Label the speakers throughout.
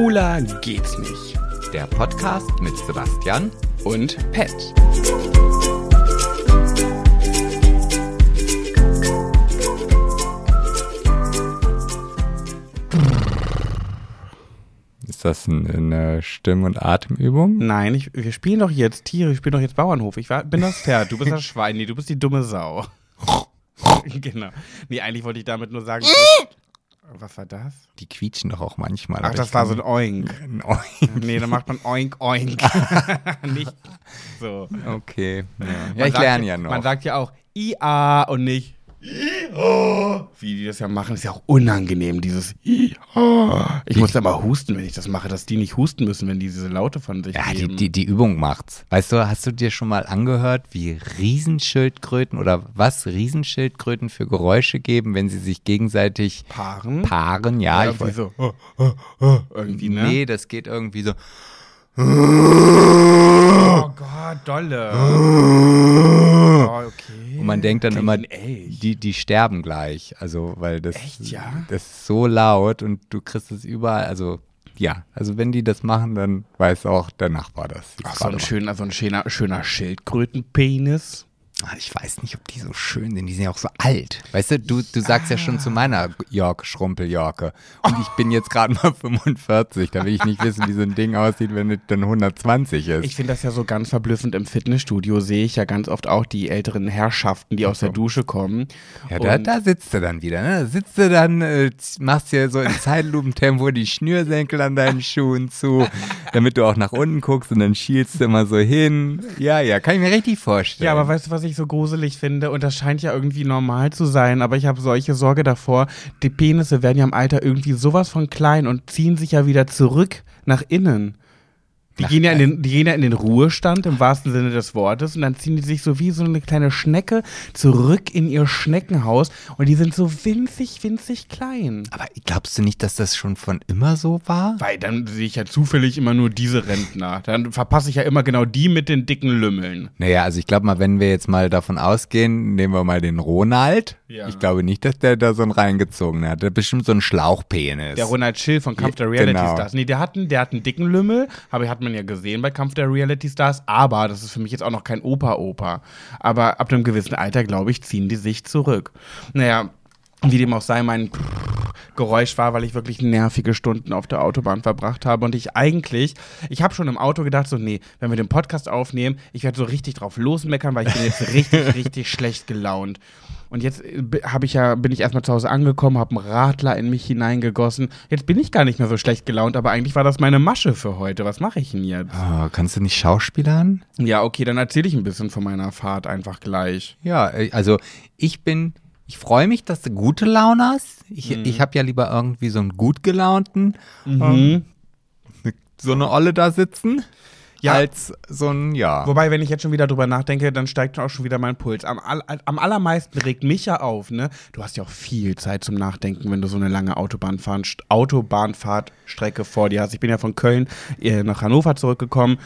Speaker 1: Schwuler geht's nicht.
Speaker 2: Der Podcast mit Sebastian
Speaker 1: Und Pet.
Speaker 2: Ist das ein- eine Stimm- und Atemübung?
Speaker 1: Nein, ich, wir spielen doch jetzt Tiere, wir spielen doch jetzt Bauernhof. Ich war, bin das Pferd, du bist das Schwein, nee, du bist die dumme Sau. genau. Nee, eigentlich wollte ich damit nur sagen. Was war das?
Speaker 2: Die quietschen doch auch manchmal.
Speaker 1: Ach, das war so ein Oink.
Speaker 2: ein Oink.
Speaker 1: Nee, dann macht man Oink, Oink. nicht so.
Speaker 2: Okay. Ja, ja ich lerne ja noch.
Speaker 1: Man sagt ja auch IA und nicht. Wie die das ja machen, ist ja auch unangenehm, dieses. Ich muss da mal husten, wenn ich das mache, dass die nicht husten müssen, wenn die diese Laute von sich
Speaker 2: ja, die,
Speaker 1: geben.
Speaker 2: die, die Übung macht's. Weißt du, hast du dir schon mal angehört, wie Riesenschildkröten oder was Riesenschildkröten für Geräusche geben, wenn sie sich gegenseitig
Speaker 1: Paaren?
Speaker 2: paaren? Ja, ich
Speaker 1: irgendwie so. irgendwie, ne?
Speaker 2: Nee, das geht irgendwie so.
Speaker 1: Oh Gott, dolle. Oh, okay.
Speaker 2: Und man denkt dann
Speaker 1: Klingt
Speaker 2: immer, die, die sterben gleich. Also, weil das,
Speaker 1: Echt, ja?
Speaker 2: das ist so laut und du kriegst es überall. Also, ja, also wenn die das machen, dann weiß auch der Nachbar das.
Speaker 1: Ach, so ein schöner, so ein schöner, schöner Schildkrötenpenis.
Speaker 2: Ah, Ich weiß nicht, ob die so schön sind. Die sind ja auch so alt. Weißt du, du, du sagst ja schon zu meiner York, Schrumpel-Jorke. Und ich bin jetzt gerade mal 45. Da will ich nicht wissen, wie so ein Ding aussieht, wenn es dann 120 ist.
Speaker 1: Ich finde das ja so ganz verblüffend. Im Fitnessstudio sehe ich ja ganz oft auch die älteren Herrschaften, die aus der Dusche kommen.
Speaker 2: ja, da, da sitzt du dann wieder. Ne? Da sitzt du dann, äh, machst dir so in Zeitlupentempo die Schnürsenkel an deinen Schuhen zu, damit du auch nach unten guckst und dann schielst du immer so hin. Ja, ja, kann ich mir richtig vorstellen.
Speaker 1: Ja, aber weißt du, was ich so gruselig finde? Und das scheint ja irgendwie normal zu sein, aber ich habe solche Sorge davor. Die Penisse werden ja im Alter irgendwie sowas von klein und ziehen sich ja wieder zurück nach innen. Die gehen, ja in den, die gehen ja in den Ruhestand im wahrsten Sinne des Wortes und dann ziehen die sich so wie so eine kleine Schnecke zurück in ihr Schneckenhaus und die sind so winzig, winzig klein.
Speaker 2: aber glaubst du nicht, dass das schon von immer so war?
Speaker 1: Weil dann sehe ich ja zufällig immer nur diese Rentner. Dann verpasse ich ja immer genau die mit den dicken Lümmeln.
Speaker 2: Naja, also ich glaube mal, wenn wir jetzt mal davon ausgehen, nehmen wir mal den Ronald.
Speaker 1: Ja.
Speaker 2: Ich glaube nicht, dass der da so einen reingezogen hat. Der hat bestimmt so einen Schlauchpenis.
Speaker 1: Der Ronald Schill von Kampf der Reality
Speaker 2: genau.
Speaker 1: Stars. Nee, der hat, einen, der hat einen dicken Lümmel, aber hat man ja gesehen bei Kampf der Reality Stars. Aber das ist für mich jetzt auch noch kein Opa-Opa. Aber ab einem gewissen Alter, glaube ich, ziehen die sich zurück. Naja, wie dem auch sei, mein Geräusch war, weil ich wirklich nervige Stunden auf der Autobahn verbracht habe und ich eigentlich, ich habe schon im Auto gedacht, so nee, wenn wir den Podcast aufnehmen, ich werde so richtig drauf losmeckern, weil ich bin jetzt richtig, richtig schlecht gelaunt. Und jetzt äh, habe ich ja, bin ich erstmal zu Hause angekommen, habe einen Radler in mich hineingegossen. Jetzt bin ich gar nicht mehr so schlecht gelaunt, aber eigentlich war das meine Masche für heute. Was mache ich denn jetzt?
Speaker 2: Oh, kannst du nicht Schauspielern?
Speaker 1: Ja, okay, dann erzähle ich ein bisschen von meiner Fahrt einfach gleich.
Speaker 2: Ja, äh, also ich bin, ich freue mich, dass du gute Laune hast. Ich,
Speaker 1: Mhm.
Speaker 2: ich habe ja lieber irgendwie so einen gut gelaunten,
Speaker 1: Mhm.
Speaker 2: so eine Olle da sitzen,
Speaker 1: Ja.
Speaker 2: als so ein, ja.
Speaker 1: Wobei, wenn ich jetzt schon wieder drüber nachdenke, dann steigt auch schon wieder mein Puls. Am, all, am allermeisten regt mich ja auf, ne? Du hast ja auch viel Zeit zum Nachdenken, wenn du so eine lange Autobahnfahrtstrecke vor dir hast. Ich bin ja von Köln äh, nach Hannover zurückgekommen.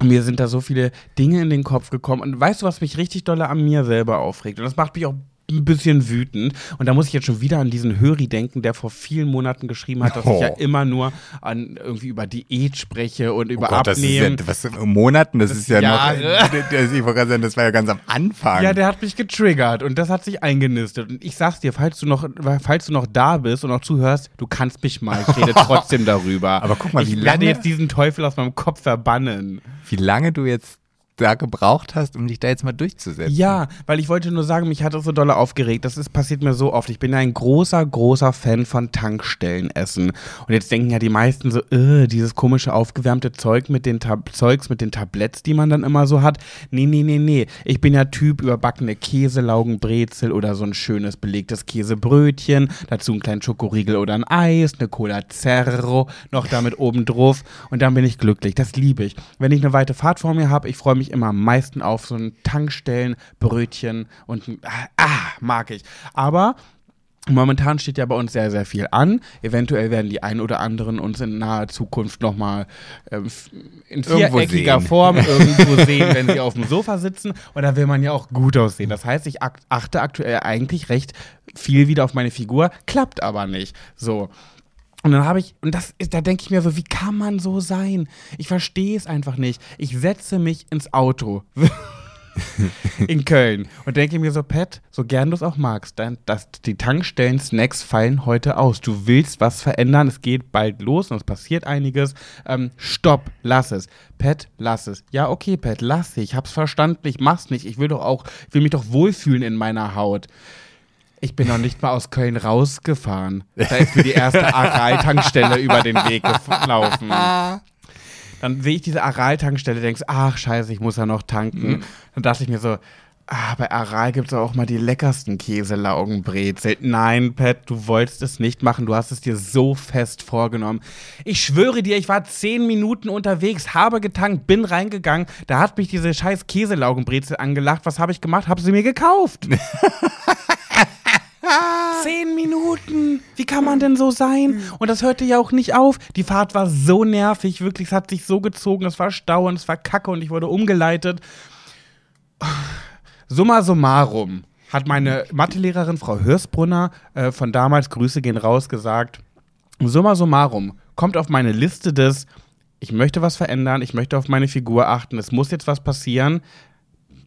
Speaker 1: Und Mir sind da so viele Dinge in den Kopf gekommen. Und weißt du, was mich richtig dolle an mir selber aufregt? Und das macht mich auch ein bisschen wütend. Und da muss ich jetzt schon wieder an diesen Höri denken, der vor vielen Monaten geschrieben hat, dass ich ja
Speaker 2: Oh.
Speaker 1: immer nur an irgendwie über Diät spreche und über
Speaker 2: Oh Gott, das ist
Speaker 1: Abnehmen.
Speaker 2: ja, was, Monaten, das, ist ja,
Speaker 1: ja,
Speaker 2: noch, das, ich wollte gerade sagen, das war ja ganz am Anfang.
Speaker 1: Ja, der hat mich getriggert und das hat sich eingenistet. Und ich sag's dir, falls du noch, falls du noch da bist und noch zuhörst, du kannst mich mal. Ich rede trotzdem darüber.
Speaker 2: Aber guck mal,
Speaker 1: ich
Speaker 2: wie
Speaker 1: werde
Speaker 2: lange-
Speaker 1: jetzt diesen Teufel aus meinem Kopf verbannen.
Speaker 2: Wie lange du jetzt da gebraucht hast, um dich da jetzt mal durchzusetzen.
Speaker 1: Ja, weil ich wollte nur sagen, mich hat das so dolle aufgeregt. Das ist, passiert mir so oft. Ich bin ein großer, großer Fan von Tankstellenessen. Und jetzt denken ja die meisten so, äh, dieses komische aufgewärmte Zeug mit den Tab Zeugs mit den Tabletts, die man dann immer so hat. Nee, nee, nee, nee. Ich bin ja Typ überbackene Käselaugenbrezel oder so ein schönes belegtes Käsebrötchen. Dazu einen kleinen Schokoriegel oder ein Eis, eine Cola Zerro, noch damit oben drauf. Und dann bin ich glücklich. Das liebe ich. Wenn ich eine weite Fahrt vor mir habe, ich freue mich immer am meisten auf so ein Tankstellenbrötchen und ein, ah, mag ich. Aber Momentan steht ja bei uns sehr, sehr viel an. Eventuell werden die ein oder anderen uns in naher Zukunft nochmal f- in
Speaker 2: Irgendwo
Speaker 1: viereckiger. Form irgendwo sehen, wenn sie auf dem Sofa sitzen. Und da will man ja auch gut aussehen. Das heißt, ich achte aktuell eigentlich recht viel wieder auf meine Figur, klappt aber nicht. So. Und dann habe ich, und das ist, da denke ich mir so, wie kann man so sein? Ich verstehe es einfach nicht. Ich setze mich ins Auto in Köln und denke mir so, Pat, so gern du es auch magst, dann, dass die Tankstellen-Snacks fallen heute aus. Du willst was verändern, es geht bald los und es passiert einiges. Ähm, stopp, lass es. Pat, lass es. Ja, okay, Pat, lass ich. Hab's verstanden, ich mach's nicht. Ich will doch auch, ich will mich doch wohlfühlen in meiner Haut. Ich bin noch nicht mal aus Köln rausgefahren. Da ist mir die erste Aral-Tankstelle über den Weg gelaufen. Dann sehe ich diese Aral-Tankstelle, denkst, ach scheiße, ich muss ja noch tanken.
Speaker 2: Mhm.
Speaker 1: Dann dachte ich mir so, ah, bei Aral gibt es auch mal die leckersten Käselaugenbrezel. Nein, Pat, du wolltest es nicht machen. Du hast es dir so fest vorgenommen. Ich schwöre dir, ich war zehn Minuten unterwegs, habe getankt, bin reingegangen. Da hat mich diese scheiß Käselaugenbrezel angelacht. Was habe ich gemacht? Habe sie mir gekauft. Zehn Minuten! Wie kann man denn so sein? Und das hörte ja auch nicht auf. Die Fahrt war so nervig, wirklich, es hat sich so gezogen, es war Stau und es war Kacke und ich wurde umgeleitet. Summa summarum hat meine Mathelehrerin Frau Hirsbrunner äh, von damals, Grüße gehen raus, gesagt, summa summarum kommt auf meine Liste des, ich möchte was verändern, ich möchte auf meine Figur achten, es muss jetzt was passieren.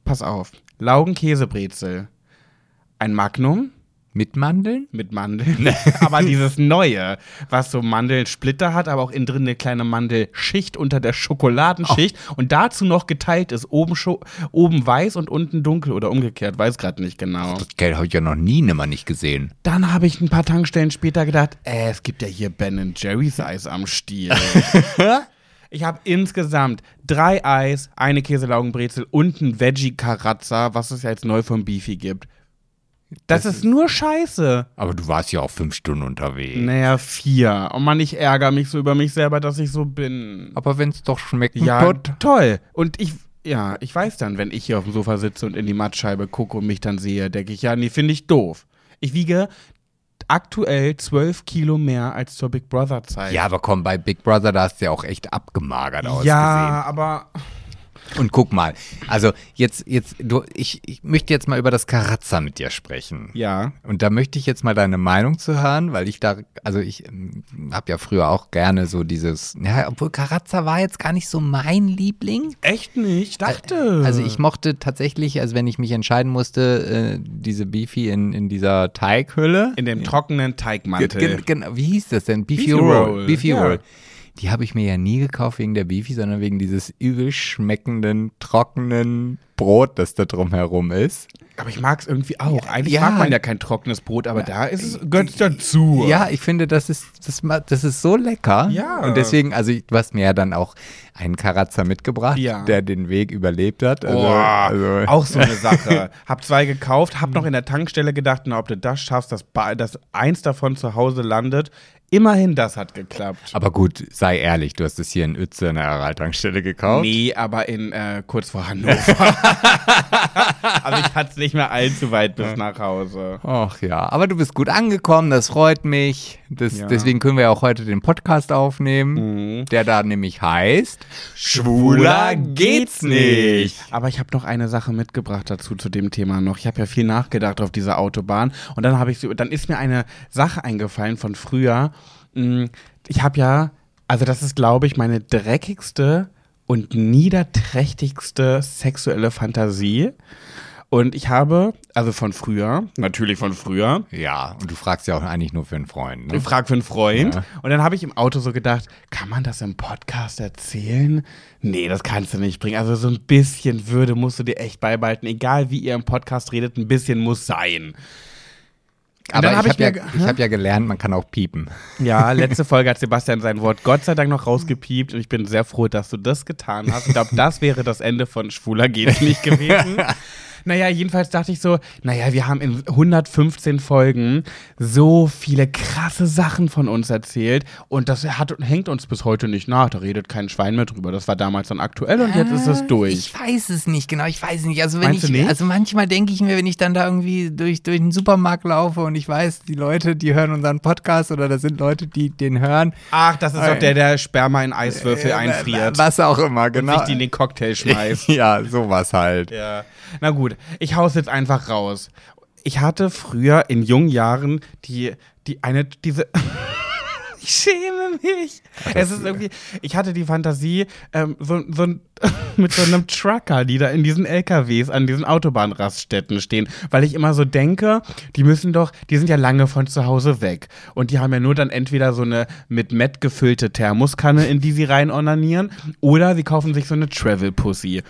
Speaker 1: Pass auf, Laugenkäsebrezel, ein Magnum,
Speaker 2: Mit Mandeln?
Speaker 1: mit Mandeln. aber dieses neue, was so Mandelsplitter hat, aber auch innen drin eine kleine Mandelschicht unter der Schokoladenschicht und dazu noch geteilt ist. Oben, Scho oben weiß und unten dunkel oder umgekehrt, weiß gerade nicht genau.
Speaker 2: Das Geld habe ich ja noch nie nimmer nicht gesehen.
Speaker 1: Dann habe ich ein paar Tankstellen später gedacht, äh, es gibt ja hier Ben Jerry's Eis am Stiel. Ich habe insgesamt drei Eis, eine Käselaugenbrezel und ein Veggie-Karazza, was es ja jetzt neu vom Beefy gibt. Das,
Speaker 2: Das
Speaker 1: ist nur Scheiße.
Speaker 2: Aber du warst ja auch fünf Stunden unterwegs.
Speaker 1: Naja, vier. Oh Mann, ich ärgere mich so über mich selber, dass ich so bin.
Speaker 2: Aber wenn es doch schmeckt,
Speaker 1: Ja,
Speaker 2: Pott.
Speaker 1: toll. Und ich, ja, ich weiß dann, wenn ich hier auf dem Sofa sitze und in die Mattscheibe gucke und mich dann sehe, denke ich, ja, nee, finde ich doof. Ich wiege aktuell zwölf Kilo mehr als zur Big Brother Zeit.
Speaker 2: Ja, aber komm, bei Big Brother, da hast du ja auch echt abgemagert ausgesehen.
Speaker 1: ja, aber
Speaker 2: Und guck mal, also jetzt, jetzt, du, ich, ich möchte jetzt mal über das Karazza mit dir sprechen.
Speaker 1: ja.
Speaker 2: Und da möchte ich jetzt mal deine Meinung zu hören, weil ich da, also ich habe ja früher auch gerne so dieses, ja, obwohl Karazza war jetzt gar nicht so mein Liebling.
Speaker 1: Echt nicht? Ich dachte.
Speaker 2: Also ich mochte tatsächlich, also wenn ich mich entscheiden musste, äh, diese Beefy in, in dieser Teighülle.
Speaker 1: in dem trockenen
Speaker 2: Ge-
Speaker 1: Teigmantel.
Speaker 2: ge- Genau, wie hieß das denn? Beefy,
Speaker 1: Beefy
Speaker 2: Roll.
Speaker 1: Roll,
Speaker 2: Beefy
Speaker 1: ja.
Speaker 2: Roll. Die habe ich mir ja nie gekauft wegen der Beefy, sondern wegen dieses übel schmeckenden, trockenen Brot, das da drumherum ist.
Speaker 1: Aber ich mag es irgendwie auch. Eigentlich
Speaker 2: Ja.
Speaker 1: mag man ja kein trockenes Brot, aber da ist es, gehört dazu.
Speaker 2: Ja, ich finde, das ist, das, das ist so lecker.
Speaker 1: Ja.
Speaker 2: Und deswegen, also du hast mir ja dann auch einen Karazza mitgebracht,
Speaker 1: Ja.
Speaker 2: der den Weg überlebt hat. Also,
Speaker 1: Boah,
Speaker 2: also,
Speaker 1: auch so eine Sache. Hab zwei gekauft, hab noch in der Tankstelle gedacht, na, ob du das schaffst, dass, dass eins davon zu Hause landet. Immerhin das hat geklappt.
Speaker 2: aber gut, sei ehrlich, du hast es hier in Uetze in der Araltankstelle gekauft.
Speaker 1: Nee, aber in äh, kurz vor Hannover. also ich hatte es nicht mehr allzu weit bis nach Hause.
Speaker 2: Ach ja, aber du bist gut angekommen, das freut mich. Das,
Speaker 1: Ja.
Speaker 2: Deswegen können wir ja auch heute den Podcast aufnehmen, der da nämlich heißt Schwuler geht's nicht.
Speaker 1: Aber ich habe noch eine Sache mitgebracht dazu zu dem Thema noch. Ich habe ja viel nachgedacht auf dieser Autobahn und dann habe ich dann ist mir eine Sache eingefallen von früher. Mm, Ich habe ja, also das ist glaube ich meine dreckigste und niederträchtigste sexuelle Fantasie. Und ich habe, also von früher, natürlich von früher,
Speaker 2: Ja, und du fragst ja auch eigentlich nur für einen Freund. Ne?
Speaker 1: ich frage für einen Freund.
Speaker 2: Ja.
Speaker 1: Und dann habe ich im Auto so gedacht, kann man das im Podcast erzählen? Nee, das kannst du nicht bringen. Also so ein bisschen Würde musst du dir echt beibehalten. Egal wie ihr im Podcast redet, ein bisschen muss sein.
Speaker 2: Aber
Speaker 1: dann
Speaker 2: ich
Speaker 1: hab
Speaker 2: habe
Speaker 1: ich mir
Speaker 2: ja, ich hab ja gelernt, man kann auch piepen.
Speaker 1: Ja, letzte Folge hat Sebastian sein Wort Gott sei Dank noch rausgepiept und ich bin sehr froh, dass du das getan hast. Ich glaube, das wäre das Ende von Schwuler geht's nicht gewesen. Naja, jedenfalls dachte ich so, naja, wir haben in 115 Folgen so viele krasse Sachen von uns erzählt und das hat, hängt uns bis heute nicht nach. Da redet kein Schwein mehr drüber. Das war damals dann aktuell und jetzt ist es durch.
Speaker 2: Ich weiß es nicht genau, ich weiß es nicht. Also wenn
Speaker 1: Meinst
Speaker 2: ich,
Speaker 1: du nicht?
Speaker 2: also manchmal denke ich mir, wenn ich dann da irgendwie durch, durch den Supermarkt laufe und ich weiß, die Leute, die hören unseren Podcast oder da sind Leute, die den hören.
Speaker 1: Ach, das ist doch der, der Sperma in Eiswürfel einfriert
Speaker 2: Was auch immer,
Speaker 1: und
Speaker 2: genau.
Speaker 1: sich die in den Cocktail schmeißt.
Speaker 2: ja, sowas halt.
Speaker 1: Ja. Na gut, ich hau's jetzt einfach raus. Ich hatte früher in jungen Jahren die, die eine, diese. Ich schäme mich. Es ist irgendwie, ich hatte die Fantasie, ähm, so, so ein, mit so einem Trucker, die da in diesen LKWs an diesen Autobahnraststätten stehen, weil ich immer so denke, die müssen doch, die sind ja lange von zu Hause weg und die haben ja nur dann entweder so eine mit Met gefüllte Thermoskanne, in die sie rein onanieren, oder sie kaufen sich so eine Travel Pussy.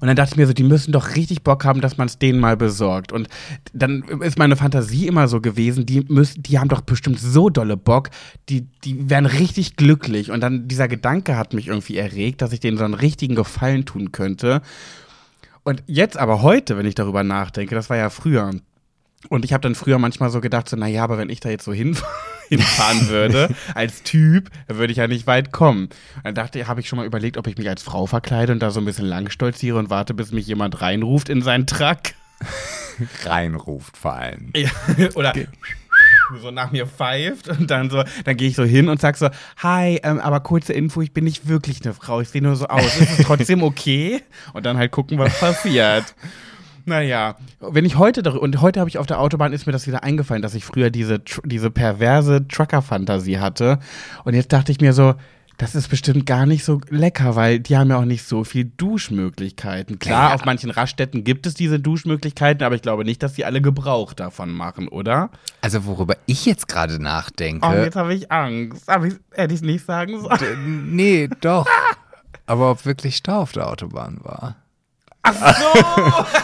Speaker 1: Und dann dachte ich mir so, die müssen doch richtig Bock haben, dass man es denen mal besorgt. Und dann ist meine Fantasie immer so gewesen, die müssen, die haben doch bestimmt so dolle Bock, die, die wären richtig glücklich. Und dann dieser Gedanke hat mich irgendwie erregt, dass ich denen so einen richtigen Gefallen tun könnte. Und jetzt aber heute, wenn ich darüber nachdenke, das war ja früher. Und ich habe dann früher manchmal so gedacht, so, naja, aber wenn ich da jetzt so hinfahre, hinfahren würde, als Typ, würde ich ja nicht weit kommen. Dann dachte, habe ich schon mal überlegt, ob ich mich als Frau verkleide und da so ein bisschen lang stolziere und warte, bis mich jemand reinruft in seinen Truck.
Speaker 2: Reinruft vor allem.
Speaker 1: Ja, oder so nach mir pfeift und dann so, dann gehe ich so hin und sag so, hi, ähm, aber kurze Info, ich bin nicht wirklich eine Frau, ich sehe nur so aus. Ist es trotzdem okay? Und dann halt gucken, was passiert. Naja, wenn ich heute darüber, und heute habe ich auf der Autobahn ist mir das wieder eingefallen, dass ich früher diese, diese perverse Trucker-Fantasie hatte. Und jetzt dachte ich mir so, das ist bestimmt gar nicht so lecker, weil die haben ja auch nicht so viel Duschmöglichkeiten. Klar,
Speaker 2: Ja.
Speaker 1: auf manchen Raststätten gibt es diese Duschmöglichkeiten, aber ich glaube nicht, dass die alle Gebrauch davon machen, oder?
Speaker 2: Also worüber ich jetzt gerade nachdenke.
Speaker 1: Oh, jetzt habe ich Angst. Aber ich, hätte ich es nicht sagen sollen.
Speaker 2: D- nee, doch. Aber ob wirklich Stau auf der Autobahn war.
Speaker 1: Ach so!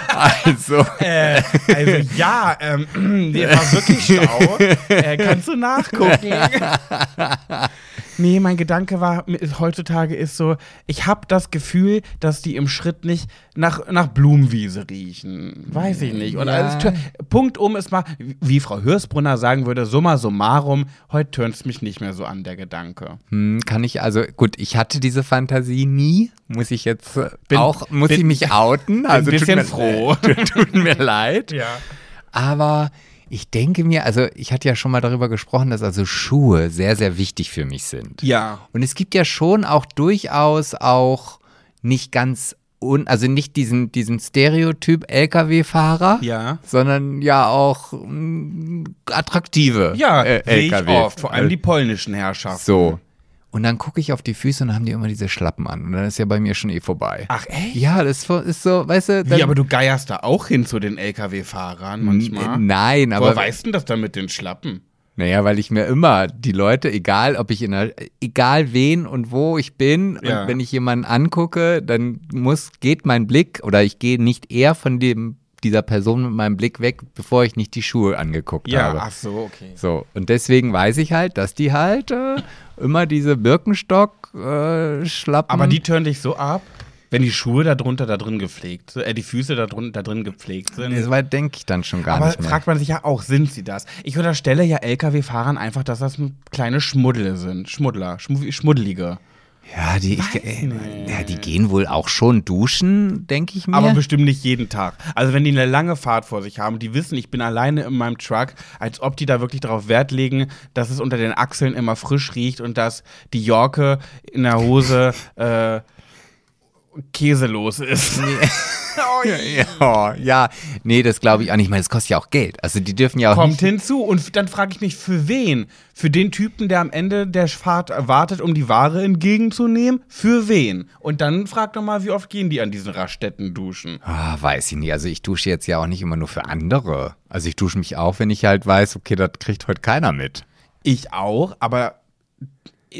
Speaker 2: Also,
Speaker 1: äh, also ja, ähm, nee, war wirklich Stau. Äh, kannst du nachgucken? nee, mein Gedanke war, heutzutage ist so, ich habe das Gefühl, dass die im Schritt nicht nach, nach Blumenwiese riechen. Weiß ich nicht. Und
Speaker 2: Ja.
Speaker 1: tö- Punkt um ist mal, wie Frau Hürsbrunner sagen würde, summa summarum, heute tönt es mich nicht mehr so an, der Gedanke.
Speaker 2: hm, kann ich also, gut, ich hatte diese Fantasie nie. Muss ich jetzt äh,
Speaker 1: Bin-
Speaker 2: auch, muss
Speaker 1: bin-
Speaker 2: ich mich outen? Also
Speaker 1: bisschen
Speaker 2: tut mir,
Speaker 1: froh.
Speaker 2: Tut, tut mir leid.
Speaker 1: Ja.
Speaker 2: Aber ich denke mir, also ich hatte ja schon mal darüber gesprochen, dass also Schuhe sehr, sehr wichtig für mich sind.
Speaker 1: Ja.
Speaker 2: Und es gibt ja schon auch durchaus auch nicht ganz, un, also nicht diesen, diesen Stereotyp LKW-Fahrer,
Speaker 1: Ja.
Speaker 2: sondern ja auch mm, attraktive
Speaker 1: Ja,
Speaker 2: äh, LKW.
Speaker 1: oft. Vor allem die polnischen Herrschaften.
Speaker 2: So. Und dann gucke ich auf die Füße und dann haben die immer diese Schlappen an. Und dann ist ja bei mir schon eh vorbei.
Speaker 1: Ach echt?
Speaker 2: Ja, das ist so, weißt du.
Speaker 1: Wie, aber du geierst da auch hin zu den LKW-Fahrern manchmal?
Speaker 2: Nein,
Speaker 1: Woher
Speaker 2: aber.
Speaker 1: weißt du denn das dann mit den Schlappen?
Speaker 2: Naja, weil ich mir immer die Leute, egal ob ich in der, egal wen und wo ich bin,
Speaker 1: Ja.
Speaker 2: und wenn ich jemanden angucke, dann muss, geht mein Blick oder ich gehe nicht eher von dem, dieser Person mit meinem Blick weg, bevor ich nicht die Schuhe angeguckt habe.
Speaker 1: ach so, okay.
Speaker 2: So, und deswegen weiß ich halt, dass die halt äh, immer diese Birkenstock-Schlappen.
Speaker 1: Aber die turnen dich so ab, wenn die Schuhe da drunter da drin gepflegt sind, äh, die Füße da, drun, da drin gepflegt sind.
Speaker 2: so weit denke ich dann schon gar
Speaker 1: Aber
Speaker 2: nicht mehr.
Speaker 1: fragt man sich ja auch, sind sie das? Ich unterstelle ja LKW-Fahrern einfach, dass das kleine Schmuddel sind. Schmuddler, Schmu Schmuddelige.
Speaker 2: Ja, die, ich, äh, ja, die gehen wohl auch schon duschen, denke ich mir.
Speaker 1: Aber bestimmt nicht jeden Tag. Also wenn die eine lange Fahrt vor sich haben, die wissen, ich bin alleine in meinem Truck, als ob die da wirklich darauf Wert legen, dass es unter den Achseln immer frisch riecht und dass die Jorke in der Hose äh, käselos ist. Oh,
Speaker 2: ja, ja, nee, das glaube ich auch nicht. Ich meine, das kostet ja auch Geld. Also die dürfen ja auch
Speaker 1: Kommt hinzu. Und dann frage ich mich, für wen? Für den Typen, der am Ende der Fahrt wartet, um die Ware entgegenzunehmen? Für wen? Und dann frag doch mal, wie oft gehen die an diesen Raststätten duschen?
Speaker 2: Ah, weiß ich nicht. Also ich dusche jetzt ja auch nicht immer nur für andere. Also ich dusche mich auch, wenn ich halt weiß, okay, das kriegt heute keiner mit.
Speaker 1: Ich auch, aber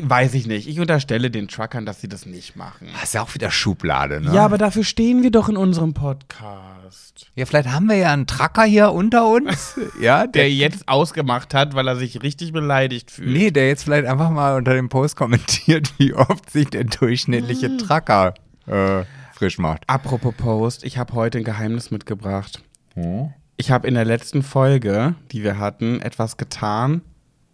Speaker 1: weiß ich nicht. Ich unterstelle den Truckern, dass sie das nicht machen.
Speaker 2: Das ist ja auch wieder Schublade, ne?
Speaker 1: Ja, aber dafür stehen wir doch in unserem Podcast.
Speaker 2: Ja, vielleicht haben wir ja einen Tracker hier unter uns. ja,
Speaker 1: Der
Speaker 2: der.
Speaker 1: jetzt ausgemacht hat, weil er sich richtig beleidigt fühlt.
Speaker 2: Nee, der jetzt vielleicht einfach mal unter dem Post kommentiert, wie oft sich der durchschnittliche Tracker äh, frisch macht.
Speaker 1: Apropos Post, ich habe heute ein Geheimnis mitgebracht. Ich habe in der letzten Folge, die wir hatten, etwas getan.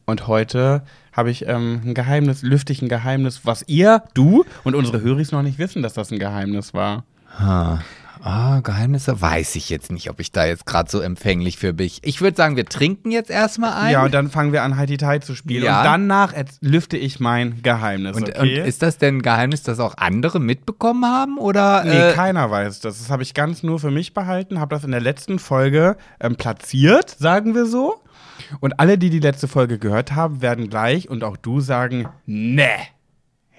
Speaker 1: Und heute habe ich ähm, ein Geheimnis, lüfte ich ein Geheimnis, was ihr, du und unsere Höris noch nicht wissen, dass das ein Geheimnis war.
Speaker 2: Ah, ah, Geheimnisse weiß ich jetzt nicht, ob ich da jetzt gerade so empfänglich für bin. Ich würde sagen, wir trinken jetzt erstmal ein.
Speaker 1: Ja, und dann fangen wir an, Heidi Tai zu spielen.
Speaker 2: Ja.
Speaker 1: Und danach lüfte ich mein Geheimnis.
Speaker 2: Und,
Speaker 1: okay?
Speaker 2: und ist das denn ein Geheimnis, das auch andere mitbekommen haben? Oder?
Speaker 1: Nee,
Speaker 2: äh,
Speaker 1: keiner weiß das. Das habe ich ganz nur für mich behalten, habe das in der letzten Folge ähm, platziert, sagen wir so. Und alle, die die letzte Folge gehört haben, werden gleich und auch du sagen, ne,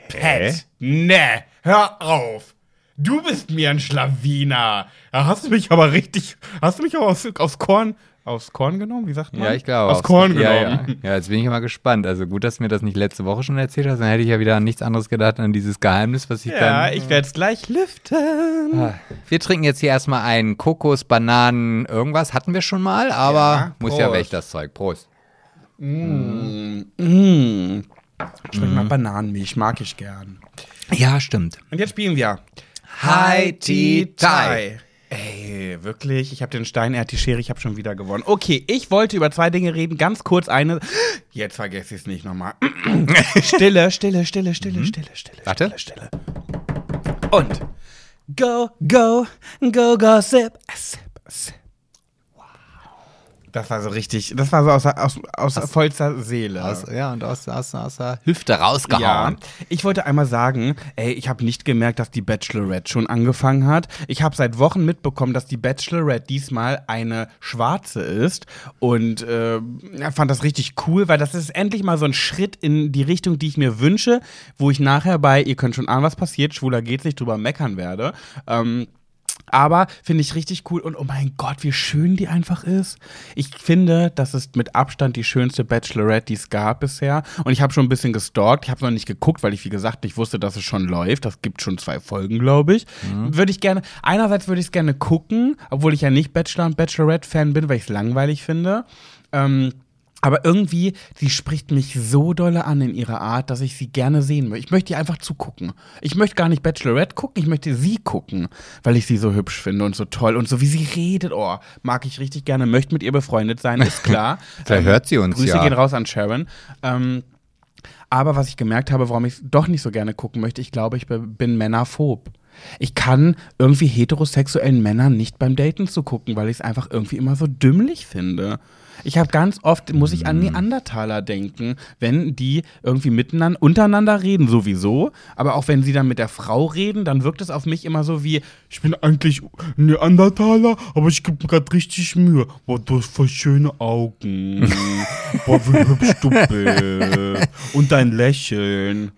Speaker 1: Pet, ne, hör auf. Du bist mir ein Schlawiner. Da hast du mich aber richtig, hast du mich aber aus, aufs Korn, aufs Korn genommen? Wie sagt man?
Speaker 2: Ja, ich glaube.
Speaker 1: Aufs Korn
Speaker 2: ja,
Speaker 1: genommen.
Speaker 2: Ja. ja, jetzt bin ich mal gespannt. Also gut, dass du mir das nicht letzte Woche schon erzählt hast, dann hätte ich ja wieder an nichts anderes gedacht, an dieses Geheimnis, was ich
Speaker 1: Ja,
Speaker 2: dann.
Speaker 1: ich werde es gleich lüften.
Speaker 2: Ah, Wir trinken jetzt hier erstmal einen Kokos, Bananen, irgendwas. Hatten wir schon mal, aber
Speaker 1: Ja,
Speaker 2: muss ja weg, das Zeug. Prost.
Speaker 1: Mmh. Schmeckt nach Bananenmilch, mag ich gern.
Speaker 2: Ja, stimmt.
Speaker 1: Und jetzt spielen wir
Speaker 2: Hi, Ti, Tai.
Speaker 1: Ey, wirklich? Ich habe den Stein, er hat die Schere, ich habe schon wieder gewonnen. Okay, ich wollte über zwei Dinge reden. Ganz kurz eine. Jetzt vergesse ich es nicht nochmal. Stille, Stille, Stille, Stille, Stille, Stille.
Speaker 2: Warte.
Speaker 1: Stille, Stille. Und go, go, go, go, sip, sip, sip. Das war so richtig, das war so aus, aus, aus, vollster Seele.
Speaker 2: Aus, ja, und aus, aus, aus der Hüfte
Speaker 1: Ja,
Speaker 2: rausgehauen.
Speaker 1: ich wollte einmal sagen, ey, ich habe nicht gemerkt, dass die Bachelorette schon angefangen hat. Ich habe seit Wochen mitbekommen, dass die Bachelorette diesmal eine schwarze ist und äh, ja, fand das richtig cool, weil das ist endlich mal so ein Schritt in die Richtung, die ich mir wünsche, wo ich nachher bei, ihr könnt schon ahnen, was passiert, schwuler geht's nicht drüber meckern werde. Ähm, aber finde ich richtig cool und oh mein Gott, wie schön die einfach ist. Ich finde, das ist mit Abstand die schönste Bachelorette, die es gab bisher. Und ich habe schon ein bisschen gestalkt. Ich habe noch nicht geguckt, weil ich, wie gesagt, nicht wusste, dass es schon läuft. Das gibt schon zwei Folgen, glaube ich. Würde ich gerne, einerseits würde ich es gerne gucken, obwohl ich ja nicht Bachelor und Bachelorette-Fan bin, weil ich es langweilig finde. Ähm, aber irgendwie, sie spricht mich so dolle an in ihrer Art, dass ich sie gerne sehen möchte. Ich möchte ihr einfach zugucken. Ich möchte gar nicht Bachelorette gucken, ich möchte sie gucken, weil ich sie so hübsch finde und so toll. Und so wie sie redet, oh, mag ich richtig gerne, möchte mit ihr befreundet sein, ist klar.
Speaker 2: Vielleicht hört sie uns
Speaker 1: Grüße
Speaker 2: ja.
Speaker 1: gehen raus an Sharon. Ähm, aber was ich gemerkt habe, warum ich es doch nicht so gerne gucken möchte, ich glaube, ich bin männerphob. Ich kann irgendwie heterosexuellen Männern nicht beim Daten zugucken, weil ich es einfach irgendwie immer so dümmlich finde. Ich habe ganz oft, muss ich an Neandertaler denken, wenn die irgendwie miteinander, untereinander reden, sowieso. Aber auch wenn sie dann mit der Frau reden, dann wirkt es auf mich immer so wie, ich bin eigentlich Neandertaler, aber ich gebe mir gerade richtig Mühe. Boah, du hast voll schöne Augen. Boah, wie hübsch du bist. Und dein Lächeln.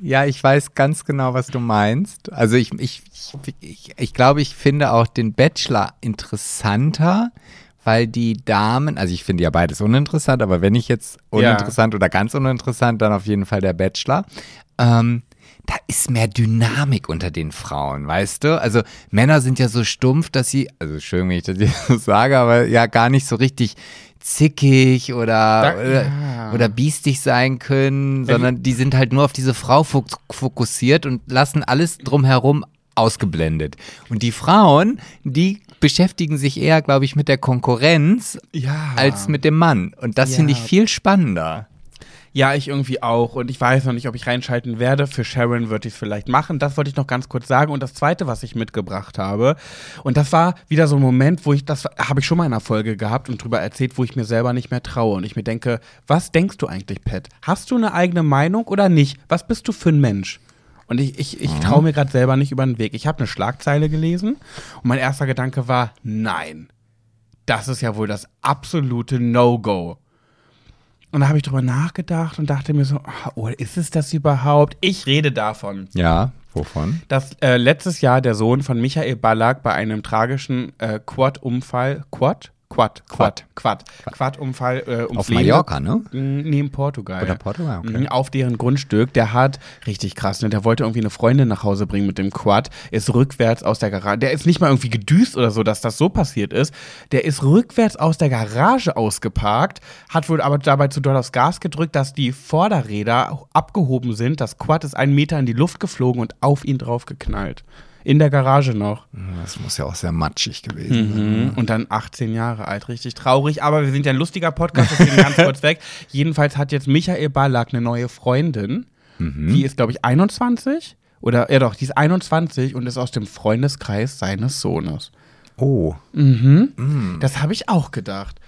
Speaker 2: Ja, ich weiß ganz genau, was du meinst. Also ich, ich, ich, ich glaube, ich finde auch den Bachelor interessanter, weil die Damen, also ich finde ja beides uninteressant, aber wenn ich jetzt uninteressant oder ganz uninteressant, dann auf jeden Fall der Bachelor. Ähm, da ist mehr Dynamik unter den Frauen, weißt du? Also Männer sind ja so stumpf, dass sie, also schön, wenn ich das jetzt so sage, aber ja gar nicht so richtig zickig oder,
Speaker 1: Da-
Speaker 2: oder,
Speaker 1: ja.
Speaker 2: oder biestig sein können, sondern die sind halt nur auf diese Frau fok fokussiert und lassen alles drumherum ausgeblendet. Und die Frauen, die beschäftigen sich eher, glaube ich, mit der Konkurrenz
Speaker 1: Ja.
Speaker 2: als mit dem Mann. Und das finde ich
Speaker 1: Ja.
Speaker 2: viel spannender.
Speaker 1: Ja, ich irgendwie auch. Und ich weiß noch nicht, ob ich reinschalten werde. Für Sharon würde ich es vielleicht machen. Das wollte ich noch ganz kurz sagen. Und das Zweite, was ich mitgebracht habe, und das war wieder so ein Moment, wo ich, das habe ich schon mal in einer Folge gehabt und drüber erzählt, wo ich mir selber nicht mehr traue. Und ich mir denke, was denkst du eigentlich, Pat? Hast du eine eigene Meinung oder nicht? Was bist du für ein Mensch? Und ich, ich, ich traue mir gerade selber nicht über den Weg. Ich habe eine Schlagzeile gelesen und mein erster Gedanke war, nein, das ist ja wohl das absolute No-Go. Und da habe ich drüber nachgedacht und dachte mir so, ah, oh, ist es das überhaupt? Ich rede davon,
Speaker 2: Ja, wovon?
Speaker 1: dass äh, letztes Jahr der Sohn von Michael Ballack bei einem tragischen äh, Quad-Unfall, Quad? Quad, Quad, Quad, Quad-Unfall äh, ums
Speaker 2: Auf
Speaker 1: Leben-
Speaker 2: Mallorca, ne?
Speaker 1: Mm, Nee, in Portugal.
Speaker 2: Oder Portugal, okay.
Speaker 1: Mhm, Auf deren Grundstück. Der hat, richtig krass, ne? Der wollte irgendwie eine Freundin nach Hause bringen mit dem Quad, ist rückwärts aus der Garage. Der ist nicht mal irgendwie gedüst oder so, dass das so passiert ist. Der ist rückwärts aus der Garage ausgeparkt, hat wohl aber dabei zu doll aufs Gas gedrückt, dass die Vorderräder abgehoben sind. Das Quad ist einen Meter in die Luft geflogen und auf ihn drauf geknallt. In der Garage noch.
Speaker 2: Das muss ja auch sehr matschig gewesen sein.
Speaker 1: Mhm. Und dann 18 Jahre alt, richtig traurig. Aber wir sind ja ein lustiger Podcast, deswegen ganz kurz weg. Jedenfalls hat jetzt Michael Ballack eine neue Freundin. Die ist, glaube ich, 21. Oder, ja doch, die ist 21 und ist aus dem Freundeskreis seines Sohnes.
Speaker 2: Oh.
Speaker 1: Das habe ich auch gedacht.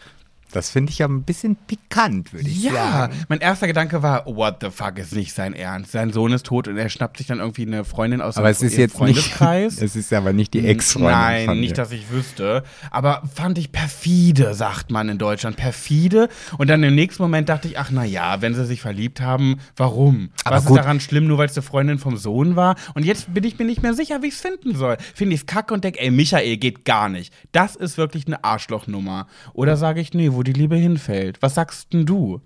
Speaker 2: Das finde ich ja ein bisschen pikant, würde ich
Speaker 1: Ja,
Speaker 2: sagen.
Speaker 1: mein erster Gedanke war, what the fuck, ist nicht sein Ernst. Sein Sohn ist tot und er schnappt sich dann irgendwie eine Freundin aus
Speaker 2: Aber
Speaker 1: dem
Speaker 2: es ist jetzt nicht,
Speaker 1: Freundeskreis.
Speaker 2: es ist aber nicht die Ex-Freundin
Speaker 1: Nein, nicht, dass ich wüsste. Aber fand ich perfide, sagt man in Deutschland. Perfide. Und dann im nächsten Moment dachte ich, ach na ja, wenn sie sich verliebt haben, warum?
Speaker 2: Aber
Speaker 1: Was
Speaker 2: gut.
Speaker 1: ist daran schlimm, nur weil es eine Freundin vom Sohn war? Und jetzt bin ich mir nicht mehr sicher, wie ich es finden soll. Finde ich es kacke und denke, ey, Michael geht gar nicht. Das ist wirklich eine Arschlochnummer. Oder sage ich, nee, wo die Liebe hinfällt. Was sagst denn du?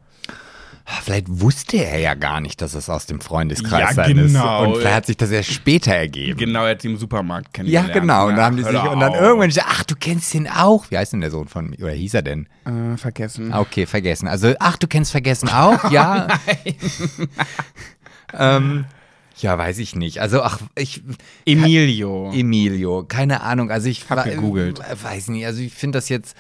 Speaker 2: Vielleicht wusste er ja gar nicht, dass es aus dem Freundeskreis
Speaker 1: Ja,
Speaker 2: sein
Speaker 1: genau.
Speaker 2: ist. Und vielleicht hat sich das erst später ergeben.
Speaker 1: Genau, er hat sie im Supermarkt
Speaker 2: Ja,
Speaker 1: kennengelernt.
Speaker 2: genau. Und dann haben die sich, und dann irgendwann, ach, du kennst ihn auch. Wie heißt denn der Sohn von mir? Oder hieß er denn?
Speaker 1: Äh, vergessen.
Speaker 2: Ah, Okay, vergessen. Also, ach, du kennst vergessen auch? Ja. ähm, ja, weiß ich nicht. Also, ach, ich.
Speaker 1: Emilio.
Speaker 2: Emilio, keine Ahnung. Also, ich
Speaker 1: Hab gegoogelt.
Speaker 2: äh, Weiß nicht. Also, ich finde das jetzt.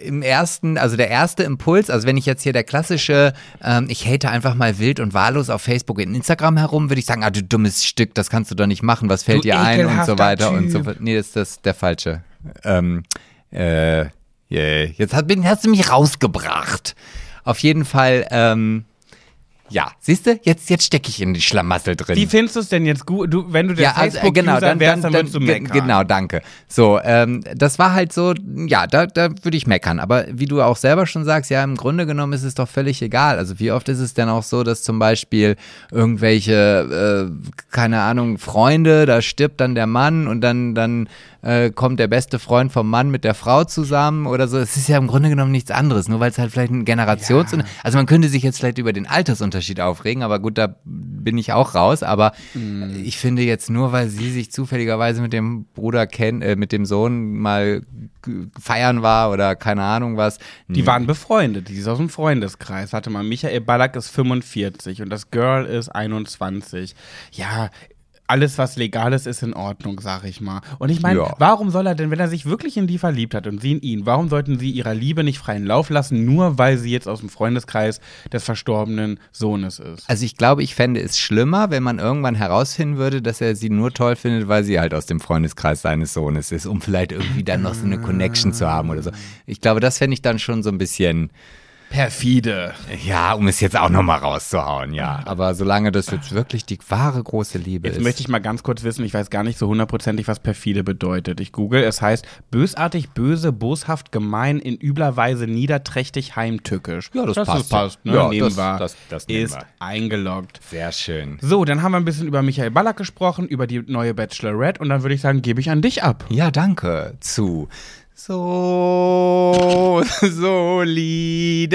Speaker 2: Im ersten, also der erste Impuls, also wenn ich jetzt hier der klassische, ähm, ich hate einfach mal wild und wahllos auf Facebook und Instagram herum, würde ich sagen, ah, du dummes Stück, das kannst du doch nicht machen, was fällt
Speaker 1: Du
Speaker 2: dir ein und so weiter und so
Speaker 1: Typ.
Speaker 2: fort. Nee, das ist das der falsche. Ähm, äh, yeah. Jetzt hat, hast du mich rausgebracht. Auf jeden Fall, ähm, ja, siehst du, jetzt, jetzt stecke ich in die Schlamassel drin.
Speaker 1: Wie findest du es denn jetzt gut? Du, wenn du der
Speaker 2: ja, also, äh,
Speaker 1: Facebook-User
Speaker 2: genau, dann,
Speaker 1: wärst,
Speaker 2: dann,
Speaker 1: dann, würdest du meckern.
Speaker 2: genau, danke. So, ähm, das war halt so, ja, da, da würde ich meckern. Aber wie du auch selber schon sagst, ja, im Grunde genommen ist es doch völlig egal. Also wie oft ist es denn auch so, dass zum Beispiel irgendwelche, äh, keine Ahnung, Freunde, da stirbt dann der Mann und dann, dann äh, kommt der beste Freund vom Mann mit der Frau zusammen oder so. Es ist ja im Grunde genommen nichts anderes, nur weil es halt vielleicht ein Generations... Also man könnte sich jetzt vielleicht über den Altersunterschied aufregen, aber gut, da bin ich auch raus. Aber ich finde jetzt nur, weil sie sich zufälligerweise mit dem Bruder kennt, äh, mit dem Sohn mal feiern war oder keine Ahnung was.
Speaker 1: Die waren befreundet, die ist aus dem Freundeskreis. Warte mal, Michael Ballack ist 45 und das Girl ist 21. Ja, alles, was legal ist, ist in Ordnung, sag ich mal. Und ich meine,
Speaker 2: Ja.
Speaker 1: warum soll er denn, wenn er sich wirklich in die verliebt hat und sie in ihn, warum sollten sie ihrer Liebe nicht freien Lauf lassen, nur weil sie jetzt aus dem Freundeskreis des verstorbenen Sohnes ist?
Speaker 2: Also ich glaube, ich fände es schlimmer, wenn man irgendwann herausfinden würde, dass er sie nur toll findet, weil sie halt aus dem Freundeskreis seines Sohnes ist, um vielleicht irgendwie dann noch so eine Connection zu haben oder so. Ich glaube, das fände ich dann schon so ein bisschen,
Speaker 1: Perfide.
Speaker 2: ja, um es jetzt auch nochmal rauszuhauen, ja. Aber solange das jetzt wirklich die wahre große Liebe
Speaker 1: Jetzt
Speaker 2: ist.
Speaker 1: möchte ich mal ganz kurz wissen, ich weiß gar nicht so hundertprozentig, was perfide bedeutet. Ich google, es heißt bösartig, böse, boshaft, gemein, in übler Weise niederträchtig, heimtückisch.
Speaker 2: Ja, das passt.
Speaker 1: passt ne?
Speaker 2: Ja,
Speaker 1: nehmen
Speaker 2: das-
Speaker 1: wir.
Speaker 2: das- das nehmen
Speaker 1: ist
Speaker 2: wir.
Speaker 1: eingeloggt.
Speaker 2: Sehr schön.
Speaker 1: So, dann haben wir ein bisschen über Michael Ballack gesprochen, über die neue Bachelorette und dann würde ich sagen, gebe ich an dich ab.
Speaker 2: Ja, danke. Zu so solide.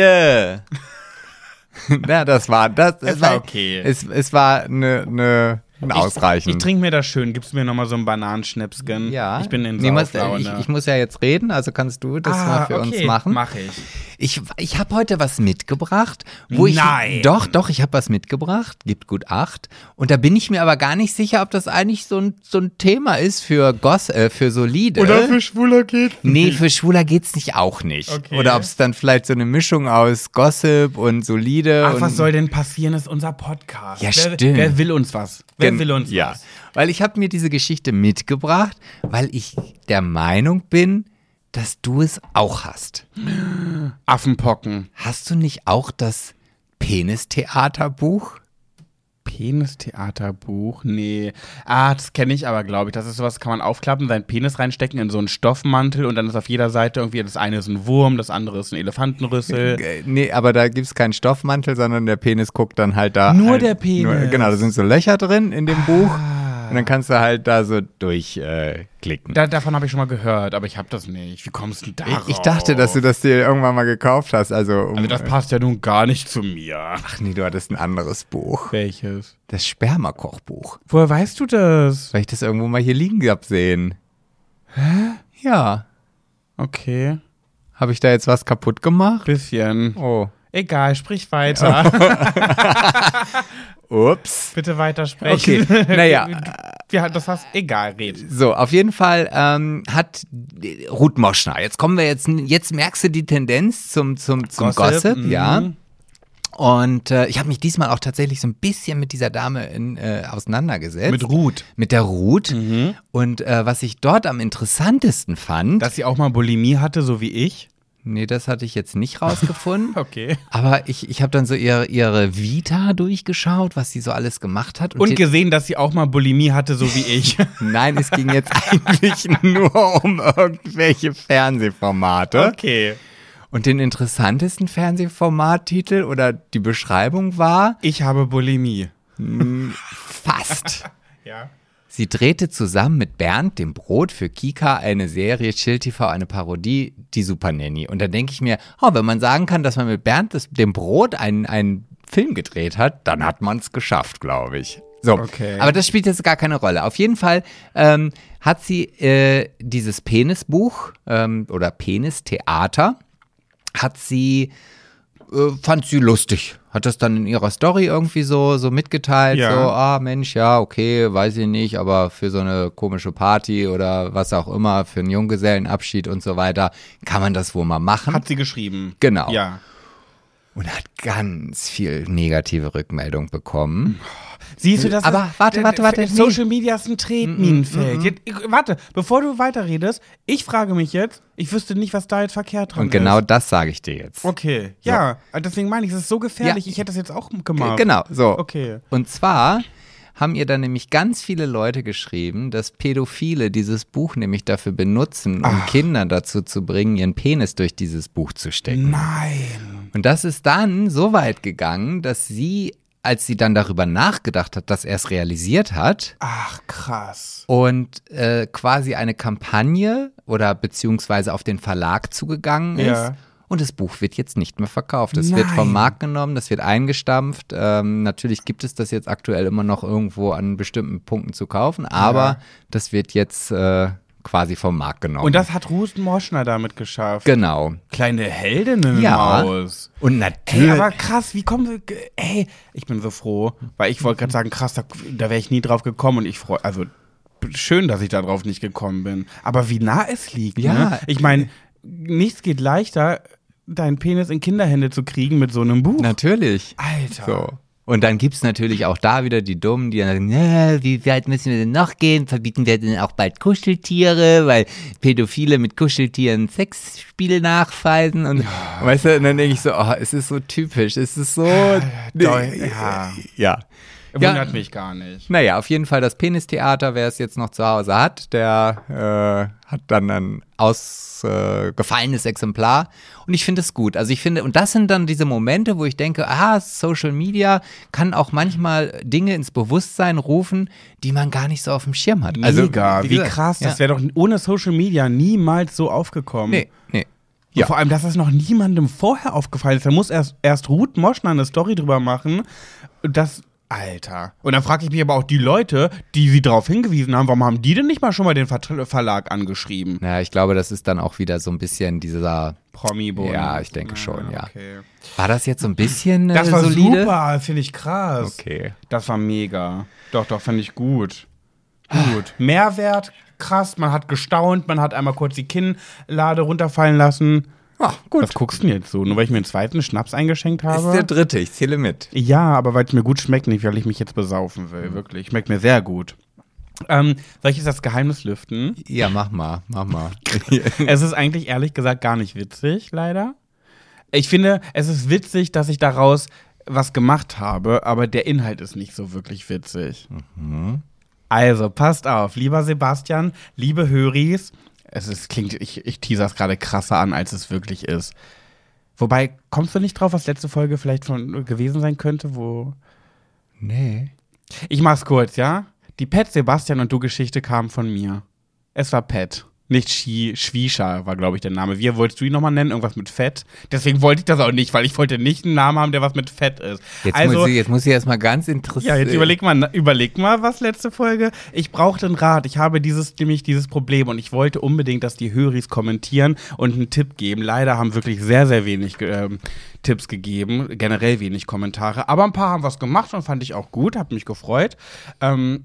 Speaker 2: Na, das war das. das
Speaker 1: Es war okay.
Speaker 2: Es, es war eine ne, ne ausreichend.
Speaker 1: Ich, ich trinke mir das schön. Gibst du mir nochmal so einen Bananenschnipsgen?
Speaker 2: ja.
Speaker 1: Ich bin in
Speaker 2: Nee, muss, ich, ich muss ja jetzt reden, also kannst du das mal für uns machen.
Speaker 1: Mach ich.
Speaker 2: Ich, ich habe heute was mitgebracht, wo ich.
Speaker 1: Nein.
Speaker 2: Doch, doch, ich habe was mitgebracht, gibt gut acht. Und da bin ich mir aber gar nicht sicher, ob das eigentlich so ein, so ein Thema ist für Goss, äh, für solide.
Speaker 1: Schwuler geht.
Speaker 2: Nee, für Schwuler geht's nicht auch nicht.
Speaker 1: Okay.
Speaker 2: Oder ob es dann vielleicht so eine Mischung aus Gossip und solide.
Speaker 1: Ach,
Speaker 2: und
Speaker 1: was soll denn passieren, ist unser Podcast.
Speaker 2: Ja,
Speaker 1: wer,
Speaker 2: stimmt.
Speaker 1: Wer will uns was? Wer
Speaker 2: Gen-
Speaker 1: will uns
Speaker 2: ja.
Speaker 1: was?
Speaker 2: Weil ich habe mir diese Geschichte mitgebracht, weil ich der Meinung bin, dass du es auch hast.
Speaker 1: Affenpocken.
Speaker 2: Hast du nicht auch das Penistheaterbuch?
Speaker 1: Penistheaterbuch? Nee. Ah, das kenne ich aber, glaube ich. Das ist sowas, kann man aufklappen, seinen Penis reinstecken in so einen Stoffmantel und dann ist auf jeder Seite irgendwie, das eine ist ein Wurm, das andere ist ein Elefantenrüssel.
Speaker 2: Äh, Nee, aber da gibt's keinen Stoffmantel, sondern der Penis guckt dann halt da.
Speaker 1: Nur
Speaker 2: halt,
Speaker 1: der Penis.
Speaker 2: genau, da sind so Löcher drin in dem Buch. Und dann kannst du halt da so durchklicken. Äh.
Speaker 1: Da, davon habe ich schon mal gehört, aber ich habe das nicht. Wie kommst du denn darauf?
Speaker 2: ich, ich dachte, dass du das dir irgendwann mal gekauft hast. Also, um,
Speaker 1: Also das passt ja nun gar nicht zu mir.
Speaker 2: Ach nee, du hattest ein anderes Buch.
Speaker 1: Welches?
Speaker 2: Das Spermakochbuch.
Speaker 1: Woher weißt du das?
Speaker 2: Weil ich das irgendwo mal hier liegen gehabt sehen. Hä? Ja.
Speaker 1: Okay,
Speaker 2: Habe ich da jetzt was kaputt gemacht?
Speaker 1: bisschen.
Speaker 2: Oh.
Speaker 1: Egal, sprich weiter.
Speaker 2: Ups.
Speaker 1: Bitte weitersprechen.
Speaker 2: Okay, naja.
Speaker 1: Ja, das hast egal, red.
Speaker 2: So, auf jeden Fall ähm, hat Ruth Moschner, jetzt kommen wir jetzt, jetzt merkst du die Tendenz zum, zum, zum Gossip,
Speaker 1: mhm.
Speaker 2: ja. Und äh, ich habe mich diesmal auch tatsächlich so ein bisschen mit dieser Dame in, äh, auseinandergesetzt.
Speaker 1: Mit Ruth.
Speaker 2: Mit der Ruth. Und äh, was ich dort am interessantesten fand,
Speaker 1: Dass sie auch mal Bulimie hatte, so wie ich.
Speaker 2: Nee, das hatte ich jetzt nicht rausgefunden.
Speaker 1: Okay.
Speaker 2: Aber ich, ich habe dann so ihre, ihre Vita durchgeschaut, was sie so alles gemacht hat.
Speaker 1: Und
Speaker 2: die-
Speaker 1: gesehen, dass sie auch mal Bulimie hatte, so wie ich.
Speaker 2: Nein, es ging jetzt eigentlich nur um irgendwelche Fernsehformate.
Speaker 1: okay.
Speaker 2: Und den interessantesten Fernsehformattitel oder die Beschreibung war
Speaker 1: Ich habe Bulimie.
Speaker 2: fast.
Speaker 1: Ja.
Speaker 2: Sie drehte zusammen mit Bernd, dem Brot, für Kika eine Serie Chill TV, eine Parodie, die Super Nanny. Und da denke ich mir, oh, wenn man sagen kann, dass man mit Bernd, das, dem Brot, einen, einen Film gedreht hat, dann hat man es geschafft, glaube ich. So,
Speaker 1: Okay.
Speaker 2: aber das spielt jetzt gar keine Rolle. Auf jeden Fall ähm, hat sie äh, dieses Penisbuch ähm, oder Penistheater, hat sie äh, fand sie lustig. Hat das dann in ihrer Story irgendwie so, so mitgeteilt.
Speaker 1: Ja.
Speaker 2: So, ah Mensch, ja, okay, weiß ich nicht, aber für so eine komische Party oder was auch immer, für einen Junggesellenabschied und so weiter, kann man das wohl mal machen.
Speaker 1: Hat sie geschrieben.
Speaker 2: Genau.
Speaker 1: Ja.
Speaker 2: Und hat ganz viel negative Rückmeldung bekommen.
Speaker 1: Siehst du das?
Speaker 2: Aber
Speaker 1: ist-
Speaker 2: warte, warte, warte, nee.
Speaker 1: Social Media ist ein Tretminenfeld. Jetzt- ich- Warte, bevor du weiterredest, ich frage mich jetzt, ich wüsste nicht, was da jetzt verkehrt dran
Speaker 2: Und genau
Speaker 1: ist.
Speaker 2: das sage ich dir jetzt.
Speaker 1: Okay, ja, deswegen meine ich, es ist so gefährlich, ich hätte das jetzt auch gemacht.
Speaker 2: Genau, so.
Speaker 1: Okay.
Speaker 2: Und zwar haben ihr dann nämlich ganz viele Leute geschrieben, dass Pädophile dieses Buch nämlich dafür benutzen, um Kinder dazu zu bringen, ihren Penis durch dieses Buch zu stecken.
Speaker 1: Nein.
Speaker 2: Und das ist dann so weit gegangen, dass sie, als sie dann darüber nachgedacht hat, dass er es realisiert hat
Speaker 1: Ach, krass.
Speaker 2: und äh, quasi eine Kampagne oder beziehungsweise auf den Verlag zugegangen ist.
Speaker 1: Ja.
Speaker 2: Und das Buch wird jetzt nicht mehr verkauft. Es wird vom Markt genommen, das wird eingestampft. Ähm, natürlich gibt es das jetzt aktuell immer noch irgendwo an bestimmten Punkten zu kaufen, aber
Speaker 1: Ja.
Speaker 2: das wird jetzt äh, quasi vom Markt genommen.
Speaker 1: Und das hat Ruth Moschner damit geschafft.
Speaker 2: genau.
Speaker 1: Kleine Heldinnen
Speaker 2: Ja.
Speaker 1: Maus.
Speaker 2: Und
Speaker 1: Ey,
Speaker 2: natürlich.
Speaker 1: aber krass, wie kommen Ey, ich bin so froh, weil ich wollte gerade sagen, krass, da, da wäre ich nie drauf gekommen und ich freue. Also, schön, dass ich da drauf nicht gekommen bin. Aber wie nah es liegt,
Speaker 2: Ja.
Speaker 1: ne? Ich meine, nichts geht leichter, deinen Penis in Kinderhände zu kriegen mit so einem Buch.
Speaker 2: natürlich.
Speaker 1: Alter.
Speaker 2: So. Und dann gibt es natürlich auch da wieder die Dummen, die dann sagen, "Na, wie weit müssen wir denn noch gehen? Verbieten wir denn auch bald Kuscheltiere, weil Pädophile mit Kuscheltieren Sexspiele nachweisen und weißt du, und dann denke ich so, oh, es ist so typisch, es ist so
Speaker 1: doll, ja.
Speaker 2: ja.
Speaker 1: Wundert
Speaker 2: Ja.
Speaker 1: mich gar nicht.
Speaker 2: Naja, auf jeden Fall das Penistheater, wer es jetzt noch zu Hause hat, der äh, hat dann ein ausgefallenes Exemplar. Und ich finde es gut. Also ich finde, und das sind dann diese Momente, wo ich denke, ah, Social Media kann auch manchmal Dinge ins Bewusstsein rufen, die man gar nicht so auf dem Schirm hat. Also,
Speaker 1: Mega, wie,
Speaker 2: gesagt,
Speaker 1: krass. Das
Speaker 2: ja.
Speaker 1: wäre doch ohne Social Media niemals so aufgekommen.
Speaker 2: Nee, nee.
Speaker 1: Ja. Vor allem, dass das noch niemandem vorher aufgefallen ist. Da muss erst, erst Ruth Moschner eine Story drüber machen. Das, Alter. Und dann frage ich mich aber auch die Leute, die sie darauf hingewiesen haben, warum haben die denn nicht mal schon mal den Ver Verlag angeschrieben?
Speaker 2: Naja, ich glaube, das ist dann auch wieder so ein bisschen dieser.
Speaker 1: Promi-Bund.
Speaker 2: Ja, ich denke schon, ja.
Speaker 1: Okay.
Speaker 2: War das jetzt so ein bisschen äh,
Speaker 1: Das war
Speaker 2: solide?
Speaker 1: super, finde ich krass.
Speaker 2: Okay.
Speaker 1: Das war mega. Doch, doch, fand ich gut. Gut. Mehrwert, krass. Man hat gestaunt, man hat einmal kurz die Kinnlade runterfallen lassen.
Speaker 2: Ah, gut.
Speaker 1: Was guckst du denn jetzt so? Nur weil ich mir einen zweiten Schnaps eingeschenkt habe?
Speaker 2: Ist der dritte, ich zähle mit.
Speaker 1: Ja, aber weil es mir gut schmeckt, nicht weil ich mich jetzt besaufen will. Wirklich. Schmeckt mir sehr gut. Ähm, soll ich jetzt das Geheimnis lüften?
Speaker 2: Ja, mach mal, mach mal.
Speaker 1: es ist eigentlich ehrlich gesagt gar nicht witzig, leider. Ich finde, es ist witzig, dass ich daraus was gemacht habe, aber der Inhalt ist nicht so wirklich witzig. Also, passt auf, lieber Sebastian, liebe Höris. Es ist, klingt, ich, ich teaser es gerade krasser an, als es wirklich ist. Wobei, kommst du nicht drauf, was letzte Folge vielleicht von gewesen sein könnte, wo.
Speaker 2: nee.
Speaker 1: Ich mach's kurz, ja? Die Pet Sebastian und du Geschichte kam von mir. Es war Pet. Nicht Shi, Schwisha war, glaube ich, der Name. Wie wolltest du ihn nochmal nennen? Irgendwas mit Fett? Deswegen wollte ich das auch nicht, weil ich wollte nicht einen Namen haben, der was mit Fett ist.
Speaker 2: Jetzt,
Speaker 1: also,
Speaker 2: muss ich, jetzt muss ich erstmal ganz interessiert.
Speaker 1: ja, jetzt überleg mal, überleg mal, was letzte Folge. Ich brauchte einen Rat. Ich habe dieses, nämlich dieses Problem und ich wollte unbedingt, dass die Höris kommentieren und einen Tipp geben. Leider haben wirklich sehr, sehr wenig ähm, Tipps gegeben, generell wenig Kommentare. Aber ein paar haben was gemacht und fand ich auch gut, hat mich gefreut. Ähm,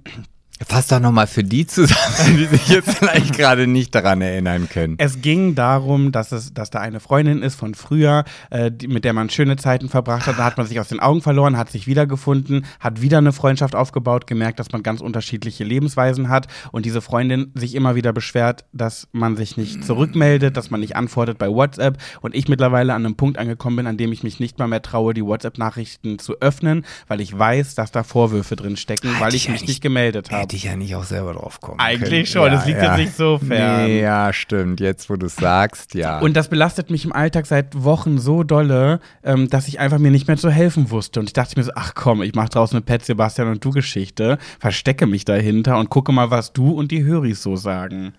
Speaker 2: Fass doch nochmal für die zusammen, die sich jetzt vielleicht gerade nicht daran erinnern können.
Speaker 1: Es ging darum, dass, es, dass da eine Freundin ist von früher, äh, die, mit der man schöne Zeiten verbracht hat. Da hat man sich aus den Augen verloren, hat sich wiedergefunden, hat wieder eine Freundschaft aufgebaut, gemerkt, dass man ganz unterschiedliche Lebensweisen hat und diese Freundin sich immer wieder beschwert, dass man sich nicht zurückmeldet, dass man nicht antwortet bei WhatsApp und ich mittlerweile an einem Punkt angekommen bin, an dem ich mich nicht mal mehr traue, die WhatsApp-Nachrichten zu öffnen, weil ich weiß, dass da Vorwürfe drin stecken,
Speaker 2: Hätte
Speaker 1: weil
Speaker 2: ich
Speaker 1: mich
Speaker 2: nicht
Speaker 1: gemeldet habe.
Speaker 2: Hätte ich ja nicht auch selber drauf kommen
Speaker 1: Eigentlich
Speaker 2: können.
Speaker 1: schon, das liegt jetzt nicht so fern.
Speaker 2: Nee, ja, stimmt. Jetzt, wo du es sagst, ja.
Speaker 1: Und das belastet mich im Alltag seit Wochen so dolle, ähm, dass ich einfach mir nicht mehr zu helfen wusste. Und ich dachte mir so, ach komm, ich mache draußen eine Pet Sebastian und du Geschichte, verstecke mich dahinter und gucke mal, was du und die Höris so sagen.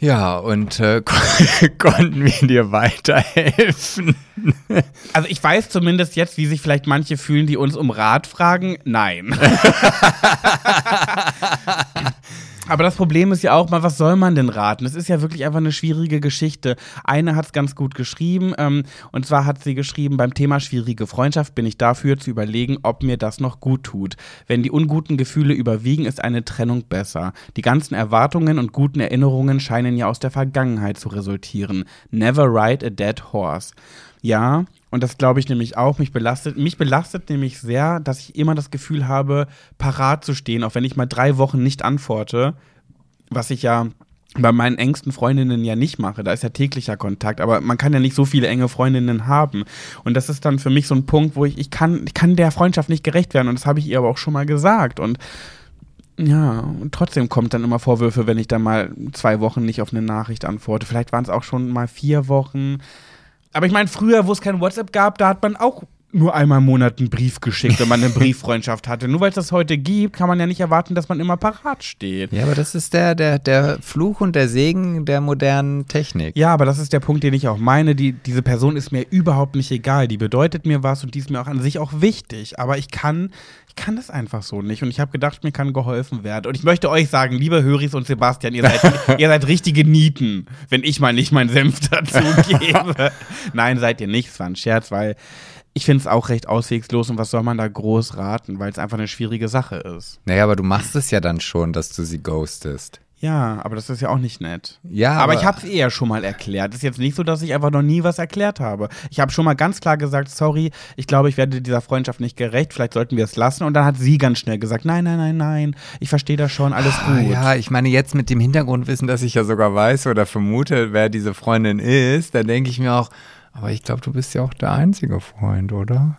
Speaker 2: Ja, und äh, konnten wir dir weiterhelfen?
Speaker 1: Also ich weiß zumindest jetzt, wie sich vielleicht manche fühlen, die uns um Rat fragen. Nein. Aber das Problem ist ja auch mal, was soll man denn raten? Es ist ja wirklich einfach eine schwierige Geschichte. Eine hat es ganz gut geschrieben, ähm, und zwar hat sie geschrieben, beim Thema schwierige Freundschaft bin ich dafür zu überlegen, ob mir das noch gut tut. Wenn die unguten Gefühle überwiegen, ist eine Trennung besser. Die ganzen Erwartungen und guten Erinnerungen scheinen ja aus der Vergangenheit zu resultieren. Never ride a dead horse. Ja, und das glaube ich nämlich auch. Mich belastet, mich belastet nämlich sehr, dass ich immer das Gefühl habe, parat zu stehen, auch wenn ich mal drei Wochen nicht antworte, was ich ja bei meinen engsten Freundinnen ja nicht mache. Da ist ja täglicher Kontakt, aber man kann ja nicht so viele enge Freundinnen haben. Und das ist dann für mich so ein Punkt, wo ich, ich kann, ich kann der Freundschaft nicht gerecht werden. Und das habe ich ihr aber auch schon mal gesagt. Und ja, und trotzdem kommt dann immer Vorwürfe, wenn ich dann mal zwei Wochen nicht auf eine Nachricht antworte. Vielleicht waren es auch schon mal vier Wochen. Aber ich meine, früher, wo es kein WhatsApp gab, da hat man auch nur einmal im Monat einen Brief geschickt, wenn man eine Brieffreundschaft hatte. Nur weil es das heute gibt, kann man ja nicht erwarten, dass man immer parat steht.
Speaker 2: Ja, aber das ist der, der, der Fluch und der Segen der modernen Technik.
Speaker 1: Ja, aber das ist der Punkt, den ich auch meine. Die, diese Person ist mir überhaupt nicht egal. Die bedeutet mir was und die ist mir auch an sich auch wichtig. Aber ich kann, ich kann das einfach so nicht. Und ich habe gedacht, mir kann geholfen werden. Und ich möchte euch sagen, liebe Höris und Sebastian, ihr seid, ihr seid richtige Nieten, wenn ich mal nicht meinen Senf dazu gebe. Nein, seid ihr nicht. Es war ein Scherz, weil ich finde es auch recht auswegslos und was soll man da groß raten, weil es einfach eine schwierige Sache ist.
Speaker 2: Naja, aber du machst es ja dann schon, dass du sie ghostest.
Speaker 1: Ja, aber das ist ja auch nicht nett.
Speaker 2: Ja,
Speaker 1: aber,
Speaker 2: aber-
Speaker 1: ich habe es eher schon mal erklärt. Es ist jetzt nicht so, dass ich einfach noch nie was erklärt habe. Ich habe schon mal ganz klar gesagt, sorry, ich glaube, ich werde dieser Freundschaft nicht gerecht, vielleicht sollten wir es lassen. Und dann hat sie ganz schnell gesagt, nein, nein, nein, nein, ich verstehe das schon, alles
Speaker 2: Ah,
Speaker 1: gut.
Speaker 2: Ja, ich meine, jetzt mit dem Hintergrundwissen, dass ich ja sogar weiß oder vermute, wer diese Freundin ist, da denke ich mir auch, aber ich glaube, du bist ja auch der einzige Freund, oder?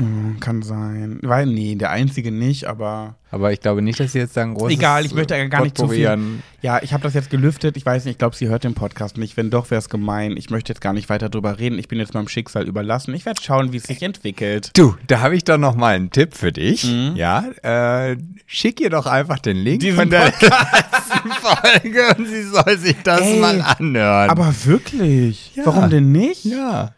Speaker 1: Mm, Kann sein. Weil, nee, der einzige nicht, aber
Speaker 2: Aber ich glaube nicht, dass sie jetzt ein großes
Speaker 1: egal, ich möchte gar nicht zu viel. Ja, ich habe das jetzt gelüftet. Ich weiß nicht, ich glaube, sie hört den Podcast nicht. Wenn doch, wäre es gemein. Ich möchte jetzt gar nicht weiter drüber reden. Ich bin jetzt meinem Schicksal überlassen. Ich werde schauen, wie es sich entwickelt.
Speaker 2: Du, da habe ich doch noch mal einen Tipp für dich.
Speaker 1: Mhm.
Speaker 2: Ja, äh, schick ihr doch einfach den Link
Speaker 1: Diesen
Speaker 2: von der letzten Folge und sie soll sich das
Speaker 1: Ey,
Speaker 2: mal anhören.
Speaker 1: Aber wirklich?
Speaker 2: Ja.
Speaker 1: Warum denn nicht?
Speaker 2: ja.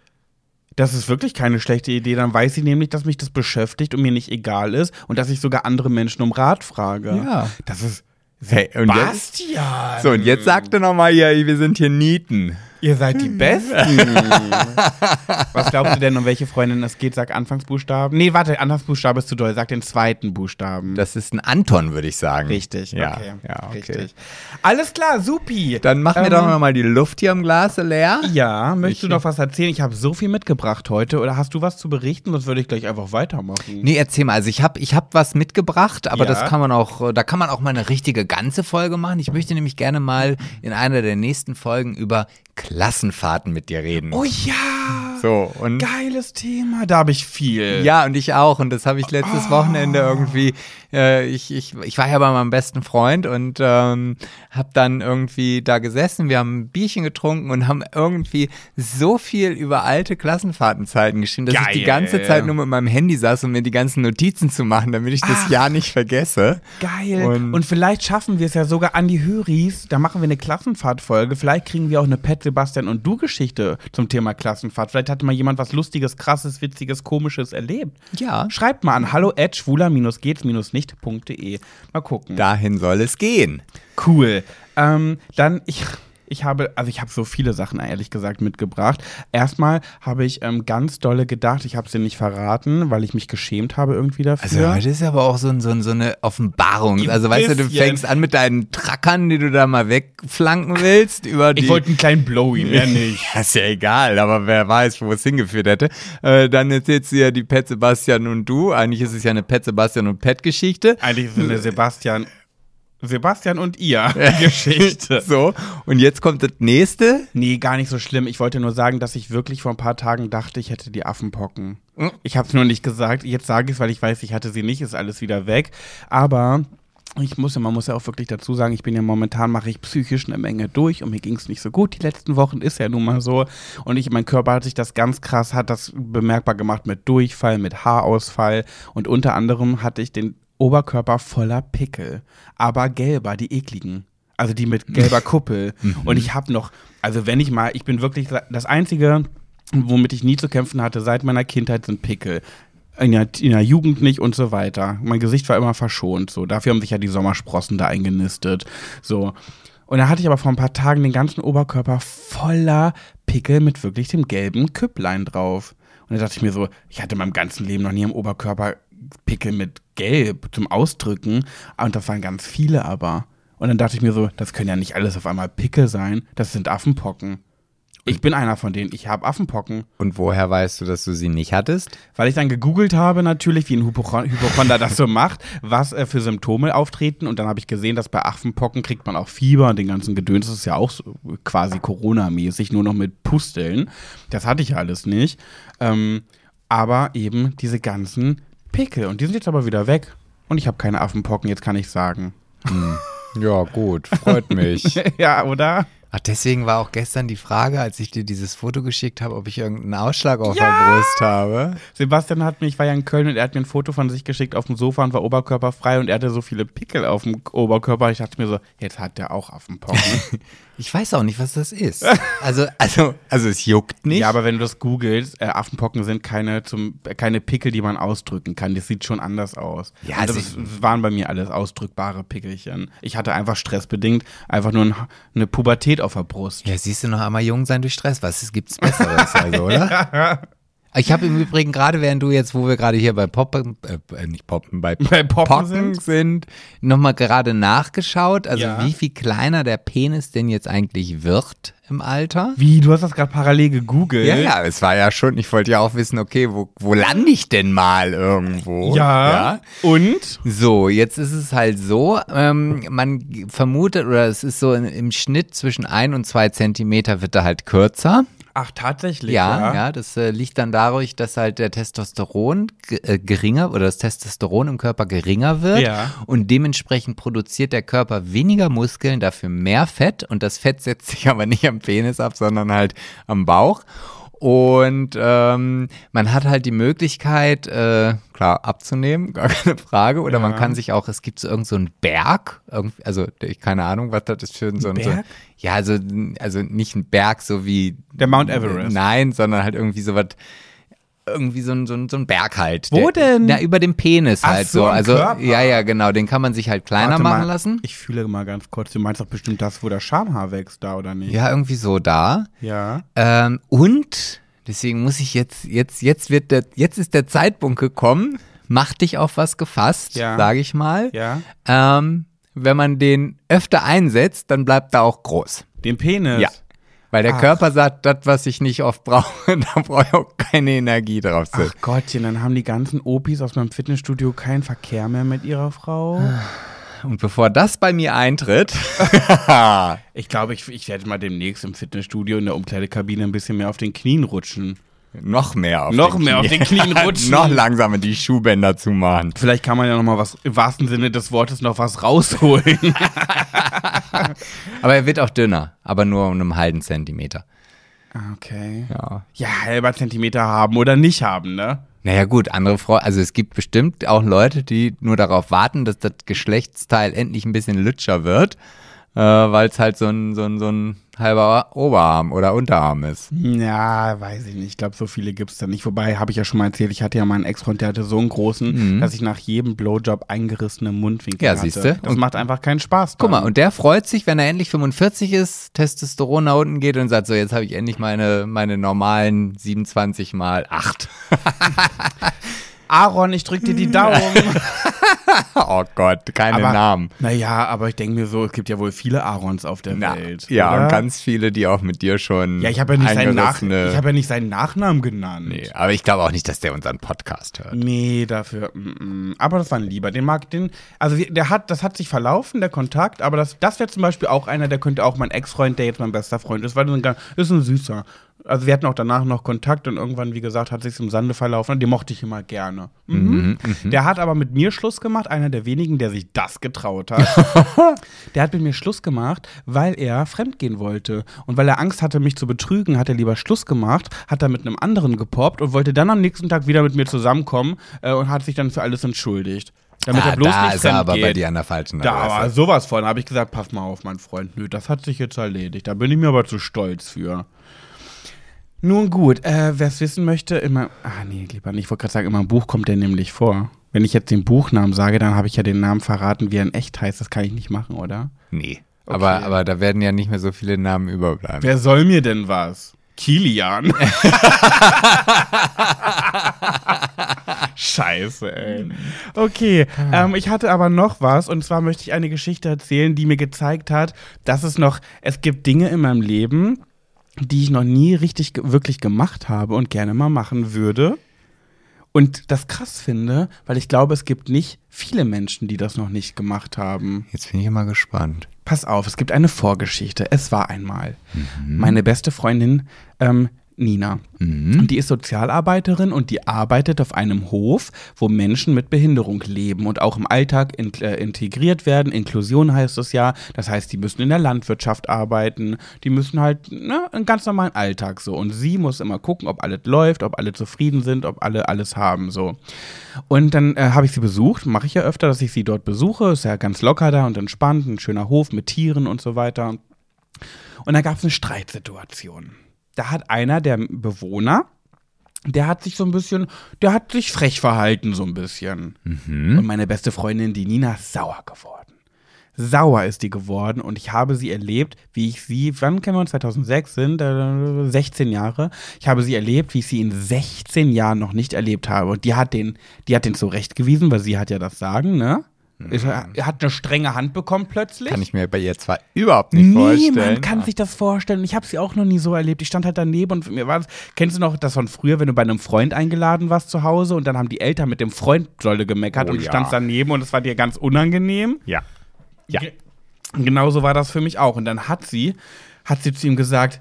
Speaker 1: Das ist wirklich keine schlechte Idee. Dann weiß sie nämlich, dass mich das beschäftigt und mir nicht egal ist und dass ich sogar andere Menschen um Rat frage.
Speaker 2: Ja.
Speaker 1: Das ist
Speaker 2: Hey, und jetzt,
Speaker 1: Bastian.
Speaker 2: so, und jetzt sagt er noch mal hier, wir sind hier Nieten.
Speaker 1: Ihr seid die Besten. Was glaubst du denn, um welche Freundin es geht? Sag Anfangsbuchstaben. Nee, warte, Anfangsbuchstabe ist zu doll. Sag den zweiten Buchstaben.
Speaker 2: Das ist ein Anton, würde ich sagen.
Speaker 1: Richtig,
Speaker 2: Ja,
Speaker 1: okay.
Speaker 2: ja, okay.
Speaker 1: Richtig. Alles klar, supi.
Speaker 2: Dann machen wir
Speaker 1: Ähm,
Speaker 2: doch noch mal die Luft hier im Glas leer.
Speaker 1: Ja, möchtest
Speaker 2: Ich-
Speaker 1: du noch was erzählen? Ich habe so viel mitgebracht heute. Oder hast du was zu berichten? Sonst würde ich gleich einfach weitermachen.
Speaker 2: Nee, erzähl mal. Also ich habe ich hab was mitgebracht, aber
Speaker 1: Ja.
Speaker 2: das kann man auch, da kann man auch mal eine richtige ganze Folge machen. Ich möchte nämlich gerne mal in einer der nächsten Folgen über Klassenfahrten mit dir reden.
Speaker 1: Oh ja.
Speaker 2: So, und
Speaker 1: Geiles Thema. Da habe ich viel.
Speaker 2: ja, und ich auch. Und das habe ich letztes Wochenende irgendwie, äh, ich, ich, ich war ja bei meinem besten Freund und ähm, habe dann irgendwie da gesessen, wir haben ein Bierchen getrunken und haben irgendwie so viel über alte Klassenfahrtenzeiten geschrieben, dass ich die
Speaker 1: Geil.
Speaker 2: ganze Zeit nur mit meinem Handy saß, um mir die ganzen Notizen zu machen, damit ich das
Speaker 1: Ach.
Speaker 2: Jahr nicht vergesse.
Speaker 1: Geil. Und,
Speaker 2: Und-
Speaker 1: vielleicht schaffen wir es ja sogar an die Höris. Da machen wir eine Klassenfahrtfolge. Vielleicht kriegen wir auch eine Pet Sebastian und du Geschichte zum Thema Klassenfahrt. Vielleicht hatte mal jemand was Lustiges, Krasses, Witziges, Komisches erlebt.
Speaker 2: Ja.
Speaker 1: Schreibt mal an hallo at schwuler-gehts-nicht.de. Mal gucken.
Speaker 2: Dahin soll es gehen.
Speaker 1: Cool. Ähm, dann, ich, Ich habe, also ich habe so viele Sachen ehrlich gesagt mitgebracht. Erstmal habe ich ähm, ganz dolle gedacht, ich habe es dir nicht verraten, weil ich mich geschämt habe irgendwie dafür.
Speaker 2: Also heute ist aber auch so, ein, so, ein, so eine Offenbarung.
Speaker 1: Ein
Speaker 2: Also weißt du, du
Speaker 1: bisschen.
Speaker 2: fängst an mit deinen Trackern, die du da mal wegflanken willst, über die.
Speaker 1: ich wollte einen kleinen Blowy, mehr nicht.
Speaker 2: Ja, ist ja egal, aber wer weiß, wo es hingeführt hätte. Äh, dann erzählst du ja die Pet Sebastian und du. Eigentlich ist es ja eine Pet Sebastian und Pet Geschichte.
Speaker 1: Eigentlich ist es eine Sebastian, Sebastian und ihr Geschichte.
Speaker 2: So, und jetzt kommt das nächste.
Speaker 1: Nee, gar nicht so schlimm. Ich wollte nur sagen, dass ich wirklich vor ein paar Tagen dachte, ich hätte die Affenpocken. Ich habe es nur nicht gesagt. Jetzt sage ich es, weil ich weiß, ich hatte sie nicht, ist alles wieder weg. Aber ich muss ja, man muss ja auch wirklich dazu sagen, ich bin ja momentan, mache ich psychisch eine Menge durch und mir ging es nicht so gut. Die letzten Wochen ist ja nun mal so. Und ich, mein Körper hat sich das ganz krass, hat das bemerkbar gemacht mit Durchfall, mit Haarausfall. Und unter anderem hatte ich den Oberkörper voller Pickel. Aber gelber, die ekligen. Also die mit gelber Kuppel. Und ich habe noch, also wenn ich mal, ich bin wirklich das Einzige, womit ich nie zu kämpfen hatte seit meiner Kindheit, sind Pickel. In der, in der Jugend nicht und so weiter. Mein Gesicht war immer verschont. So, dafür haben sich ja die Sommersprossen da eingenistet. So. Und da hatte ich aber vor ein paar Tagen den ganzen Oberkörper voller Pickel mit wirklich dem gelben Küpplein drauf. Und da dachte ich mir so, ich hatte in meinem ganzen Leben noch nie am Oberkörper Pickel mit Gelb zum Ausdrücken. Und das waren ganz viele aber. Und dann dachte ich mir so, das können ja nicht alles auf einmal Pickel sein. Das sind Affenpocken. Ich bin einer von denen. Ich habe Affenpocken.
Speaker 2: Und woher weißt du, dass du sie nicht hattest?
Speaker 1: Weil ich dann gegoogelt habe, natürlich, wie ein Hypochon- Hypochonder das so macht, was äh, für Symptome auftreten. Und dann habe ich gesehen, dass bei Affenpocken kriegt man auch Fieber und den ganzen Gedöns. Das ist ja auch so quasi Corona-mäßig, nur noch mit Pusteln. Das hatte ich alles nicht. Ähm, aber eben diese ganzen Pickel. Und die sind jetzt aber wieder weg. Und ich habe keine Affenpocken, jetzt kann ich sagen.
Speaker 2: Ja, gut, freut mich.
Speaker 1: ja, oder?
Speaker 2: Ach, deswegen war auch gestern die Frage, als ich dir dieses Foto geschickt habe, ob ich irgendeinen Ausschlag auf der Brust habe.
Speaker 1: Sebastian hat mich, ich war ja in Köln und er hat mir ein Foto von sich geschickt auf dem Sofa und war oberkörperfrei und er hatte so viele Pickel auf dem Oberkörper. Ich dachte mir so, jetzt hat der auch Affenpocken.
Speaker 2: Ich weiß auch nicht, was das ist. Also, also, also es juckt nicht.
Speaker 1: ja, aber wenn du das googelst, äh, Affenpocken sind keine, zum, äh, keine Pickel, die man ausdrücken kann. Das sieht schon anders aus.
Speaker 2: Ja,
Speaker 1: das,
Speaker 2: also
Speaker 1: das waren bei mir alles ausdrückbare Pickelchen. Ich hatte einfach stressbedingt einfach nur ein, eine Pubertät auf der Brust.
Speaker 2: Ja, siehst du noch einmal jung sein durch Stress. Was gibt's Besseres, also, oder? Ich habe im Übrigen gerade, während du jetzt, wo wir gerade hier bei Poppen, äh, nicht Poppen, bei,
Speaker 1: Bei Poppen
Speaker 2: Pocken
Speaker 1: sind?
Speaker 2: sind, nochmal gerade nachgeschaut, also
Speaker 1: Ja.
Speaker 2: wie viel kleiner der Penis denn jetzt eigentlich wird im Alter.
Speaker 1: Wie, du hast das gerade parallel gegoogelt?
Speaker 2: Ja, ja, es war ja schon, ich wollte ja auch wissen, okay, wo, wo lande ich denn mal irgendwo?
Speaker 1: Ja. Und?
Speaker 2: So, jetzt ist es halt so, ähm, man vermutet, oder es ist so im Schnitt zwischen ein und zwei Zentimeter wird er halt kürzer.
Speaker 1: Ach, tatsächlich.
Speaker 2: Ja, ja, das äh, liegt dann dadurch, dass halt der Testosteron äh, geringer oder das Testosteron im Körper geringer wird
Speaker 1: Ja.
Speaker 2: und dementsprechend produziert der Körper weniger Muskeln, dafür mehr Fett und das Fett setzt sich aber nicht am Penis ab, sondern halt am Bauch. Und ähm, man hat halt die Möglichkeit, äh, klar, abzunehmen, gar keine Frage. Oder man
Speaker 1: Ja.
Speaker 2: kann sich auch, es gibt so irgend so einen Berg, irgendwie, also ich keine Ahnung, was das ist für ein, so ein, so, ja, also, also nicht ein Berg, so wie
Speaker 1: Der Mount Everest.
Speaker 2: Nein, sondern halt irgendwie so was, irgendwie so ein, so ein, so ein Berg halt.
Speaker 1: Wo
Speaker 2: der,
Speaker 1: denn?
Speaker 2: Na, über dem Penis
Speaker 1: Ach
Speaker 2: halt
Speaker 1: so,
Speaker 2: so. Also,
Speaker 1: Körper.
Speaker 2: ja, ja, genau. Den kann man sich halt kleiner
Speaker 1: Warte
Speaker 2: machen
Speaker 1: mal,
Speaker 2: lassen.
Speaker 1: Ich fühle mal ganz kurz, du meinst doch bestimmt das, wo das Schamhaar wächst, da oder nicht?
Speaker 2: Ja, irgendwie so da.
Speaker 1: Ja.
Speaker 2: Ähm, und deswegen muss ich jetzt, jetzt, jetzt wird der, jetzt ist der Zeitpunkt gekommen. Mach dich auf was gefasst,
Speaker 1: Ja.
Speaker 2: sage ich mal.
Speaker 1: Ja.
Speaker 2: Ähm, wenn man den öfter einsetzt, dann bleibt er auch groß.
Speaker 1: Den Penis.
Speaker 2: Ja. Weil der
Speaker 1: Ach.
Speaker 2: Körper sagt, das, was ich nicht oft brauche, da brauche ich auch keine Energie drauf. zu.
Speaker 1: Ach Gottchen, dann haben die ganzen Opis aus meinem Fitnessstudio keinen Verkehr mehr mit ihrer Frau.
Speaker 2: Und bevor das bei mir eintritt,
Speaker 1: Ich glaube, ich, ich werde mal demnächst im Fitnessstudio in der Umkleidekabine ein bisschen mehr auf den Knien rutschen.
Speaker 2: Noch mehr auf
Speaker 1: Noch
Speaker 2: den
Speaker 1: mehr auf
Speaker 2: Knien.
Speaker 1: den Knien rutschen.
Speaker 2: noch langsamer die Schuhbänder zumachen.
Speaker 1: Vielleicht kann man ja noch mal was, im wahrsten Sinne des Wortes, noch was rausholen.
Speaker 2: Aber er wird auch dünner, aber nur um einen halben Zentimeter.
Speaker 1: okay.
Speaker 2: Ja.
Speaker 1: Ja, halber Zentimeter haben oder nicht haben, ne?
Speaker 2: Naja gut, andere Freunde, also es gibt bestimmt auch Leute, die nur darauf warten, dass das Geschlechtsteil endlich ein bisschen lütscher wird, äh, weil es halt so ein, so ein, so ein halber Oberarm oder Unterarm ist.
Speaker 1: Ja, weiß ich nicht. Ich glaube, so viele gibt es da nicht. Wobei, habe ich ja schon mal erzählt, ich hatte ja meinen Ex-Freund, der hatte so einen großen, dass ich nach jedem Blowjob eingerissene Mundwinkel
Speaker 2: Mhm. Ja,
Speaker 1: hatte.
Speaker 2: siehste.
Speaker 1: Das
Speaker 2: Und-
Speaker 1: macht einfach keinen Spaß.
Speaker 2: Guck mal,
Speaker 1: dann.
Speaker 2: und der freut sich, wenn er endlich 45 ist, Testosteron nach unten geht und sagt, so, jetzt habe ich endlich meine, meine normalen 27 mal 8.
Speaker 1: Aaron, ich drück dir die Daumen.
Speaker 2: oh Gott, keine
Speaker 1: aber,
Speaker 2: Namen.
Speaker 1: Naja, aber ich denke mir so, es gibt ja wohl viele Aarons auf der
Speaker 2: Na,
Speaker 1: Welt.
Speaker 2: ja,
Speaker 1: oder?
Speaker 2: und ganz viele, die auch mit dir schon.
Speaker 1: Ja, ich habe ja, nicht seinen Nach ich hab ja nicht seinen Nachnamen genannt.
Speaker 2: Nee, aber ich glaube auch nicht, dass der unseren Podcast hört.
Speaker 1: Nee, dafür. Mm, mm. Aber das war ein Lieber. Den mag den. Also der hat, das hat sich verlaufen, der Kontakt. Aber das, das wäre zum Beispiel auch einer, der könnte auch mein Ex-Freund, der jetzt mein bester Freund ist, weil das ein, ganz- ist ein süßer. Also wir hatten auch danach noch Kontakt und irgendwann, wie gesagt, hat sich im Sande verlaufen. Und den mochte ich immer gerne. Mhm. Der hat aber mit mir Schluss gemacht, einer der wenigen, der sich das getraut hat. der hat mit mir Schluss gemacht, weil er fremdgehen wollte. Und weil er Angst hatte, mich zu betrügen, hat er lieber Schluss gemacht, hat er mit einem anderen gepoppt und wollte dann am nächsten Tag wieder mit mir zusammenkommen äh, und hat sich dann für alles entschuldigt. Damit
Speaker 2: Ah,
Speaker 1: er bloß
Speaker 2: da
Speaker 1: nicht
Speaker 2: ist er aber
Speaker 1: geht.
Speaker 2: bei dir an der falschen
Speaker 1: Da war
Speaker 2: Adresse.
Speaker 1: sowas von. habe ich gesagt, pass mal auf, mein Freund. Nö, das hat sich jetzt erledigt. Da bin ich mir aber zu stolz für. Nun gut, äh, wer es wissen möchte, immer. Ah, nee, lieber nicht. Ich wollte gerade sagen, in meinem Buch kommt der nämlich vor. Wenn ich jetzt den Buchnamen sage, dann habe ich ja den Namen verraten, wie er in echt heißt. Das kann ich nicht machen, oder?
Speaker 2: Nee. Aber,
Speaker 1: Okay.
Speaker 2: aber da werden ja nicht mehr so viele Namen überbleiben.
Speaker 1: Wer soll mir denn was? Kilian. Scheiße, ey. Okay, ähm, ich hatte aber noch was und zwar möchte ich eine Geschichte erzählen, die mir gezeigt hat, dass es noch, es gibt Dinge in meinem Leben, die ich noch nie richtig wirklich gemacht habe und gerne mal machen würde. Und das krass finde, weil ich glaube, es gibt nicht viele Menschen, die das noch nicht gemacht haben.
Speaker 2: Jetzt bin ich immer gespannt.
Speaker 1: Pass auf, es gibt eine Vorgeschichte. Es war einmal meine beste Freundin ähm, Nina. Und die ist Sozialarbeiterin und die arbeitet auf einem Hof, wo Menschen mit Behinderung leben und auch im Alltag in, äh, integriert werden. Inklusion heißt es ja. Das heißt, die müssen in der Landwirtschaft arbeiten. Die müssen halt ne, einen ganz normalen Alltag so. Und sie muss immer gucken, ob alles läuft, ob alle zufrieden sind, ob alle alles haben so. Und dann äh, habe ich sie besucht, mache ich ja öfter, dass ich sie dort besuche. Ist ja ganz locker da und entspannt, ein schöner Hof mit Tieren und so weiter. Und da gab es eine Streitsituation. Da hat einer der Bewohner, der hat sich so ein bisschen, der hat sich frech verhalten so ein bisschen. Und meine beste Freundin, die Nina, ist sauer geworden. Sauer ist die geworden und ich habe sie erlebt, wie ich sie, wann kennen wir uns, 2006 sind, äh, 16 Jahre. Ich habe sie erlebt, wie ich sie in 16 Jahren noch nicht erlebt habe. Und die hat den, die hat den zurechtgewiesen, weil sie hat ja das Sagen, ne? Ist- Er hat eine strenge Hand bekommen plötzlich.
Speaker 2: Kann ich mir bei ihr zwar überhaupt nicht vorstellen.
Speaker 1: Niemand kann sich das vorstellen. Ich habe sie auch noch nie so erlebt. Ich stand halt daneben und mir war das. Kennst du noch das von früher, wenn du bei einem Freund eingeladen warst zu Hause und dann haben die Eltern mit dem Freund dolle gemeckert
Speaker 2: Oh
Speaker 1: und du
Speaker 2: ja.
Speaker 1: standst daneben und es war dir ganz unangenehm?
Speaker 2: Ja. Ja.
Speaker 1: Ge- Genauso war das für mich auch. Und dann hat sie, hat sie zu ihm gesagt,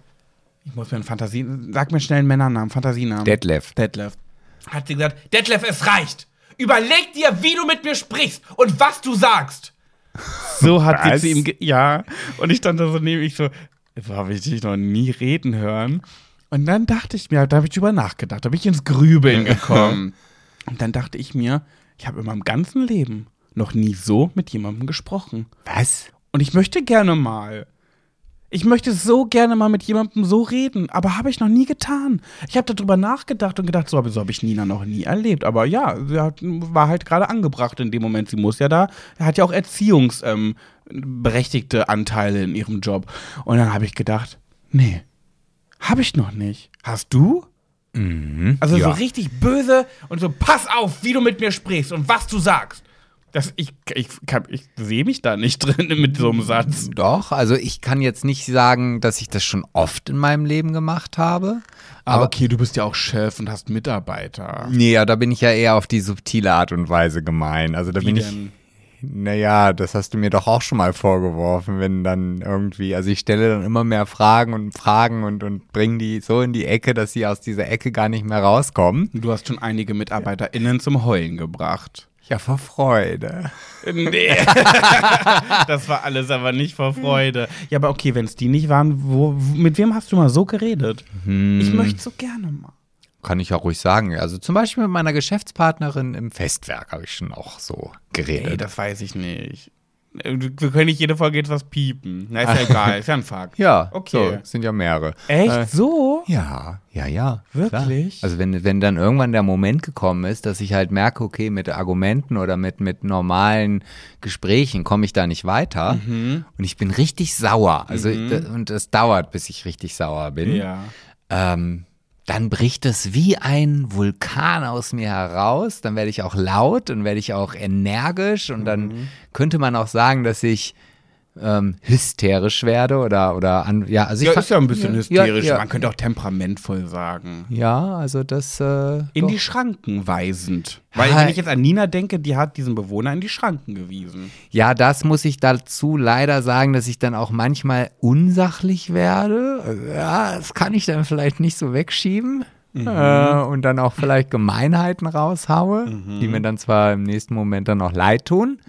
Speaker 1: ich muss mir einen Fantasie, sag mir schnell einen Männernamen, Fantasienamen.
Speaker 2: Detlef.
Speaker 1: Detlef. Hat sie gesagt, Detlef, es reicht. Überleg dir, wie du mit mir sprichst und was du sagst. So hat
Speaker 2: Was?
Speaker 1: sie zu ihm, ja. Und ich stand da so neben ich so, so habe ich dich noch nie reden hören. Und dann dachte ich mir, da habe ich drüber nachgedacht, da bin ich ins Grübeln gekommen. Und dann dachte ich mir, ich habe in meinem ganzen Leben noch nie so mit jemandem gesprochen.
Speaker 2: Was?
Speaker 1: Und ich möchte gerne mal. Ich möchte so gerne mal mit jemandem so reden, aber habe ich noch nie getan. Ich habe darüber nachgedacht und gedacht, so, aber so habe ich Nina noch nie erlebt. Aber ja, sie hat, war halt gerade angebracht in dem Moment. Sie muss ja da, hat ja auch erziehungsberechtigte ähm, Anteile in ihrem Job. Und dann habe ich gedacht, nee, habe ich noch nicht. Hast du? Also so
Speaker 2: ja.
Speaker 1: richtig böse und so, pass auf, wie du mit mir sprichst und was du sagst. Das, ich ich, ich sehe mich da nicht drin mit so einem Satz.
Speaker 2: Doch, also ich kann jetzt nicht sagen, dass ich das schon oft in meinem Leben gemacht habe.
Speaker 1: Aber okay, du bist ja auch Chef und hast Mitarbeiter.
Speaker 2: Nee, ja, da bin ich ja eher auf die subtile Art und Weise gemein. Also da
Speaker 1: Wie
Speaker 2: bin ich.
Speaker 1: denn?
Speaker 2: Naja, das hast du mir doch auch schon mal vorgeworfen, wenn dann irgendwie, also ich stelle dann immer mehr Fragen und Fragen und, und bringe die so in die Ecke, dass sie aus dieser Ecke gar nicht mehr rauskommen.
Speaker 1: Du hast schon einige MitarbeiterInnen zum Heulen gebracht.
Speaker 2: Ja, vor Freude.
Speaker 1: Nee. das war alles aber nicht vor Freude. Ja, aber okay, wenn es die nicht waren, wo, mit wem hast du mal so geredet? Ich möchte so gerne mal.
Speaker 2: Kann ich auch ruhig sagen. Also zum Beispiel mit meiner Geschäftspartnerin im Festwerk habe ich schon auch so
Speaker 1: Nee,
Speaker 2: geredet.
Speaker 1: das weiß ich nicht. Äh, Wir können nicht jede Folge jetzt was piepen. Na, ist ja egal, ist ja ein Fakt.
Speaker 2: Ja,
Speaker 1: Okay.
Speaker 2: so, sind ja mehrere.
Speaker 1: Echt?
Speaker 2: Äh,
Speaker 1: so?
Speaker 2: Ja, ja, ja.
Speaker 1: Wirklich?
Speaker 2: Klar. Also wenn, wenn dann irgendwann der Moment gekommen ist, dass ich halt merke, okay, mit Argumenten oder mit, mit normalen Gesprächen komme ich da nicht weiter
Speaker 1: Mhm.
Speaker 2: und ich bin richtig sauer. Also d- und es dauert, bis ich richtig sauer bin.
Speaker 1: Ja.
Speaker 2: Ähm, dann bricht es wie ein Vulkan aus mir heraus. Dann werde ich auch laut und werde ich auch energisch und dann
Speaker 1: Mhm.
Speaker 2: könnte man auch sagen, dass ich ähm, hysterisch werde oder oder an, ja also ich
Speaker 1: Ja,
Speaker 2: fa-
Speaker 1: ist ja ein bisschen
Speaker 2: ja,
Speaker 1: hysterisch.
Speaker 2: Ja,
Speaker 1: Man könnte auch temperamentvoll sagen.
Speaker 2: ja, also das äh,
Speaker 1: In
Speaker 2: doch.
Speaker 1: die Schranken weisend. Weil wenn ich jetzt an Nina denke, die hat diesen Bewohner in die Schranken gewiesen.
Speaker 2: Ja, das muss ich dazu leider sagen, dass ich dann auch manchmal unsachlich werde. Ja, das kann ich dann vielleicht nicht so wegschieben. Äh, und dann auch vielleicht Gemeinheiten raushaue, die mir dann zwar im nächsten Moment dann auch leid tun,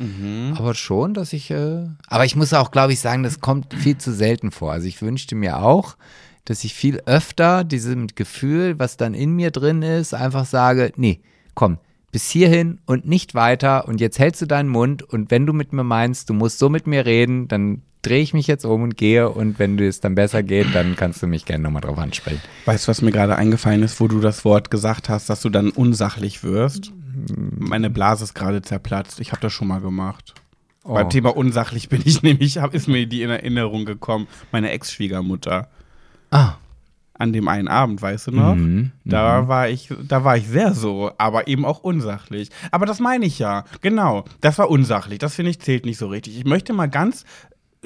Speaker 2: aber schon, dass ich. Äh, aber ich muss auch, glaube ich, sagen, das kommt viel zu selten vor. Also ich wünschte mir auch, dass ich viel öfter diesem Gefühl, was dann in mir drin ist, einfach sage, nee, komm, bis hierhin und nicht weiter und jetzt hältst du deinen Mund und wenn du mit mir meinst, du musst so mit mir reden, dann drehe ich mich jetzt um und gehe und wenn es dann besser geht, dann kannst du mich gerne nochmal drauf ansprechen.
Speaker 1: Weißt du, was mir gerade eingefallen ist, wo du das Wort gesagt hast, dass du dann unsachlich wirst? Meine Blase ist gerade zerplatzt. Ich habe das schon mal gemacht.
Speaker 2: Oh.
Speaker 1: Beim Thema unsachlich bin ich nämlich, hab, ist mir die in Erinnerung gekommen, meine Ex-Schwiegermutter.
Speaker 2: Ah,
Speaker 1: An dem einen Abend, weißt du noch?
Speaker 2: Mhm,
Speaker 1: da war ich, da war ich sehr so, aber eben auch unsachlich. Aber das meine ich ja. Genau. Das war unsachlich. Das finde ich zählt nicht so richtig. Ich möchte mal ganz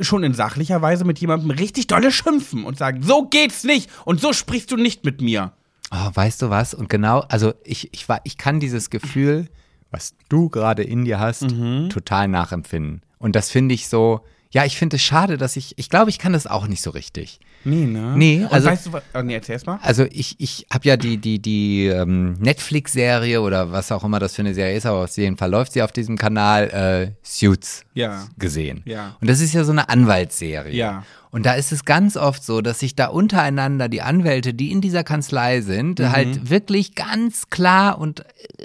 Speaker 1: schon in sachlicher Weise mit jemandem richtig dolle schimpfen und sagen, so geht's nicht und so sprichst du nicht mit mir.
Speaker 2: Oh, weißt du was? Und genau, also ich, ich, war, ich kann dieses Gefühl, was du gerade in dir hast,
Speaker 1: Mhm.
Speaker 2: total nachempfinden. Und das finde ich so, ja, ich finde es schade, dass ich, ich glaube, ich kann das auch nicht so richtig.
Speaker 1: Nee, ne?
Speaker 2: Nee,
Speaker 1: Und
Speaker 2: also-
Speaker 1: weißt du was? Oh, nee, erzähl's mal.
Speaker 2: Also ich, ich habe ja die, die, die ähm, Netflix-Serie oder was auch immer das für eine Serie ist, aber auf jeden Fall läuft sie auf diesem Kanal äh, Suits
Speaker 1: Ja.
Speaker 2: gesehen.
Speaker 1: Ja.
Speaker 2: Und das ist ja so eine Anwaltsserie.
Speaker 1: Ja.
Speaker 2: Und da ist es ganz oft so, dass sich da untereinander die Anwälte, die in dieser Kanzlei sind,
Speaker 1: Mhm.
Speaker 2: halt wirklich ganz klar und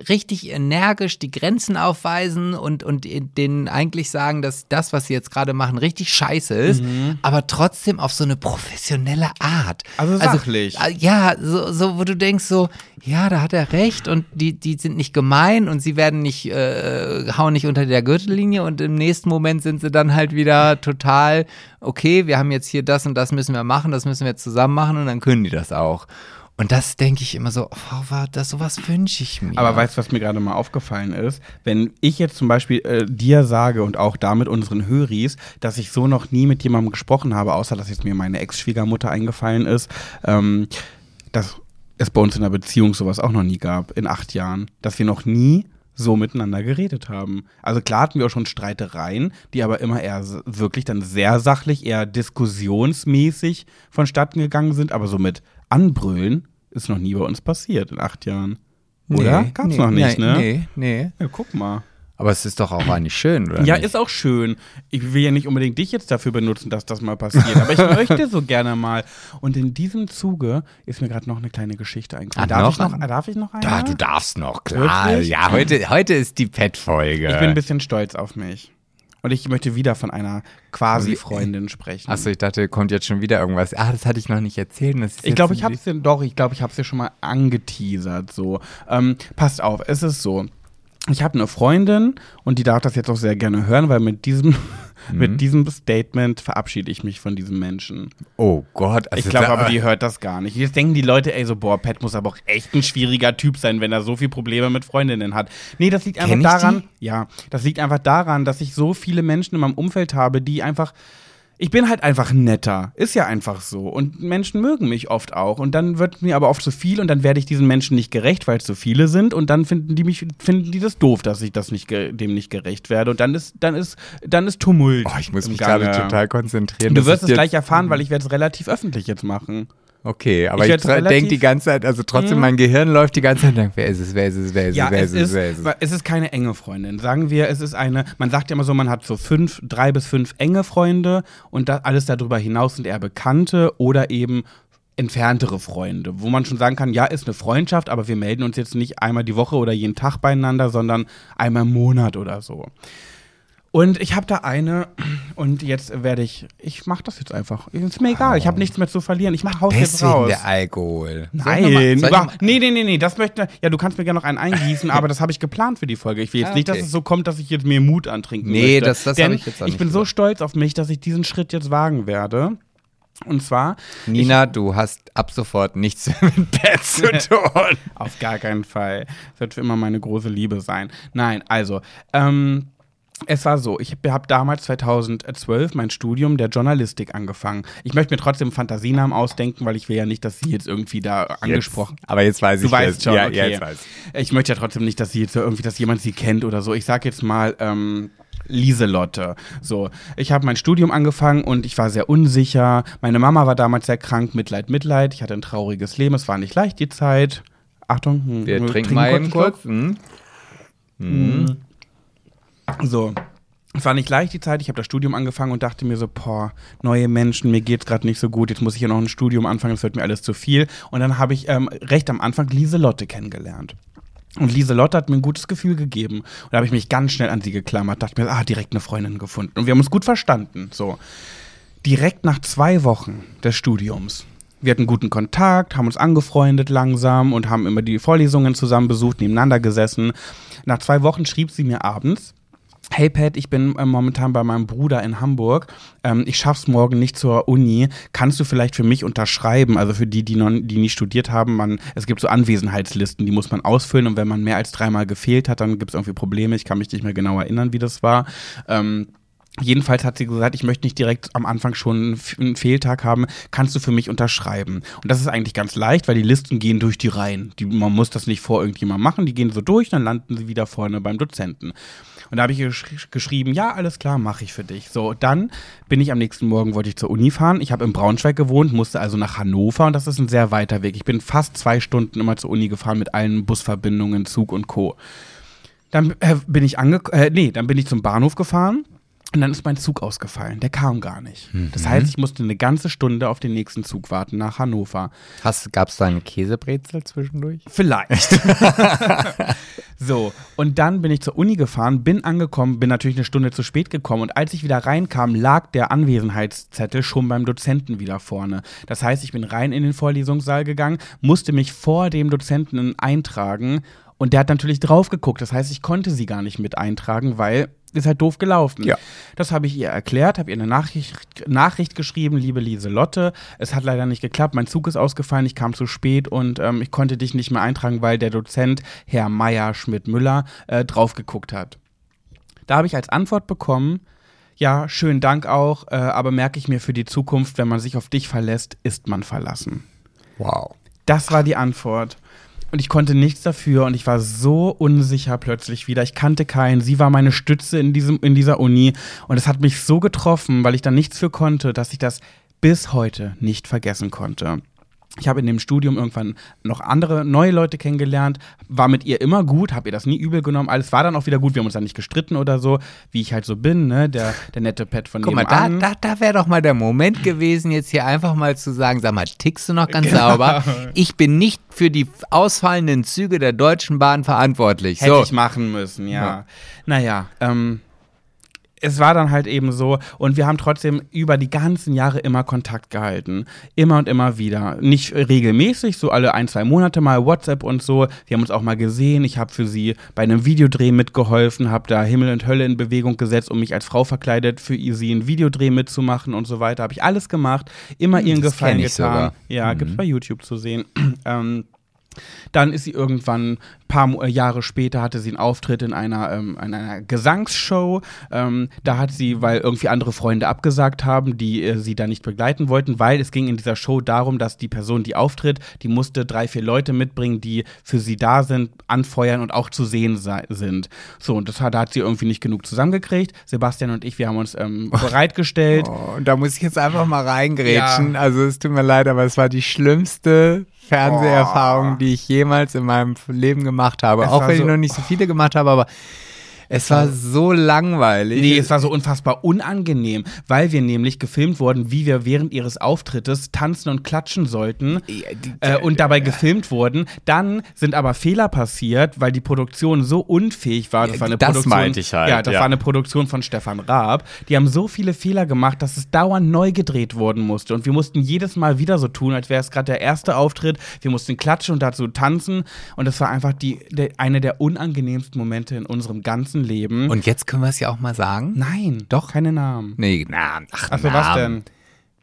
Speaker 2: richtig energisch die Grenzen aufweisen und, und denen eigentlich sagen, dass das, was sie jetzt gerade machen, richtig scheiße ist, aber trotzdem auf so eine professionelle Art.
Speaker 1: Also sachlich.
Speaker 2: äh, ja, so, so, wo du denkst so, ja, da hat er recht und die, die sind nicht gemein und sie werden nicht, äh, hauen nicht unter der Gürtellinie und im nächsten Moment sind sie dann halt wieder total, okay, wir haben jetzt hier das und das müssen wir machen, das müssen wir jetzt zusammen machen und dann können die das auch. Und das denke ich immer so, oh, war das, sowas wünsche ich mir.
Speaker 1: Aber weißt du, was mir gerade mal aufgefallen ist? Wenn ich jetzt zum Beispiel äh, dir sage und auch damit unseren Höris, dass ich so noch nie mit jemandem gesprochen habe, außer dass jetzt mir meine Ex-Schwiegermutter eingefallen ist, ähm, dass es bei uns in der Beziehung sowas auch noch nie gab, in acht Jahren. Dass wir noch nie so miteinander geredet haben. Also klar hatten wir auch schon Streitereien, die aber immer eher wirklich dann sehr sachlich, eher diskussionsmäßig vonstatten gegangen sind, aber so mit Anbrüllen ist noch nie bei uns passiert in acht Jahren. Oder? Gab's
Speaker 2: nee,
Speaker 1: noch nicht,
Speaker 2: nee,
Speaker 1: ne?
Speaker 2: Nee, nee.
Speaker 1: Ja, guck mal.
Speaker 2: Aber es ist doch auch eigentlich schön, oder?
Speaker 1: Ja,
Speaker 2: nicht?
Speaker 1: ist auch schön. Ich will ja nicht unbedingt dich jetzt dafür benutzen, dass das mal passiert, aber ich möchte so gerne mal. Und in diesem Zuge ist mir gerade noch eine kleine Geschichte eingefallen.
Speaker 2: Ah,
Speaker 1: darf,
Speaker 2: noch
Speaker 1: ich noch,
Speaker 2: eine?
Speaker 1: darf ich noch eine?
Speaker 2: Ja, du darfst noch, klar.
Speaker 1: Wirklich?
Speaker 2: Ja, heute, heute ist die Pet-Folge.
Speaker 1: ich bin ein bisschen stolz auf mich. Und ich möchte wieder von einer Quasi-Freundin sprechen.
Speaker 2: Achso, ich dachte, kommt jetzt schon wieder irgendwas. Ah, das hatte ich noch nicht erzählt.
Speaker 1: Ich glaube, ich habe es dir doch, ich glaube, ich habe es dir schon mal angeteasert. So, ähm, passt auf, es ist so. Ich habe eine Freundin und die darf das jetzt auch sehr gerne hören, weil mit diesem,
Speaker 2: Mhm.
Speaker 1: mit diesem Statement verabschiede ich mich von diesem Menschen.
Speaker 2: Oh Gott. Also
Speaker 1: Ich glaube aber, die hört das gar nicht. Jetzt denken die Leute, ey, so, boah, Pat muss aber auch echt ein schwieriger Typ sein, wenn er so viele Probleme mit Freundinnen hat. Nee, das liegt einfach daran, ja, das liegt einfach daran, dass ich so viele Menschen in meinem Umfeld habe, die einfach. Ich bin halt einfach netter. Ist ja einfach so. Und Menschen mögen mich oft auch. Und dann wird mir aber oft zu viel und dann werde ich diesen Menschen nicht gerecht, weil es zu viele sind. Und dann finden die mich, finden die das doof, dass ich das nicht dem nicht gerecht werde. Und dann ist, dann ist, dann ist Tumult.
Speaker 2: Oh, ich muss mich gerade total konzentrieren.
Speaker 1: Du wirst es gleich erfahren, weil ich werde es relativ öffentlich jetzt machen.
Speaker 2: Okay, aber
Speaker 1: Ich
Speaker 2: ich, denke die ganze Zeit, also trotzdem mein Gehirn läuft die ganze Zeit, denkt, wer ist es, wer ist es, wer ist
Speaker 1: Ja,
Speaker 2: es, wer
Speaker 1: es
Speaker 2: ist es,
Speaker 1: ist,
Speaker 2: wer ist es.
Speaker 1: es ist keine enge Freundin. Sagen wir, es ist eine, man sagt ja immer so, man hat so fünf, drei bis fünf enge Freunde und da, alles darüber hinaus sind eher Bekannte oder eben entferntere Freunde, wo man schon sagen kann, ja, ist eine Freundschaft, aber wir melden uns jetzt nicht einmal die Woche oder jeden Tag beieinander, sondern einmal im Monat oder so. Und ich habe da eine und jetzt werde ich, ich mache das jetzt einfach. Ist mir egal, ich habe nichts mehr zu verlieren. Ich mache Haus jetzt raus.
Speaker 2: der Alkohol.
Speaker 1: Nein,
Speaker 2: ich
Speaker 1: über, nee, nee, nee, nee, das möchte, ja, du kannst mir gerne noch einen eingießen, aber das habe ich geplant für die Folge. Ich will jetzt
Speaker 2: Ah,
Speaker 1: nicht, dass
Speaker 2: okay.
Speaker 1: es so kommt, dass ich jetzt mir Mut antrinken
Speaker 2: Nee,
Speaker 1: möchte.
Speaker 2: das- das habe ich jetzt auch
Speaker 1: Ich bin so stolz auf mich, dass ich diesen Schritt jetzt wagen werde. Und zwar,
Speaker 2: Nina, du hast ab sofort nichts mehr mit Pet zu tun.
Speaker 1: Auf gar keinen Fall. Das wird für immer meine große Liebe sein. Nein, also, ähm, es war so, ich habe damals 2012 mein Studium der Journalistik angefangen. Ich möchte mir trotzdem Fantasienamen ausdenken, weil ich will ja nicht, dass sie jetzt irgendwie da angesprochen.
Speaker 2: Jetzt, aber jetzt weiß
Speaker 1: Du
Speaker 2: ich
Speaker 1: weißt
Speaker 2: das.
Speaker 1: schon,
Speaker 2: ja,
Speaker 1: okay.
Speaker 2: ja, jetzt weiß ich.
Speaker 1: Möchte ja trotzdem nicht, dass sie jetzt irgendwie, dass jemand sie kennt oder so. Ich sag jetzt mal, ähm, Lieselotte. So, ich habe mein Studium angefangen und ich war sehr unsicher. Meine Mama war damals sehr krank, Mitleid, Mitleid. Ich hatte ein trauriges Leben, es war nicht leicht die Zeit. Achtung, hm,
Speaker 2: Wir
Speaker 1: wir
Speaker 2: trinken mal
Speaker 1: einen
Speaker 2: eben
Speaker 1: Schluck.
Speaker 2: kurz.
Speaker 1: So. Es war nicht leicht die Zeit, ich habe das Studium angefangen und dachte mir so, boah, neue Menschen, mir geht's gerade nicht so gut, jetzt muss ich ja noch ein Studium anfangen, das wird mir alles zu viel. Und dann habe ich ähm, recht am Anfang Lieselotte kennengelernt. Und Lieselotte hat mir ein gutes Gefühl gegeben. Und da habe ich mich ganz schnell an sie geklammert, dachte mir, ah, direkt eine Freundin gefunden. Und wir haben uns gut verstanden. So. Direkt nach zwei Wochen des Studiums. Wir hatten guten Kontakt, haben uns angefreundet langsam und haben immer die Vorlesungen zusammen besucht, nebeneinander gesessen. Nach zwei Wochen schrieb sie mir abends, Hey Pat, ich bin äh, momentan bei meinem Bruder in Hamburg. Ähm, ich schaff's morgen nicht zur Uni. Kannst du vielleicht für mich unterschreiben? Also für die, die, noch, die nicht studiert haben, man, es gibt so Anwesenheitslisten, die muss man ausfüllen und wenn man mehr als dreimal gefehlt hat, dann gibt's irgendwie Probleme. Ich kann mich nicht mehr genau erinnern, wie das war. Ähm, Jedenfalls hat sie gesagt, ich möchte nicht direkt am Anfang schon einen Fehltag haben, kannst du für mich unterschreiben. Und das ist eigentlich ganz leicht, weil die Listen gehen durch die Reihen. Die, man muss das nicht vor irgendjemandem machen, die gehen so durch, dann landen sie wieder vorne beim Dozenten. Und da habe ich gesch geschrieben, ja, alles klar, mache ich für dich. So, dann bin ich am nächsten Morgen, wollte ich zur Uni fahren. Ich habe in Braunschweig gewohnt, musste also nach Hannover und das ist ein sehr weiter Weg. Ich bin fast zwei Stunden immer zur Uni gefahren mit allen Busverbindungen, Zug und Co. Dann äh, bin ich ange äh, nee, dann bin ich zum Bahnhof gefahren und dann ist mein Zug ausgefallen. Der kam gar nicht. Das heißt, ich musste eine ganze Stunde auf den nächsten Zug warten nach Hannover.
Speaker 2: Gab es da eine Käsebrezel zwischendurch?
Speaker 1: Vielleicht. so, und dann bin ich zur Uni gefahren, bin angekommen, bin natürlich eine Stunde zu spät gekommen und als ich wieder reinkam, lag der Anwesenheitszettel schon beim Dozenten wieder vorne. Das heißt, ich bin rein in den Vorlesungssaal gegangen, musste mich vor dem Dozenten eintragen und der hat natürlich drauf geguckt. Das heißt, ich konnte sie gar nicht mit eintragen, weil ist halt doof gelaufen.
Speaker 2: Ja.
Speaker 1: Das habe ich ihr erklärt, habe ihr eine Nachricht, Nachricht geschrieben, liebe Lieselotte. Es hat leider nicht geklappt, mein Zug ist ausgefallen, ich kam zu spät und ähm, ich konnte dich nicht mehr eintragen, weil der Dozent, Herr Meier Schmidt-Müller, äh, drauf geguckt hat. Da habe ich als Antwort bekommen, ja, schönen Dank auch, äh, aber merke ich mir für die Zukunft, wenn man sich auf dich verlässt, ist man verlassen.
Speaker 2: Wow.
Speaker 1: Das war die Antwort. Und ich konnte nichts dafür und ich war so unsicher plötzlich wieder. Ich kannte keinen. Sie war meine Stütze in, diesem, in dieser Uni. Und es hat mich so getroffen, weil ich da nichts für konnte, dass ich das bis heute nicht vergessen konnte. Ich habe in dem Studium irgendwann noch andere neue Leute kennengelernt, war mit ihr immer gut, habe ihr das nie übel genommen. Alles war dann auch wieder gut, wir haben uns dann nicht gestritten oder so, wie ich halt so bin, ne? Der, der nette Pet von
Speaker 2: Guck mal, da, da, da wäre doch mal der Moment gewesen, jetzt hier einfach mal zu sagen, sag mal, tickst du noch ganz
Speaker 1: Genau.
Speaker 2: sauber? Ich bin nicht für die ausfallenden Züge der Deutschen Bahn verantwortlich.
Speaker 1: Hätte
Speaker 2: so.
Speaker 1: ich machen müssen, ja.
Speaker 2: Ja.
Speaker 1: Naja, ähm, es war dann halt eben so und wir haben trotzdem über die ganzen Jahre immer Kontakt gehalten. Immer und immer wieder. Nicht regelmäßig, so alle ein, zwei Monate mal WhatsApp und so. Wir haben uns auch mal gesehen. Ich habe für sie bei einem Videodreh mitgeholfen, habe da Himmel und Hölle in Bewegung gesetzt, um mich als Frau verkleidet für sie einen Videodreh mitzumachen und so weiter. Habe ich alles gemacht. Immer ihren
Speaker 2: das
Speaker 1: Gefallen getan.
Speaker 2: sogar.
Speaker 1: Ja, gibt's bei YouTube zu sehen. ähm, dann ist sie irgendwann, paar äh, Jahre später, hatte sie einen Auftritt in einer, ähm, in einer Gesangsshow. Ähm, da hat sie, weil irgendwie andere Freunde abgesagt haben, die äh, sie da nicht begleiten wollten, weil es ging in dieser Show darum, dass die Person, die auftritt, die musste drei, vier Leute mitbringen, die für sie da sind, anfeuern und auch zu sehen sind. So, und das hat, da hat sie irgendwie nicht genug zusammengekriegt. Sebastian und ich, wir haben uns ähm, bereitgestellt.
Speaker 2: Oh, und da muss ich jetzt einfach mal reingrätschen.
Speaker 1: Ja.
Speaker 2: Also es tut mir leid, aber es war die schlimmste Fernseherfahrung,
Speaker 1: Oh.
Speaker 2: die ich jemals in meinem Leben gemacht habe.
Speaker 1: Es
Speaker 2: Auch wenn ich
Speaker 1: so-
Speaker 2: noch nicht so viele gemacht habe, aber Es war so langweilig.
Speaker 1: Nee, es war so unfassbar unangenehm, weil wir nämlich gefilmt wurden, wie wir während ihres Auftrittes tanzen und klatschen sollten äh, und dabei gefilmt wurden. Dann sind aber Fehler passiert, weil die Produktion so unfähig war. Das war eine
Speaker 2: das
Speaker 1: Produktion,
Speaker 2: meinte ich halt,
Speaker 1: Ja, das
Speaker 2: ja.
Speaker 1: war eine Produktion von Stefan Raab. Die haben so viele Fehler gemacht, dass es dauernd neu gedreht worden musste. Und wir mussten jedes Mal wieder so tun, als wäre es gerade der erste Auftritt. Wir mussten klatschen und dazu tanzen. Und das war einfach die, der, eine der unangenehmsten Momente in unserem ganzen Leben.
Speaker 2: Und jetzt können wir es ja auch mal sagen.
Speaker 1: Nein, doch keine Namen.
Speaker 2: Nee, na, ach,
Speaker 1: was
Speaker 2: Namen.
Speaker 1: denn?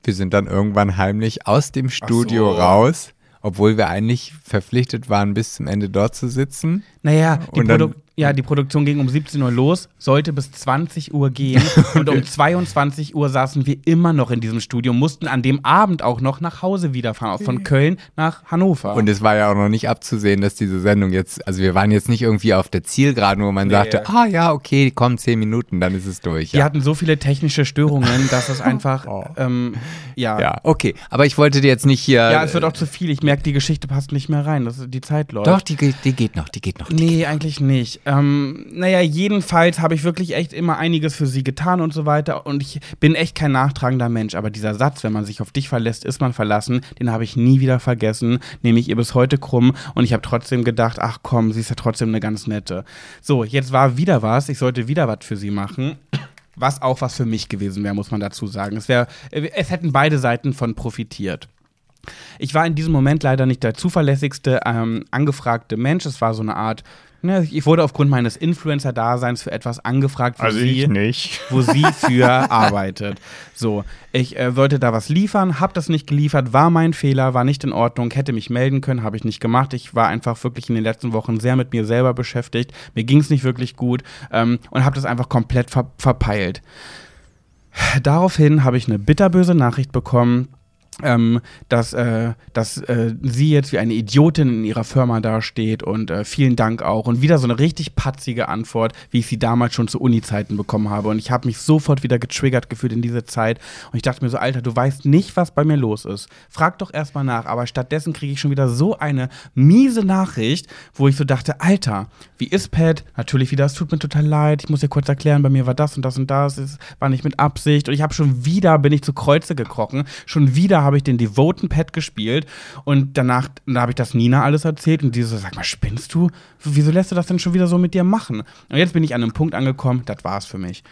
Speaker 2: Wir sind dann irgendwann heimlich aus dem Studio
Speaker 1: so.
Speaker 2: raus, obwohl wir eigentlich verpflichtet waren, bis zum Ende dort zu sitzen.
Speaker 1: Naja, die,
Speaker 2: Und dann-
Speaker 1: Produ ja, die Produktion ging um 17 Uhr los, sollte bis 20 Uhr gehen. und um 22 Uhr saßen wir immer noch in diesem Studio, mussten an dem Abend auch noch nach Hause wiederfahren, von Köln nach Hannover.
Speaker 2: Und es war ja auch noch nicht abzusehen, dass diese Sendung jetzt, also wir waren jetzt nicht irgendwie auf der Zielgeraden, wo man
Speaker 1: Nee.
Speaker 2: sagte, ah ja, okay, kommen zehn Minuten, dann ist es durch.
Speaker 1: wir
Speaker 2: Ja,
Speaker 1: hatten so viele technische Störungen, dass es einfach, ähm, ja.
Speaker 2: ja okay. Aber ich wollte dir jetzt nicht hier.
Speaker 1: Ja, es wird auch zu viel. Ich merke, die Geschichte passt nicht mehr rein. Das, die Zeit läuft.
Speaker 2: Doch, die, geht- die geht noch, die geht noch. Die
Speaker 1: Nee, eigentlich nicht. Ähm, naja, jedenfalls habe ich wirklich echt immer einiges für sie getan und so weiter. Und ich bin echt kein nachtragender Mensch. Aber dieser Satz, wenn man sich auf dich verlässt, ist man verlassen, den habe ich nie wieder vergessen. Nehme ich ihr bis heute krumm. Und ich habe trotzdem gedacht, ach komm, sie ist ja trotzdem eine ganz nette. So, jetzt war wieder was. Ich sollte wieder was für sie machen. Was auch was für mich gewesen wäre, muss man dazu sagen. Es, wär, es hätten beide Seiten von profitiert. Ich war in diesem Moment leider nicht der zuverlässigste ähm, angefragte Mensch. Es war so eine Art, ne, ich wurde aufgrund meines Influencer-Daseins für etwas angefragt, wo, sie,
Speaker 2: nicht.
Speaker 1: wo sie für arbeitet. So, ich äh, sollte da was liefern, habe das nicht geliefert, war mein Fehler, war nicht in Ordnung, hätte mich melden können, habe ich nicht gemacht. Ich war einfach wirklich in den letzten Wochen sehr mit mir selber beschäftigt. Mir ging es nicht wirklich gut ähm, und habe das einfach komplett ver verpeilt. Daraufhin habe ich eine bitterböse Nachricht bekommen, ähm, dass, äh, dass äh, sie jetzt wie eine Idiotin in ihrer Firma dasteht und äh, vielen Dank auch. Und wieder so eine richtig patzige Antwort, wie ich sie damals schon zu Uni-Zeiten bekommen habe. Und ich habe mich sofort wieder getriggert gefühlt in diese Zeit. Und ich dachte mir so, Alter, du weißt nicht, was bei mir los ist. Frag doch erstmal nach. Aber stattdessen kriege ich schon wieder so eine miese Nachricht, wo ich so dachte, Alter, wie ist Pat? Natürlich wieder, es tut mir total leid. Ich muss dir kurz erklären, bei mir war das und das und das. Es war nicht mit Absicht. Und ich habe schon wieder, bin ich zu Kreuze gekrochen. Schon wieder habe ich den Devoten Pet gespielt und danach da habe ich das Nina alles erzählt und die so, sag mal, spinnst du? Wieso lässt du das denn schon wieder so mit dir machen? Und jetzt bin ich an einem Punkt angekommen, das war's für mich.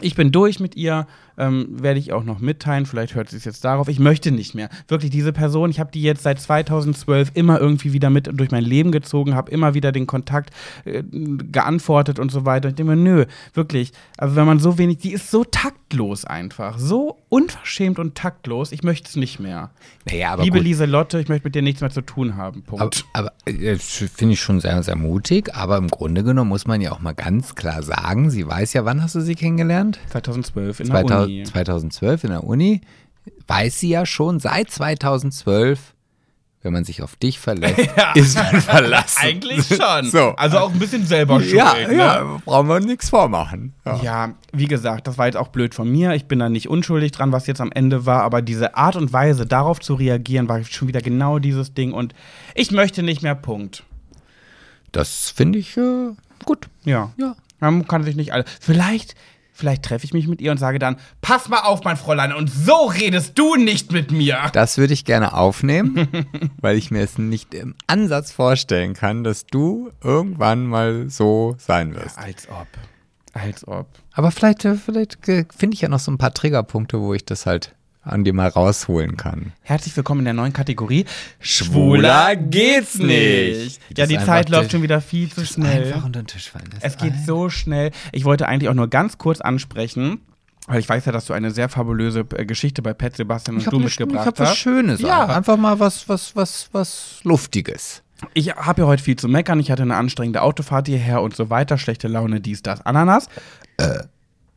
Speaker 1: Ich bin durch mit ihr, ähm, werde ich auch noch mitteilen. Vielleicht hört sie es jetzt darauf. Ich möchte nicht mehr. Wirklich, diese Person, ich habe die jetzt seit 2012 immer irgendwie wieder mit durch mein Leben gezogen, habe immer wieder den Kontakt äh, geantwortet und so weiter. Ich denke mir, nö, wirklich. Also, wenn man so wenig, die ist so taktlos einfach. So unverschämt und taktlos. Ich möchte es nicht mehr.
Speaker 2: Naja, aber
Speaker 1: Liebe
Speaker 2: gut.
Speaker 1: Lieselotte, ich möchte mit dir nichts mehr zu tun haben.
Speaker 2: Aber,
Speaker 1: Punkt.
Speaker 2: aber äh, finde ich schon sehr, sehr mutig. Aber im Grunde genommen muss man ja auch mal ganz klar sagen, sie weiß ja, wann hast du sie kennengelernt?
Speaker 1: 2012 in der
Speaker 2: 2000,
Speaker 1: Uni.
Speaker 2: 2012 in der Uni. Weiß sie ja schon seit 2012, wenn man sich auf dich verlässt, ist man verlassen.
Speaker 1: Eigentlich schon.
Speaker 2: So.
Speaker 1: Also auch ein bisschen selber schuld.
Speaker 2: ja,
Speaker 1: ne?
Speaker 2: ja, brauchen wir nichts vormachen. Ja.
Speaker 1: Ja, wie gesagt, das war jetzt auch blöd von mir. Ich bin da nicht unschuldig dran, was jetzt am Ende war, aber diese Art und Weise, darauf zu reagieren, war schon wieder genau dieses Ding und ich möchte nicht mehr, Punkt.
Speaker 2: Das finde ich äh, gut.
Speaker 1: Ja.
Speaker 2: Ja.
Speaker 1: Man kann sich nicht alle. Vielleicht, vielleicht treffe ich mich mit ihr und sage dann: Pass mal auf, mein Fräulein, und so redest du nicht mit mir.
Speaker 2: Das würde ich gerne aufnehmen, weil ich mir es nicht im Ansatz vorstellen kann, dass du irgendwann mal so sein wirst.
Speaker 1: Als ob. Als ob.
Speaker 2: Aber vielleicht, äh, vielleicht äh, finde ich ja noch so ein paar Triggerpunkte, wo ich das halt an dir mal rausholen kann.
Speaker 1: Herzlich willkommen in der neuen Kategorie.
Speaker 2: Schwuler geht's nicht.
Speaker 1: Ja, die Zeit läuft schon wieder viel zu schnell.
Speaker 2: Einfach unter den Tisch fallen. lassen.
Speaker 1: Es geht so schnell. Ich wollte eigentlich auch nur ganz kurz ansprechen, weil ich weiß ja, dass du eine sehr fabulöse äh, Geschichte bei Pet Sebastian und
Speaker 2: Ich habe
Speaker 1: du
Speaker 2: ich
Speaker 1: mitgebracht
Speaker 2: hab was
Speaker 1: hast.
Speaker 2: Schönes.
Speaker 1: Ja.
Speaker 2: Einfach mal was, was, was, was Luftiges.
Speaker 1: Ich habe ja heute viel zu meckern. Ich hatte eine anstrengende Autofahrt hierher und so weiter. Schlechte Laune, dies, das, Ananas.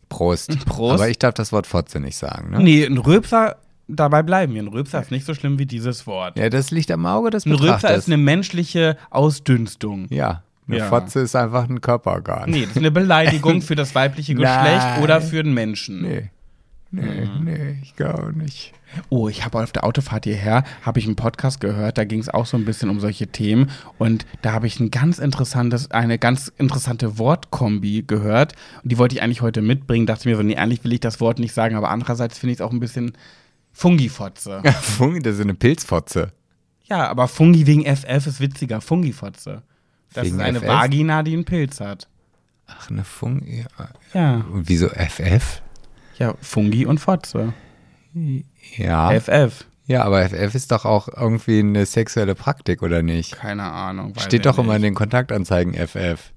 Speaker 2: Prost.
Speaker 1: Prost.
Speaker 2: Aber ich darf das Wort Fotze nicht sagen, ne?
Speaker 1: Nee, ein Röpser, dabei bleiben wir. Ein Röpser ist nicht so schlimm wie dieses Wort.
Speaker 2: Ja, das liegt am Auge des
Speaker 1: Ein Röpser
Speaker 2: Betrachters.
Speaker 1: ist eine menschliche Ausdünstung.
Speaker 2: ja, eine
Speaker 1: Ja.
Speaker 2: Fotze ist einfach ein Körperorgan.
Speaker 1: Nee, das ist eine Beleidigung für das weibliche Geschlecht
Speaker 2: Nein.
Speaker 1: oder für den Menschen.
Speaker 2: Nee. Nee, nee, ich glaube nicht.
Speaker 1: Oh, ich habe auf der Autofahrt hierher, habe ich einen Podcast gehört, da ging es auch so ein bisschen um solche Themen und da habe ich ein ganz interessantes, eine ganz interessante Wortkombi gehört und die wollte ich eigentlich heute mitbringen, dachte mir so, nee, eigentlich will ich das Wort nicht sagen, aber andererseits finde ich es auch ein bisschen Fungifotze.
Speaker 2: Fungi, das ist eine Pilzfotze.
Speaker 1: Ja, aber Fungi wegen FF ist witziger, Fungifotze. Das
Speaker 2: Wegen
Speaker 1: ist eine
Speaker 2: FF?
Speaker 1: Vagina, die einen Pilz hat.
Speaker 2: Ach, eine Fungi.
Speaker 1: Ja,
Speaker 2: Und wieso FF?
Speaker 1: Ja, Fungi und Fotze.
Speaker 2: Ja.
Speaker 1: FF.
Speaker 2: Ja, aber FF ist doch auch irgendwie eine sexuelle Praktik, oder nicht?
Speaker 1: Keine Ahnung.
Speaker 2: Steht doch immer
Speaker 1: nicht.
Speaker 2: in den Kontaktanzeigen FF.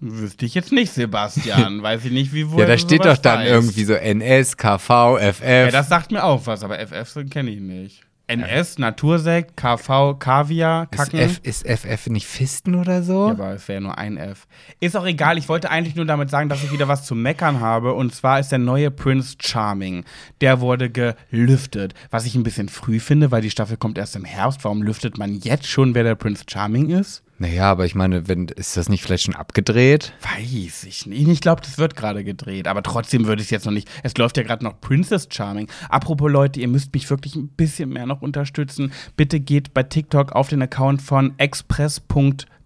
Speaker 1: Wüsste ich jetzt nicht, Sebastian. Weiß ich nicht, wie wohl.
Speaker 2: Ja, da steht doch dann
Speaker 1: weiß.
Speaker 2: irgendwie so NS, KV, FF.
Speaker 1: Ja, das sagt mir auch was, aber FF kenne ich nicht. NS, Natursekt, KV, Kaviar,
Speaker 2: ist,
Speaker 1: Kacken.
Speaker 2: F, ist FF nicht Fisten oder so?
Speaker 1: Ja, aber es wäre nur ein F. Ist auch egal, ich wollte eigentlich nur damit sagen, dass ich wieder was zu meckern habe. Und zwar ist der neue Prince Charming. Der wurde gelüftet. Was ich ein bisschen früh finde, weil die Staffel kommt erst im Herbst. Warum lüftet man jetzt schon, wer der Prince Charming ist?
Speaker 2: Naja, aber ich meine, wenn, ist das nicht vielleicht schon abgedreht?
Speaker 1: Weiß ich nicht. Ich glaube, das wird gerade gedreht. Aber trotzdem würde ich es jetzt noch nicht. Es läuft ja gerade noch Princess Charming. Apropos Leute, ihr müsst mich wirklich ein bisschen mehr noch unterstützen. Bitte geht bei TikTok auf den Account von express.queer.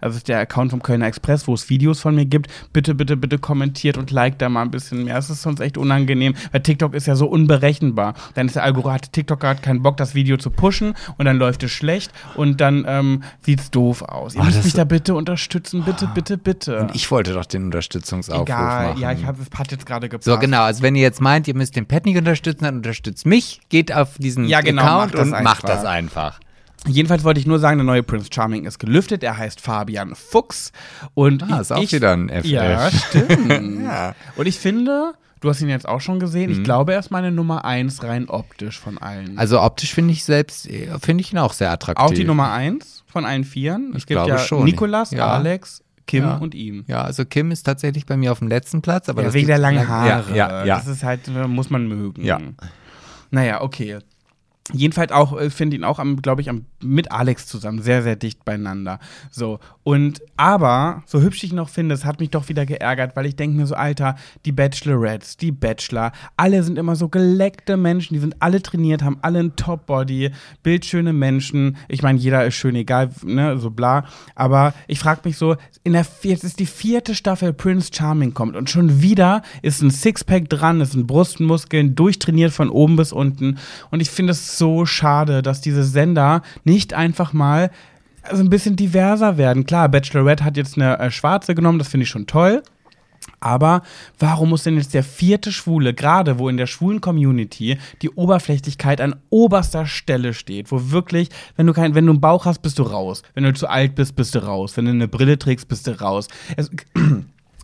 Speaker 1: Das ist der Account vom Kölner Express, wo es Videos von mir gibt. Bitte, bitte, bitte kommentiert und liked da mal ein bisschen mehr. Es ist sonst echt unangenehm, weil TikTok ist ja so unberechenbar. Dann ist der Algorithmus, hat TikTok hat keinen Bock, das Video zu pushen und dann läuft es schlecht und dann ähm, sieht es doof aus. Ihr
Speaker 2: Ah,
Speaker 1: müsst mich da bitte unterstützen. Bitte, bitte, bitte.
Speaker 2: Und ich wollte doch den Unterstützungsaufruf
Speaker 1: Egal,
Speaker 2: machen.
Speaker 1: ja, ich habe das Pat jetzt gerade gepasst.
Speaker 2: so, genau. Also, wenn ihr jetzt meint, ihr müsst den Pet nicht unterstützen, dann unterstützt mich. Geht auf diesen
Speaker 1: Ja, genau,
Speaker 2: Account
Speaker 1: macht
Speaker 2: und macht
Speaker 1: einfach.
Speaker 2: das einfach.
Speaker 1: Jedenfalls wollte ich nur sagen, der neue Prince Charming ist gelüftet. Er heißt Fabian Fuchs. Und
Speaker 2: Ah, ist auch
Speaker 1: ich,
Speaker 2: wieder ein FF.
Speaker 1: Ja, stimmt.
Speaker 2: Ja.
Speaker 1: Und ich finde, du hast ihn jetzt auch schon gesehen, ich glaube, er ist meine Nummer eins rein optisch von allen.
Speaker 2: Also optisch finde ich selbst, äh, finde ich ihn auch sehr attraktiv.
Speaker 1: auch die Nummer eins von allen Vieren. Es
Speaker 2: Ich
Speaker 1: gibt
Speaker 2: glaube
Speaker 1: ja
Speaker 2: schon.
Speaker 1: Nikolas,
Speaker 2: Ja.
Speaker 1: Alex, Kim
Speaker 2: Ja.
Speaker 1: und ihn.
Speaker 2: Ja, also Kim ist tatsächlich bei mir auf dem letzten Platz, aber
Speaker 1: Ja,
Speaker 2: das
Speaker 1: wegen der langen Haare.
Speaker 2: Ja, ja, ja.
Speaker 1: Das ist halt, äh, muss man mögen.
Speaker 2: Ja.
Speaker 1: Naja, okay. Jedenfalls auch, äh, finde ihn auch, glaube ich, am, mit Alex zusammen sehr, sehr dicht beieinander. So. Und, aber, so hübsch ich noch finde, es hat mich doch wieder geärgert, weil ich denke mir so, Alter, die Bachelorettes, die Bachelor, alle sind immer so geleckte Menschen, die sind alle trainiert, haben alle einen Top-Body, bildschöne Menschen. Ich meine, jeder ist schön, egal, ne, so bla. Aber ich frage mich so, in der, jetzt ist die vierte Staffel Prince Charming kommt und schon wieder ist ein Sixpack dran, ist ein Brustmuskeln, durchtrainiert von oben bis unten. Und ich finde es so schade, dass diese Sender nicht einfach mal also ein bisschen diverser werden. Klar, Bachelorette hat jetzt eine äh, Schwarze genommen, das finde ich schon toll. Aber warum muss denn jetzt der vierte Schwule, gerade wo in der schwulen Community die Oberflächlichkeit an oberster Stelle steht, wo wirklich, wenn du kein, wenn du einen Bauch hast, bist du raus. Wenn du zu alt bist, bist du raus. Wenn du eine Brille trägst, bist du raus. Es,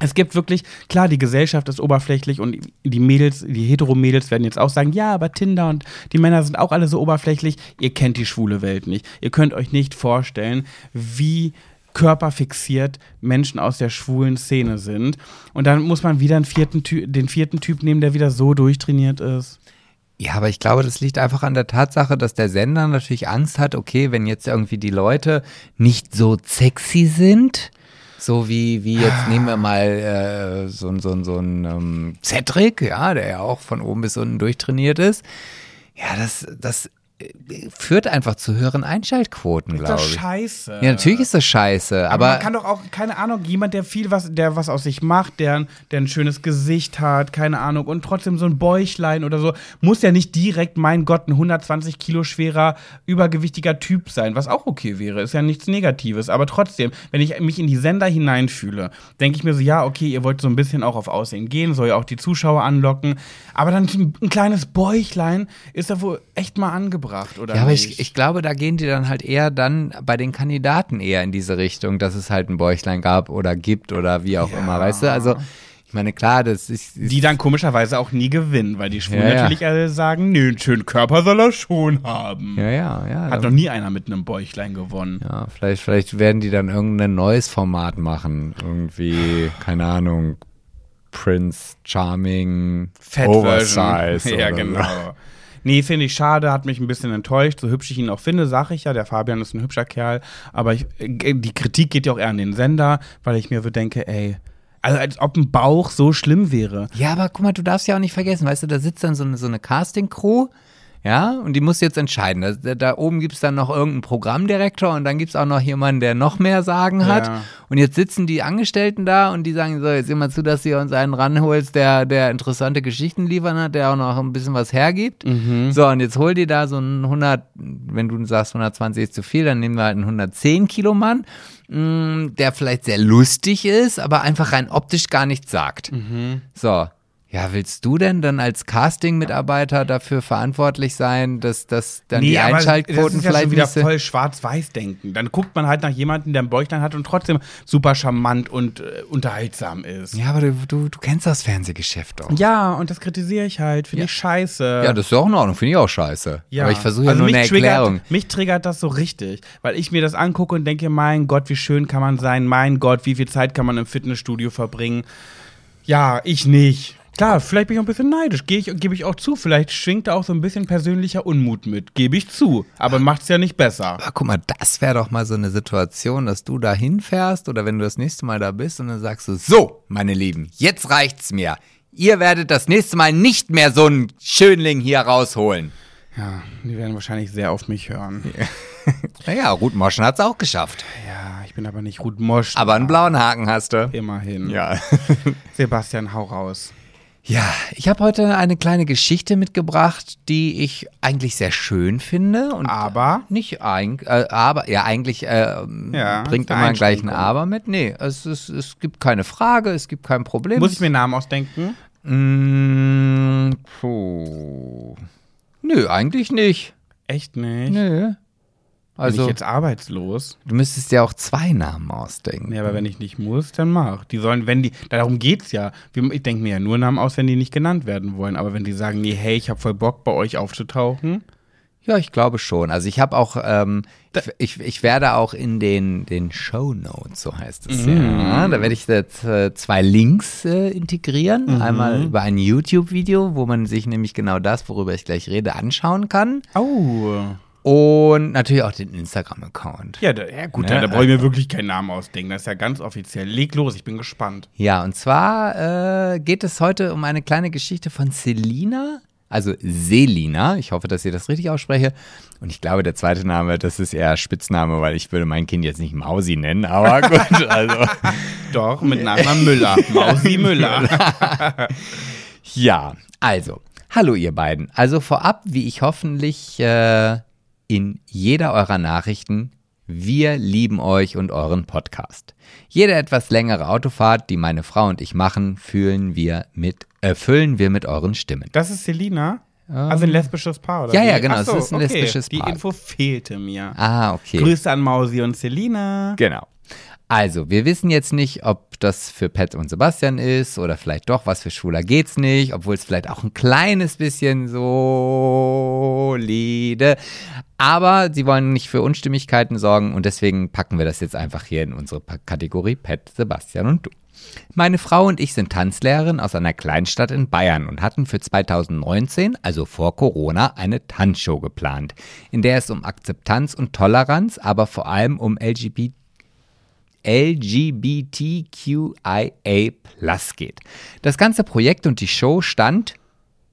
Speaker 1: es gibt wirklich, klar, die Gesellschaft ist oberflächlich und die Mädels, die Hetero-Mädels werden jetzt auch sagen, ja, aber Tinder und die Männer sind auch alle so oberflächlich. Ihr kennt die schwule Welt nicht. Ihr könnt euch nicht vorstellen, wie körperfixiert Menschen aus der schwulen Szene sind. Und dann muss man wieder vierten den vierten Typ nehmen, der wieder so durchtrainiert ist.
Speaker 2: Ja, aber ich glaube, das liegt einfach an der Tatsache, dass der Sender natürlich Angst hat, okay, wenn jetzt irgendwie die Leute nicht so sexy sind, so wie, wie jetzt nehmen wir mal äh, so, ein- so, ein- so ein ähm, Cedric, ja, der ja auch von oben bis unten durchtrainiert ist. Ja, das, das führt einfach zu höheren Einschaltquoten,
Speaker 1: Ist
Speaker 2: glaube
Speaker 1: das
Speaker 2: ich.
Speaker 1: scheiße.
Speaker 2: Ja, natürlich ist das scheiße,
Speaker 1: Aber,
Speaker 2: aber,
Speaker 1: man kann doch auch, keine Ahnung, jemand, der viel was, der was aus sich macht, der, der ein schönes Gesicht hat, keine Ahnung, und trotzdem so ein Bäuchlein oder so, muss ja nicht direkt, mein Gott, ein 120 Kilo schwerer, übergewichtiger Typ sein, was auch okay wäre. Ist ja nichts Negatives. Aber trotzdem, wenn ich mich in die Sender hineinfühle, denke ich mir so, ja, okay, ihr wollt so ein bisschen auch auf Aussehen gehen, soll ja auch die Zuschauer anlocken. Aber dann ein, ein kleines Bäuchlein ist da wohl echt mal angebracht, oder?
Speaker 2: Ja, aber
Speaker 1: nicht?
Speaker 2: ich, ich glaube, da gehen die dann halt eher dann bei den Kandidaten eher in diese Richtung, dass es halt ein Bäuchlein gab oder gibt oder wie auch immer, weißt du? Also, ich meine, klar, das ist. ist
Speaker 1: Die dann komischerweise auch nie gewinnen, weil die Schwulen
Speaker 2: Ja, ja.
Speaker 1: natürlich alle sagen, nö, einen schönen Körper soll er schon haben.
Speaker 2: ja, ja, ja.
Speaker 1: Hat noch nie einer mit einem Bäuchlein gewonnen.
Speaker 2: ja, vielleicht, vielleicht werden die dann irgendein neues Format machen. Irgendwie, keine Ahnung, Prince Charming, Oversize.
Speaker 1: Ja,
Speaker 2: oder
Speaker 1: genau. Nee, finde ich schade, hat mich ein bisschen enttäuscht. So hübsch ich ihn auch finde, sage ich ja, der Fabian ist ein hübscher Kerl. Aber ich, äh, die Kritik geht ja auch eher an den Sender, weil ich mir so denke, ey, Also als ob ein Bauch so schlimm wäre.
Speaker 2: Ja, aber guck mal, du darfst ja auch nicht vergessen, weißt du, da sitzt dann so eine, so eine Casting-Crew, ja, und die muss jetzt entscheiden. Da, da, oben gibt es dann noch irgendeinen Programmdirektor und dann gibt es auch noch jemanden, der noch mehr Sagen hat.
Speaker 1: Ja.
Speaker 2: Und jetzt sitzen die Angestellten da und die sagen so, jetzt mal zu, dass du uns einen ranholst, der, der interessante Geschichten liefern hat, der auch noch ein bisschen was hergibt. So, und jetzt hol dir da so einen 100, wenn du sagst 120 ist zu viel, dann nehmen wir halt einen 110 Kilo Mann, mh, der vielleicht sehr lustig ist, aber einfach rein optisch gar nichts sagt. So. Ja, willst du denn dann als Casting-Mitarbeiter dafür verantwortlich sein, dass, dass dann die
Speaker 1: aber
Speaker 2: Einschaltquoten
Speaker 1: das ist ja
Speaker 2: vielleicht
Speaker 1: schon wieder voll schwarz-weiß denken. Dann guckt man halt nach jemandem, der ein Bäuchlein hat und trotzdem super charmant und äh, unterhaltsam ist.
Speaker 2: Ja, aber du, du, du kennst das Fernsehgeschäft doch.
Speaker 1: Ja, und das kritisiere ich halt. Finde ich scheiße.
Speaker 2: Ja, das ist auch in Ordnung, finde ich auch scheiße.
Speaker 1: Ja.
Speaker 2: Aber ich versuche ja
Speaker 1: also
Speaker 2: nur eine
Speaker 1: triggert,
Speaker 2: Erklärung.
Speaker 1: Mich triggert das so richtig, weil ich mir das angucke und denke, mein Gott, wie schön kann man sein, mein Gott, wie viel Zeit kann man im Fitnessstudio verbringen. Ja, ich nicht. Klar, vielleicht bin ich auch ein bisschen neidisch, ich- gebe ich auch zu. Vielleicht schwingt da auch so ein bisschen persönlicher Unmut mit, gebe ich zu. Aber macht's ja nicht besser.
Speaker 2: Aber guck mal, das wäre doch mal so eine Situation, dass du da hinfährst oder wenn du das nächste Mal da bist und dann sagst du, so, meine Lieben, jetzt reicht's mir. Ihr werdet das nächste Mal nicht mehr so einen Schönling hier rausholen.
Speaker 1: Ja, die werden wahrscheinlich sehr auf mich hören.
Speaker 2: Naja, Ruth Moschen hat's auch geschafft.
Speaker 1: Ja, ich bin aber nicht Ruth Mosch.
Speaker 2: Aber einen blauen Haken hast du.
Speaker 1: Immerhin.
Speaker 2: Ja.
Speaker 1: Sebastian, hau raus.
Speaker 2: Ja, ich habe heute eine kleine Geschichte mitgebracht, die ich eigentlich sehr schön finde. Und
Speaker 1: Aber?
Speaker 2: Nicht eigentlich, äh, aber, ja, eigentlich äh,
Speaker 1: Ja,
Speaker 2: bringt immer gleich ein
Speaker 1: Einschränkung.
Speaker 2: Aber mit. Nee, es, ist, es gibt keine Frage, es gibt kein Problem.
Speaker 1: Muss ich mir einen Namen ausdenken?
Speaker 2: Mm, puh. Nö, eigentlich nicht.
Speaker 1: Echt nicht.
Speaker 2: Nö.
Speaker 1: Bin
Speaker 2: Also,
Speaker 1: ich jetzt arbeitslos?
Speaker 2: du müsstest ja auch zwei Namen ausdenken.
Speaker 1: Nee, aber wenn ich nicht muss, dann mach. Die sollen, wenn die, darum geht's ja. Ich denke mir ja nur Namen aus, wenn die nicht genannt werden wollen. Aber wenn die sagen, nee, hey, ich habe voll Bock, bei euch aufzutauchen.
Speaker 2: Ja, ich glaube schon. Also ich habe auch, ähm, ich, ich, werde auch in den, den Show Notes, so heißt es ja, da werde ich jetzt äh, zwei Links äh, integrieren. Einmal über ein YouTube-Video, wo man sich nämlich genau das, worüber ich gleich rede, anschauen kann.
Speaker 1: Oh.
Speaker 2: Und natürlich auch den Instagram-Account.
Speaker 1: Ja, da, ja gut,
Speaker 2: Ne,
Speaker 1: da, da brauche ich mir wirklich keinen Namen ausdenken. Das ist ja ganz offiziell. Leg los, ich bin gespannt.
Speaker 2: Ja, und zwar äh, geht es heute um eine kleine Geschichte von Selina, also Selina. Ich hoffe, dass ich das richtig ausspreche. Und ich glaube, der zweite Name, das ist eher Spitzname, weil ich würde mein Kind jetzt nicht Mausi nennen, aber gut, also.
Speaker 1: Doch, mit Nachnamen Müller. Mausi Müller.
Speaker 2: Ja, also, hallo ihr beiden. Also vorab, wie ich hoffentlich äh, in jeder eurer Nachrichten, wir lieben euch und euren Podcast. Jede etwas längere Autofahrt, die meine Frau und ich machen, fühlen wir mit, äh, füllen wir mit euren Stimmen.
Speaker 1: Das ist Selina? Also ein lesbisches Paar, oder?
Speaker 2: Ja,
Speaker 1: wie?
Speaker 2: ja, genau,
Speaker 1: so,
Speaker 2: es ist ein
Speaker 1: okay.
Speaker 2: lesbisches
Speaker 1: Die
Speaker 2: Paar.
Speaker 1: Info fehlte mir.
Speaker 2: Ah, okay.
Speaker 1: Grüße an Mausi und Selina.
Speaker 2: Genau. Also, wir wissen jetzt nicht, ob das für Pat und Sebastian ist oder vielleicht doch, was für Schwuler geht's nicht, obwohl es vielleicht auch ein kleines bisschen solide. Aber sie wollen nicht für Unstimmigkeiten sorgen und deswegen packen wir das jetzt einfach hier in unsere Kategorie Pat, Sebastian und du. Meine Frau und ich sind Tanzlehrerin aus einer Kleinstadt in Bayern und hatten für 2019, also vor Corona, eine Tanzshow geplant, in der es um Akzeptanz und Toleranz, aber vor allem um LGBT LGBTQIA Plus geht. Das ganze Projekt und die Show stand,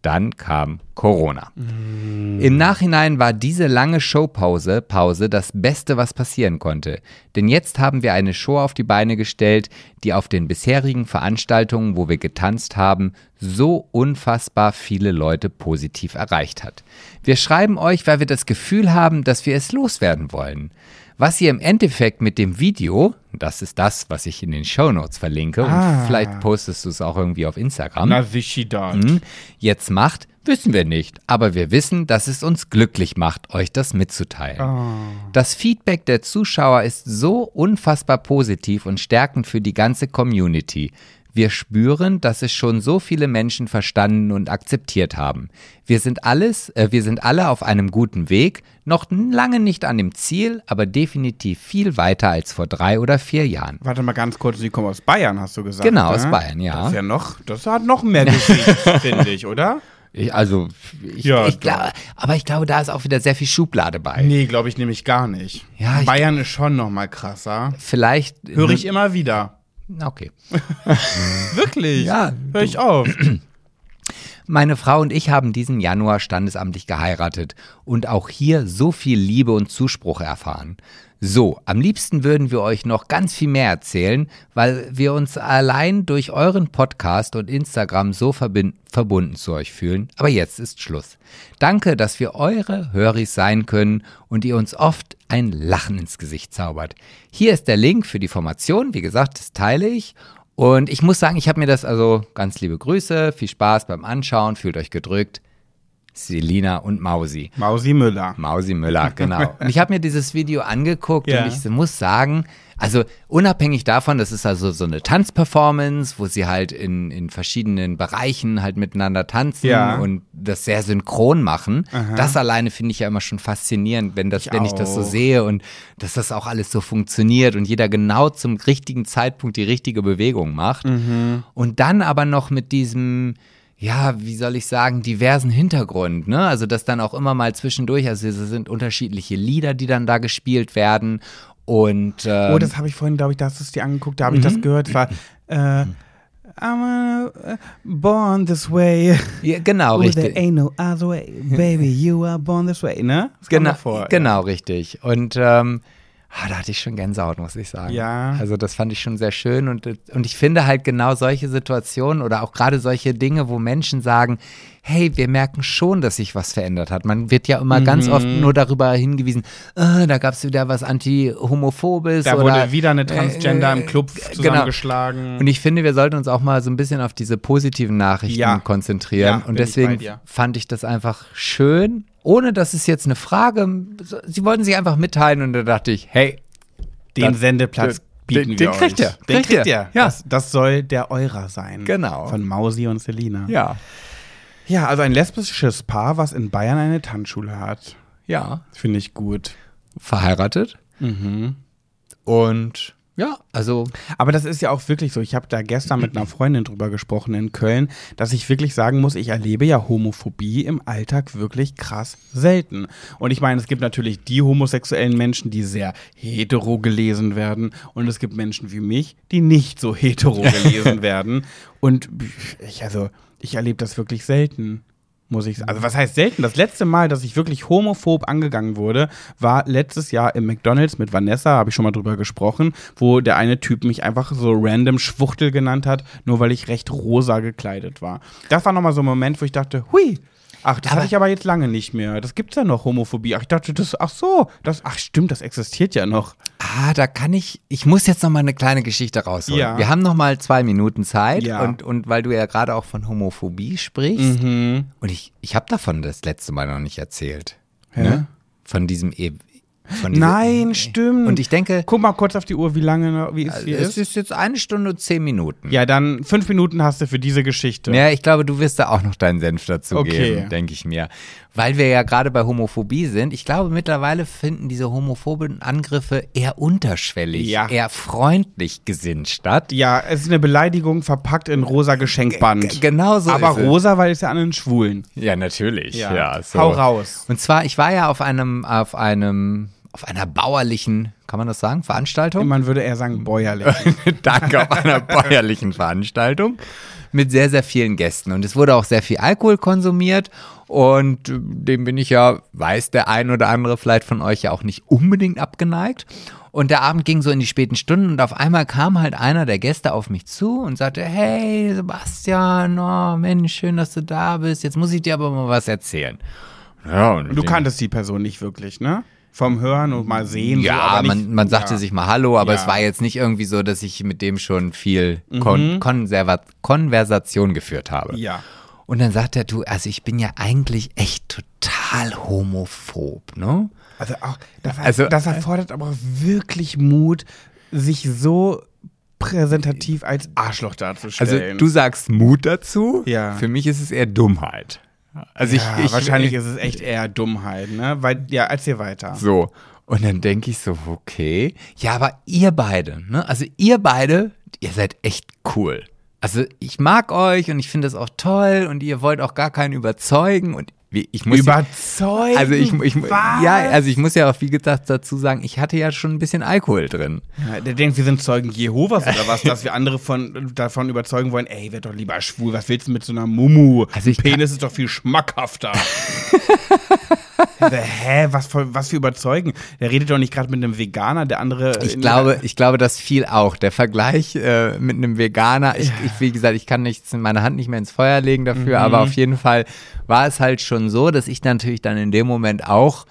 Speaker 2: dann kam Corona. Im Nachhinein war diese lange Showpause Pause das Beste, was passieren konnte. Denn jetzt haben wir eine Show auf die Beine gestellt, die auf den bisherigen Veranstaltungen, wo wir getanzt haben, so unfassbar viele Leute positiv erreicht hat. Wir schreiben euch, weil wir das Gefühl haben, dass wir es loswerden wollen. Was ihr im Endeffekt mit dem Video, das ist das, was ich in den Shownotes verlinke,
Speaker 1: Ah.
Speaker 2: und vielleicht postest du es auch irgendwie auf Instagram,
Speaker 1: Na, sichi dort.
Speaker 2: hm, jetzt macht, wissen wir nicht. Aber wir wissen, dass es uns glücklich macht, euch das mitzuteilen. Das Feedback der Zuschauer ist so unfassbar positiv und stärkend für die ganze Community. Wir spüren, dass es schon so viele Menschen verstanden und akzeptiert haben. Wir sind alles, äh, wir sind alle auf einem guten Weg, noch lange nicht an dem Ziel, aber definitiv viel weiter als vor drei oder vier Jahren.
Speaker 1: Warte mal ganz kurz, Sie kommen aus Bayern, hast du gesagt.
Speaker 2: Genau,
Speaker 1: ne?
Speaker 2: aus Bayern, ja.
Speaker 1: Das ist ja noch, das hat noch mehr Gewicht, finde ich, oder?
Speaker 2: Ich, also, ich,
Speaker 1: Ja,
Speaker 2: ich glaube, aber ich glaube, da ist auch wieder sehr viel Schublade bei.
Speaker 1: Nee, glaube ich nämlich gar nicht.
Speaker 2: Ja,
Speaker 1: Bayern ist schon noch mal krasser.
Speaker 2: Vielleicht
Speaker 1: Höre ich immer wieder.
Speaker 2: Okay.
Speaker 1: Wirklich?
Speaker 2: Ja,
Speaker 1: Hör ich auf.
Speaker 2: Meine Frau und ich haben diesen Januar standesamtlich geheiratet und auch hier so viel Liebe und Zuspruch erfahren. So, am liebsten würden wir euch noch ganz viel mehr erzählen, weil wir uns allein durch euren Podcast und Instagram so verbunden zu euch fühlen. Aber jetzt ist Schluss. Danke, dass wir eure Höris sein können und ihr uns oft ein Lachen ins Gesicht zaubert. Hier ist der Link für die Formation. Wie gesagt, das teile ich. Und ich muss sagen, ich habe mir das also ganz liebe Grüße, viel Spaß beim Anschauen, fühlt euch gedrückt. Selina und Mausi.
Speaker 1: Mausi Müller.
Speaker 2: Mausi Müller, genau. Und ich habe mir dieses Video angeguckt
Speaker 1: Ja.
Speaker 2: und ich muss sagen, also unabhängig davon, das ist also so eine Tanzperformance, wo sie halt in, in verschiedenen Bereichen halt miteinander tanzen
Speaker 1: Ja.
Speaker 2: und das sehr synchron machen. Das alleine finde ich ja immer schon faszinierend, wenn, das,
Speaker 1: Ich
Speaker 2: wenn ich das so sehe und dass das auch alles so funktioniert und jeder genau zum richtigen Zeitpunkt die richtige Bewegung macht.
Speaker 1: Mhm.
Speaker 2: Und dann aber noch mit diesem ja, wie soll ich sagen, diversen Hintergrund, ne? Also das dann auch immer mal zwischendurch, also es sind unterschiedliche Lieder, die dann da gespielt werden und ähm,
Speaker 1: Oh, das habe ich vorhin, glaube ich, da hast du es dir angeguckt, da habe ich das gehört. Es war äh, I'm uh, born this way.
Speaker 2: ja, genau,
Speaker 1: Oh, there
Speaker 2: richtig.
Speaker 1: ain't no other way. Baby, you are born this way, ne? Das
Speaker 2: Genau,
Speaker 1: davor.
Speaker 2: genau, richtig. Und ähm, ah, da hatte ich schon Gänsehaut, muss ich sagen.
Speaker 1: Ja.
Speaker 2: Also das fand ich schon sehr schön und, und ich finde halt genau solche Situationen oder auch gerade solche Dinge, wo Menschen sagen, hey, wir merken schon, dass sich was verändert hat. Man wird ja immer ganz
Speaker 1: Mhm.
Speaker 2: oft nur darüber hingewiesen, ah, da gab es wieder was Anti-Homophobes.
Speaker 1: Da
Speaker 2: oder,
Speaker 1: wurde wieder eine Transgender
Speaker 2: äh,
Speaker 1: im Club
Speaker 2: genau.
Speaker 1: zusammengeschlagen.
Speaker 2: Und ich finde, wir sollten uns auch mal so ein bisschen auf diese positiven Nachrichten
Speaker 1: Ja.
Speaker 2: konzentrieren.
Speaker 1: Ja,
Speaker 2: und deswegen fand ich das einfach schön, ohne dass es jetzt eine Frage, sie wollten sich einfach mitteilen und da dachte ich, hey,
Speaker 1: den
Speaker 2: das-
Speaker 1: Sendeplatz
Speaker 2: den-
Speaker 1: bieten
Speaker 2: den
Speaker 1: wir
Speaker 2: kriegt
Speaker 1: euch.
Speaker 2: ihr.
Speaker 1: Den
Speaker 2: Kriegt
Speaker 1: kriegt
Speaker 2: ihr.
Speaker 1: ihr.
Speaker 2: Ja.
Speaker 1: Das, das soll der Eurer sein.
Speaker 2: Genau.
Speaker 1: Von Mausi und Selina.
Speaker 2: ja,
Speaker 1: Ja, also ein lesbisches Paar, was in Bayern eine Tanzschule hat.
Speaker 2: ja,
Speaker 1: Finde ich gut.
Speaker 2: verheiratet
Speaker 1: Mhm.
Speaker 2: und ja, also
Speaker 1: Aber das ist ja auch wirklich so. Ich habe da gestern mit einer Freundin drüber gesprochen in Köln, dass ich wirklich sagen muss, ich erlebe ja Homophobie im Alltag wirklich krass selten. Und ich meine, es gibt natürlich die homosexuellen Menschen, die sehr hetero gelesen werden. Und es gibt Menschen wie mich, die nicht so hetero gelesen werden. Und ich, also, ich erlebe das wirklich selten. Muss ich sagen. Also, was heißt selten? Das letzte Mal, dass ich wirklich homophob angegangen wurde, war letztes Jahr im McDonalds mit Vanessa, habe ich schon mal drüber gesprochen, wo der eine Typ mich einfach so random Schwuchtel genannt hat, nur weil ich recht rosa gekleidet war. Das war nochmal so ein Moment, wo ich dachte, hui. Ach, das
Speaker 2: Aber-
Speaker 1: hatte ich aber jetzt lange nicht mehr. Das gibt's ja noch, Homophobie. Ach, ich dachte, das, ach so, das, ach stimmt, das existiert ja noch.
Speaker 2: Ah, da kann ich, ich muss jetzt noch mal eine kleine Geschichte rausholen.
Speaker 1: Ja.
Speaker 2: Wir haben noch mal zwei Minuten Zeit
Speaker 1: Ja.
Speaker 2: und, und weil du ja gerade auch von Homophobie sprichst
Speaker 1: Mhm.
Speaker 2: und ich, ich habe davon das letzte Mal noch nicht erzählt.
Speaker 1: Hä?
Speaker 2: Ne? Von diesem e
Speaker 1: Nein, stimmt.
Speaker 2: Und ich denke,
Speaker 1: Guck mal kurz auf die Uhr, wie lange, noch- wie es hier
Speaker 2: es
Speaker 1: ist.
Speaker 2: ist jetzt eine Stunde und zehn Minuten.
Speaker 1: Ja, dann fünf Minuten hast du für diese Geschichte.
Speaker 2: Ja, ich glaube, du wirst da auch noch deinen Senf dazu
Speaker 1: Okay.
Speaker 2: geben, denke ich mir. Weil wir ja gerade bei Homophobie sind. Ich glaube, mittlerweile finden diese homophoben Angriffe eher unterschwellig,
Speaker 1: Ja.
Speaker 2: eher freundlich gesinnt statt.
Speaker 1: Ja, es ist eine Beleidigung verpackt in rosa Geschenkband.
Speaker 2: G- genau so
Speaker 1: Aber
Speaker 2: ist es.
Speaker 1: rosa, weil es ja an den Schwulen.
Speaker 2: Ja, natürlich.
Speaker 1: Ja.
Speaker 2: Ja, so.
Speaker 1: Hau raus.
Speaker 2: Und zwar, ich war ja auf einem, auf einem, auf einer bauerlichen, kann man das sagen, Veranstaltung?
Speaker 1: Man würde eher sagen bäuerlich.
Speaker 2: Danke, auf einer bäuerlichen Veranstaltung mit sehr, sehr vielen Gästen. Und es wurde auch sehr viel Alkohol konsumiert. Und dem bin ich ja, weiß der ein oder andere vielleicht von euch ja auch nicht unbedingt abgeneigt. Und der Abend ging so in die späten Stunden und auf einmal kam halt einer der Gäste auf mich zu und sagte, hey Sebastian, oh Mensch, schön, dass du da bist. Jetzt muss ich dir aber mal was erzählen. Ja, und
Speaker 1: Du kanntest die Person nicht wirklich, ne? Vom Hören und mal sehen. so,
Speaker 2: Ja,
Speaker 1: aber nicht,
Speaker 2: man, man sagte
Speaker 1: ja.
Speaker 2: sich mal Hallo, aber
Speaker 1: Ja. Mhm.
Speaker 2: es war jetzt nicht irgendwie so, dass ich mit dem schon viel Kon Konserva Konversation geführt habe.
Speaker 1: Ja.
Speaker 2: Und dann sagt er, du, also ich bin ja eigentlich echt total homophob, ne?
Speaker 1: Also auch, das,
Speaker 2: Also,
Speaker 1: das erfordert aber auch wirklich Mut, sich so präsentativ als Arschloch
Speaker 2: Also
Speaker 1: darzustellen.
Speaker 2: du sagst Mut dazu.
Speaker 1: Ja.
Speaker 2: Für mich ist es eher Dummheit. Also
Speaker 1: ja,
Speaker 2: ich, ich
Speaker 1: wahrscheinlich
Speaker 2: ich,
Speaker 1: ist es echt eher Dummheit, ne? Weil, ja, erzähl weiter.
Speaker 2: So. Und dann denke ich so, okay. Ja, aber ihr beide, ne? Also ihr beide, ihr seid echt cool. Also ich mag euch und ich finde es auch toll und ihr wollt auch gar keinen überzeugen und ich muss
Speaker 1: Überzeugen.
Speaker 2: also ich, ich ja, also ich muss ja auch wie gesagt dazu sagen, ich hatte ja schon ein bisschen Alkohol drin.
Speaker 1: Ja, der denkt, wir sind Zeugen Jehovas oder was, dass wir andere von, davon überzeugen wollen, ey, werd doch lieber schwul, was willst du mit so einer Mumu?
Speaker 2: Also ich
Speaker 1: Penis ist doch viel schmackhafter. Hä, was für, was für überzeugen? Der redet doch nicht gerade mit einem Veganer, der andere.
Speaker 2: Ich
Speaker 1: in-
Speaker 2: glaube, ich glaube, das fiel auch. Der Vergleich äh, mit einem Veganer, ich, ich, wie gesagt, ich kann nichts in meine Hand nicht mehr ins Feuer legen dafür,
Speaker 1: Mhm.
Speaker 2: aber auf jeden Fall war es halt schon so, dass ich natürlich dann in dem Moment auch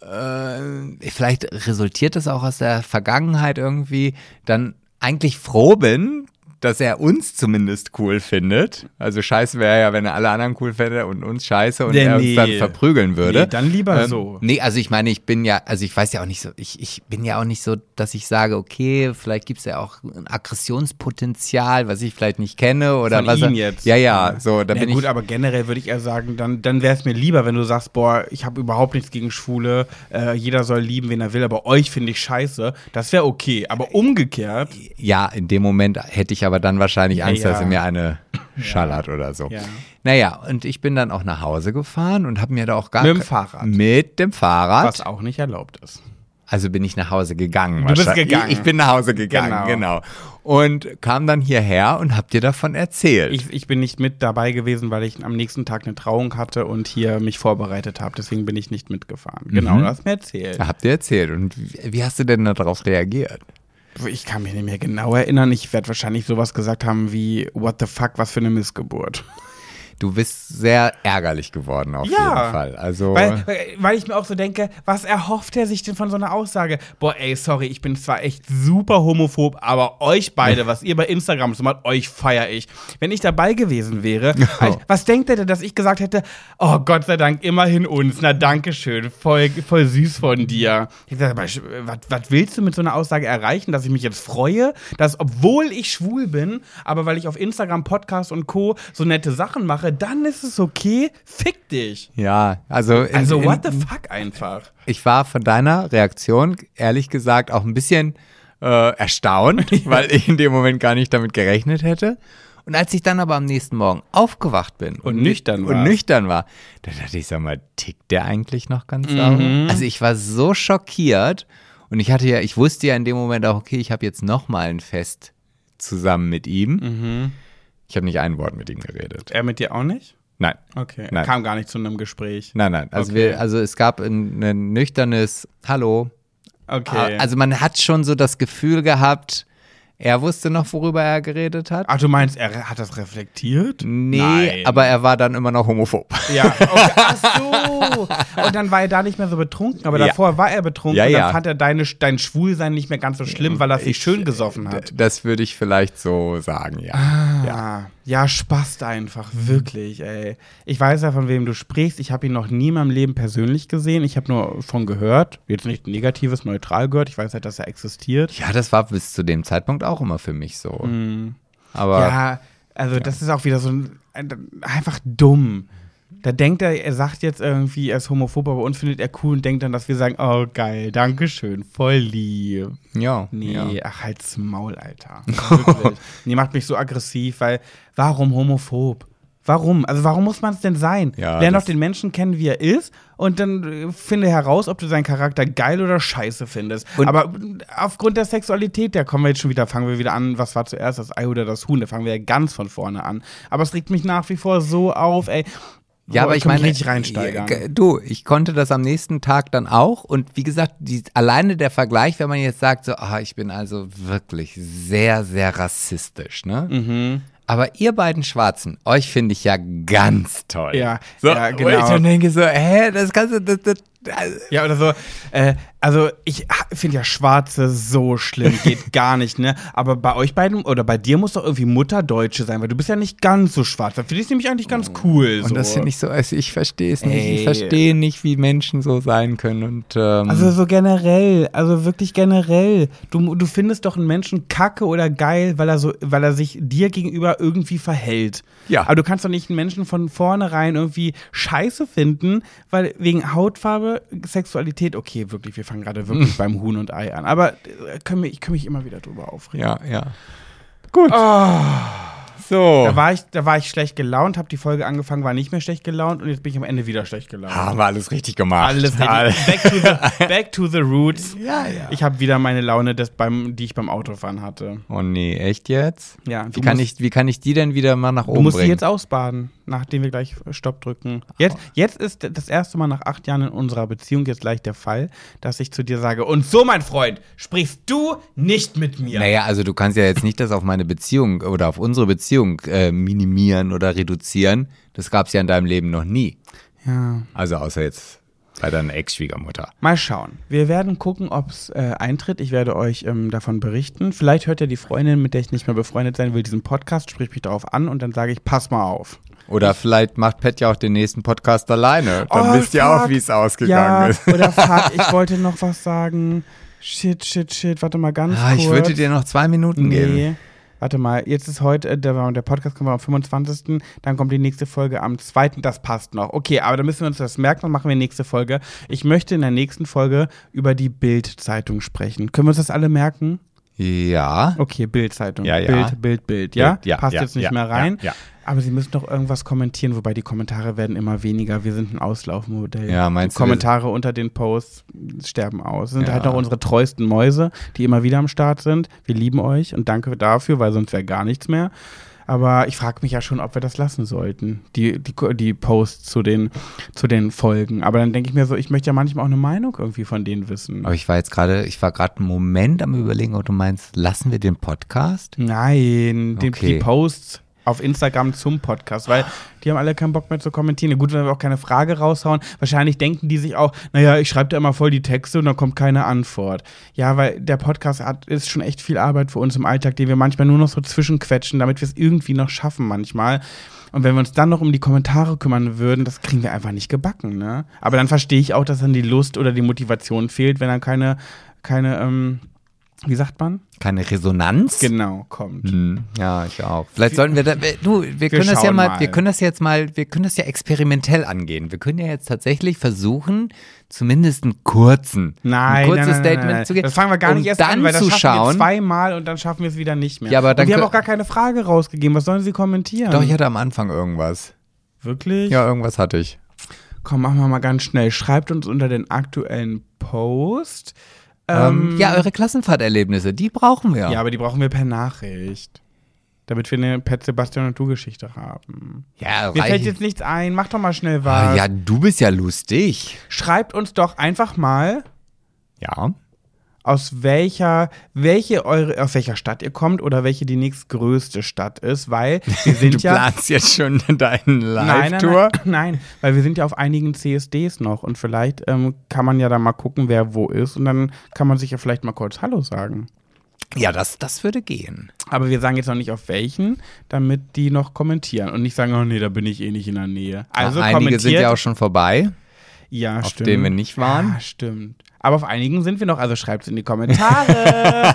Speaker 2: äh, vielleicht resultiert es auch aus der Vergangenheit irgendwie, dann eigentlich froh bin, dass er uns zumindest cool findet. Also scheiße wäre ja, wenn er alle anderen cool fände und uns scheiße und
Speaker 1: Nee,
Speaker 2: er uns dann verprügeln würde.
Speaker 1: Nee, dann lieber
Speaker 2: Ähm,
Speaker 1: so.
Speaker 2: Nee, also ich meine, ich bin ja, also ich weiß ja auch nicht so, ich, ich bin ja auch nicht so, dass ich sage, okay, vielleicht gibt es ja auch ein Aggressionspotenzial, was ich vielleicht nicht kenne oder
Speaker 1: Von
Speaker 2: was.
Speaker 1: ihm jetzt.
Speaker 2: Ja, ja, so, da
Speaker 1: Na
Speaker 2: bin
Speaker 1: gut,
Speaker 2: ich.
Speaker 1: aber generell würde ich eher sagen, dann, dann wäre es mir lieber, wenn du sagst, boah, ich habe überhaupt nichts gegen Schwule, äh, jeder soll lieben, wen er will, aber euch finde ich scheiße. Das wäre okay. Aber umgekehrt,
Speaker 2: Ja, in dem Moment hätte ich aber dann wahrscheinlich Angst,
Speaker 1: Ja,
Speaker 2: dass
Speaker 1: ja.
Speaker 2: er mir eine schallert oder so.
Speaker 1: Ja.
Speaker 2: Naja, und ich bin dann auch nach Hause gefahren und habe mir da auch gar
Speaker 1: Mit dem Fahrrad.
Speaker 2: Mit dem Fahrrad.
Speaker 1: was auch nicht erlaubt ist.
Speaker 2: Also bin ich nach Hause gegangen.
Speaker 1: Du bist gegangen.
Speaker 2: Ich bin nach Hause gegangen,
Speaker 1: Genau.
Speaker 2: genau. Und kam dann hierher und hab dir davon erzählt.
Speaker 1: Ich, ich bin nicht mit dabei gewesen, weil ich am nächsten Tag eine Trauung hatte und hier mich vorbereitet habe. Deswegen bin ich nicht mitgefahren. Genau,
Speaker 2: Mhm.
Speaker 1: du hast mir erzählt.
Speaker 2: Habt ihr erzählt. Und wie, wie hast du denn darauf reagiert?
Speaker 1: Ich kann mich nicht mehr genau erinnern. Ich werde wahrscheinlich sowas gesagt haben wie, what the fuck, was für eine Missgeburt.
Speaker 2: Du bist sehr ärgerlich geworden auf
Speaker 1: Ja.
Speaker 2: jeden Fall. Also
Speaker 1: Weil, weil- ich mir auch so denke, was erhofft er sich denn von so einer Aussage? Boah, ey, sorry, ich bin zwar echt super homophob, aber euch beide, was ihr bei Instagram so macht, euch feier ich. Wenn ich dabei gewesen wäre, halt, was denkt er denn, dass ich gesagt hätte, oh Gott sei Dank, immerhin uns, na danke schön, voll, voll süß von dir. Ich sag, aber, was, was willst du mit so einer Aussage erreichen, dass ich mich jetzt freue, dass, obwohl ich schwul bin, aber weil ich auf Instagram, Podcast und Co. so nette Sachen mache, dann ist es okay, fick dich.
Speaker 2: ja, also, in,
Speaker 1: Also,
Speaker 2: in,
Speaker 1: what the fuck einfach?
Speaker 2: ich war von deiner Reaktion ehrlich gesagt auch ein bisschen äh, erstaunt, weil ich in dem Moment gar nicht damit gerechnet hätte. Und als ich dann aber am nächsten Morgen aufgewacht bin
Speaker 1: Und nüchtern
Speaker 2: und
Speaker 1: warst.
Speaker 2: nüchtern war, da dachte ich, sag mal, tickt der eigentlich noch ganz
Speaker 1: Mhm.
Speaker 2: sauber? Also ich war so schockiert und ich hatte ja, ich wusste ja in dem Moment auch, okay, ich habe jetzt noch mal ein Fest zusammen mit ihm.
Speaker 1: Mhm.
Speaker 2: Ich habe nicht ein Wort mit ihm geredet.
Speaker 1: Er mit dir auch nicht?
Speaker 2: Nein.
Speaker 1: Okay.
Speaker 2: Nein.
Speaker 1: Kam gar nicht zu einem Gespräch.
Speaker 2: Nein, nein. Also,
Speaker 1: Okay.
Speaker 2: wir, also es gab ein, ein nüchternes Hallo.
Speaker 1: Okay.
Speaker 2: Also man hat schon so das Gefühl gehabt, er wusste noch, worüber er geredet hat.
Speaker 1: Ach, du meinst, er hat das reflektiert?
Speaker 2: Nee,
Speaker 1: Nein.
Speaker 2: aber er war dann immer noch homophob.
Speaker 1: Ja, okay. ach so. Und dann war er da nicht mehr so betrunken, aber
Speaker 2: Ja.
Speaker 1: davor war er betrunken
Speaker 2: Ja,
Speaker 1: und dann
Speaker 2: ja.
Speaker 1: fand er deine, dein Schwulsein nicht mehr ganz so schlimm, weil er sich schön gesoffen hat.
Speaker 2: Das würde ich vielleicht so sagen, ja.
Speaker 1: Ja, ja, Spast einfach, wirklich, ey. Ich weiß ja, von wem du sprichst. Ich habe ihn noch nie in meinem Leben persönlich gesehen. Ich habe nur von gehört. Jetzt nicht negatives, neutral gehört. Ich weiß halt, dass er existiert.
Speaker 2: Ja, das war bis zu dem Zeitpunkt auch immer für mich so. Aber
Speaker 1: Ja, also das ist auch wieder so ein, einfach dumm. Da denkt er, er sagt jetzt irgendwie, er ist homophob, aber uns findet er cool und denkt dann, dass wir sagen, oh geil, Dankeschön, voll lieb.
Speaker 2: ja,
Speaker 1: Nee,
Speaker 2: ja.
Speaker 1: ach halt's Maul, Alter. Wirklich. nee, macht mich so aggressiv, weil warum homophob? Warum? Also warum muss man es denn sein?
Speaker 2: Ja,
Speaker 1: Lern doch den Menschen kennen, wie er ist und dann äh, finde heraus, ob du seinen Charakter geil oder scheiße findest.
Speaker 2: Und-
Speaker 1: Aber äh, aufgrund der Sexualität, da kommen wir jetzt schon wieder, fangen wir wieder an, was war zuerst, das Ei oder das Huhn? Da fangen wir ja ganz von vorne an. Aber es regt mich nach wie vor so auf, ey.
Speaker 2: Ja, aber ich meine,
Speaker 1: richtig reinsteigern.
Speaker 2: Du, ich konnte das am nächsten Tag dann auch und wie gesagt, die, alleine der Vergleich, wenn man jetzt sagt, so, ah, ich bin also wirklich sehr, sehr rassistisch, ne?
Speaker 1: Mhm.
Speaker 2: Aber ihr beiden Schwarzen, euch finde ich ja ganz toll.
Speaker 1: Ja,
Speaker 2: so,
Speaker 1: ja,
Speaker 2: Wo ich
Speaker 1: genau.
Speaker 2: dann denke so, hä, das kannst du, das, das, also,
Speaker 1: Ja, oder so. Äh, also, ich finde ja Schwarze so schlimm, geht gar nicht, ne? Aber bei euch beiden oder bei dir muss doch irgendwie Mutterdeutsche sein, weil du bist ja nicht ganz so schwarz. Da finde ich es nämlich eigentlich ganz cool.
Speaker 2: und
Speaker 1: so.
Speaker 2: das finde ich so, also ich verstehe es nicht.
Speaker 1: Ey.
Speaker 2: Ich verstehe nicht, wie Menschen so sein können und ähm,
Speaker 1: Also so generell, also wirklich generell. Du, du findest doch einen Menschen kacke oder geil, weil er so, weil er sich dir gegenüber irgendwie verhält.
Speaker 2: Ja.
Speaker 1: Aber du kannst doch nicht einen Menschen von vornherein irgendwie scheiße finden, weil wegen Hautfarbe, Sexualität, okay, wirklich, wir fangen gerade wirklich beim Huhn und Ei an. Aber äh, können wir, ich kann mich immer wieder drüber aufregen.
Speaker 2: ja, ja. Gut. so.
Speaker 1: Da war ich, da war ich schlecht gelaunt, habe die Folge angefangen, war nicht mehr schlecht gelaunt und jetzt bin ich am Ende wieder schlecht gelaunt.
Speaker 2: Haben wir alles richtig gemacht.
Speaker 1: Alles richtig. Back to the, back to the roots.
Speaker 2: Ja, ja.
Speaker 1: Ich habe wieder meine Laune, des beim, die ich beim Autofahren hatte.
Speaker 2: Oh nee, echt jetzt?
Speaker 1: Ja,
Speaker 2: Wie
Speaker 1: du
Speaker 2: kann,
Speaker 1: musst-
Speaker 2: ich, wie kann ich die denn wieder mal nach
Speaker 1: Du
Speaker 2: oben
Speaker 1: musst sie
Speaker 2: bringen?
Speaker 1: jetzt ausbaden, nachdem wir gleich Stopp drücken. Jetzt, jetzt ist das erste Mal nach acht Jahren in unserer Beziehung jetzt gleich der Fall, dass ich zu dir sage, und so, mein Freund, sprichst du nicht mit mir.
Speaker 2: Naja, also du kannst ja jetzt nicht das auf meine Beziehung oder auf unsere Beziehung äh, minimieren oder reduzieren. Das gab es ja in deinem Leben noch nie.
Speaker 1: Ja.
Speaker 2: Also außer jetzt bei deiner Ex-Schwiegermutter.
Speaker 1: Mal schauen. Wir werden gucken, ob es äh, eintritt. Ich werde euch ähm, davon berichten. Vielleicht hört ja die Freundin, mit der ich nicht mehr befreundet sein will, diesen Podcast, spricht mich darauf an und dann sage ich, pass mal auf.
Speaker 2: Oder vielleicht macht Pet ja auch den nächsten Podcast alleine. Dann
Speaker 1: Oh,
Speaker 2: wisst ihr auch,
Speaker 1: fuck.
Speaker 2: wie es ausgegangen
Speaker 1: ja,
Speaker 2: ist.
Speaker 1: oder fuck, ich wollte noch was sagen. Shit, shit, shit. Warte mal ganz
Speaker 2: Ah,
Speaker 1: kurz.
Speaker 2: ich würde dir noch zwei Minuten geben.
Speaker 1: Nee. Warte mal, jetzt ist heute, äh, der, der Podcast kommt am 25. Dann kommt die nächste Folge am 2. Das passt noch. Okay, aber dann müssen wir uns das merken, dann machen wir nächste Folge. Ich möchte in der nächsten Folge über die Bild-Zeitung sprechen. Können wir uns das alle merken?
Speaker 2: Ja.
Speaker 1: Okay, Bild-Zeitung.
Speaker 2: Ja, ja.
Speaker 1: Bild, Bild, Bild, ja?
Speaker 2: Ja,
Speaker 1: Passt
Speaker 2: ja,
Speaker 1: jetzt nicht mehr rein.
Speaker 2: ja.
Speaker 1: Aber Sie müssen doch irgendwas kommentieren, wobei die Kommentare werden immer weniger. Wir sind ein Auslaufmodell.
Speaker 2: Ja, meinst
Speaker 1: die
Speaker 2: du,
Speaker 1: Kommentare unter den Posts sterben aus. Sind
Speaker 2: Ja.
Speaker 1: halt noch unsere treuesten Mäuse, die immer wieder am Start sind. Wir lieben euch und danke dafür, weil sonst wäre gar nichts mehr. Aber ich frage mich ja schon, ob wir das lassen sollten, die, die, die Posts zu den, zu den Folgen. Aber dann denke ich mir so, ich möchte ja manchmal auch eine Meinung irgendwie von denen wissen.
Speaker 2: Aber ich war jetzt gerade, ich war gerade einen Moment am überlegen, ob du meinst, lassen wir den Podcast?
Speaker 1: Nein, die,
Speaker 2: Okay.
Speaker 1: die Posts auf Instagram zum Podcast, weil die haben alle keinen Bock mehr zu kommentieren. Gut, wenn wir auch keine Frage raushauen, wahrscheinlich denken die sich auch, naja, ich schreibe da immer voll die Texte und dann kommt keine Antwort. Ja, weil der Podcast hat, ist schon echt viel Arbeit für uns im Alltag, den wir manchmal nur noch so zwischenquetschen, damit wir es irgendwie noch schaffen manchmal. Und wenn wir uns dann noch um die Kommentare kümmern würden, das kriegen wir einfach nicht gebacken, ne? Aber dann verstehe ich auch, dass dann die Lust oder die Motivation fehlt, wenn dann keine, keine, ähm, wie sagt man?
Speaker 2: Keine Resonanz?
Speaker 1: Genau, kommt.
Speaker 2: Hm, Ja, ich auch. Vielleicht sollten wir da, wir- du, wir, können das ja
Speaker 1: schauen
Speaker 2: mal,
Speaker 1: mal.
Speaker 2: wir können das jetzt mal, wir können das ja experimentell angehen. Wir können ja jetzt tatsächlich versuchen, zumindest einen kurzen,
Speaker 1: Nein,
Speaker 2: ein kurzes
Speaker 1: nein, nein,
Speaker 2: Statement
Speaker 1: nein,
Speaker 2: zu geben.
Speaker 1: Das fangen wir gar nicht erst
Speaker 2: dann
Speaker 1: an, weil das
Speaker 2: zu
Speaker 1: schaffen wir
Speaker 2: schauen.
Speaker 1: zweimal und dann schaffen wir es wieder nicht mehr.
Speaker 2: Ja, aber
Speaker 1: und
Speaker 2: dann
Speaker 1: wir haben auch gar keine Frage rausgegeben. Was sollen sie kommentieren?
Speaker 2: Doch, ich hatte am Anfang irgendwas.
Speaker 1: Wirklich?
Speaker 2: Ja, irgendwas hatte ich.
Speaker 1: Komm, machen wir mal ganz schnell. Schreibt uns unter den aktuellen Post.
Speaker 2: Ähm,
Speaker 1: Ähm,
Speaker 2: ja, eure Klassenfahrterlebnisse, die brauchen wir.
Speaker 1: ja, aber die brauchen wir per Nachricht. Damit wir eine Pet Sebastian und du Geschichte haben.
Speaker 2: ja,
Speaker 1: Mir fällt jetzt nichts ein. Mach doch mal schnell was.
Speaker 2: ah, ja, du bist ja lustig.
Speaker 1: Schreibt uns doch einfach mal,
Speaker 2: Ja.
Speaker 1: Aus welcher, welche eure, aus welcher Stadt ihr kommt oder welche die nächstgrößte Stadt ist, weil wir sind
Speaker 2: Du
Speaker 1: ja.
Speaker 2: planst jetzt schon deine
Speaker 1: Nein, nein,
Speaker 2: Live-Tour.
Speaker 1: nein, nein, weil wir sind ja auf einigen CSDs noch und vielleicht ähm, kann man ja da mal gucken, wer wo ist und dann kann man sich ja vielleicht mal kurz Hallo sagen.
Speaker 2: Ja, das, das würde gehen.
Speaker 1: Aber wir sagen jetzt noch nicht auf welchen, damit die noch kommentieren und nicht sagen, oh nee, da bin ich eh nicht in der Nähe. Also
Speaker 2: Einige
Speaker 1: kommentiert.
Speaker 2: sind ja auch schon vorbei.
Speaker 1: ja,
Speaker 2: auf
Speaker 1: stimmt.
Speaker 2: denen wir nicht waren.
Speaker 1: Ja, stimmt. Aber auf einigen sind wir noch, also schreibt es in die Kommentare.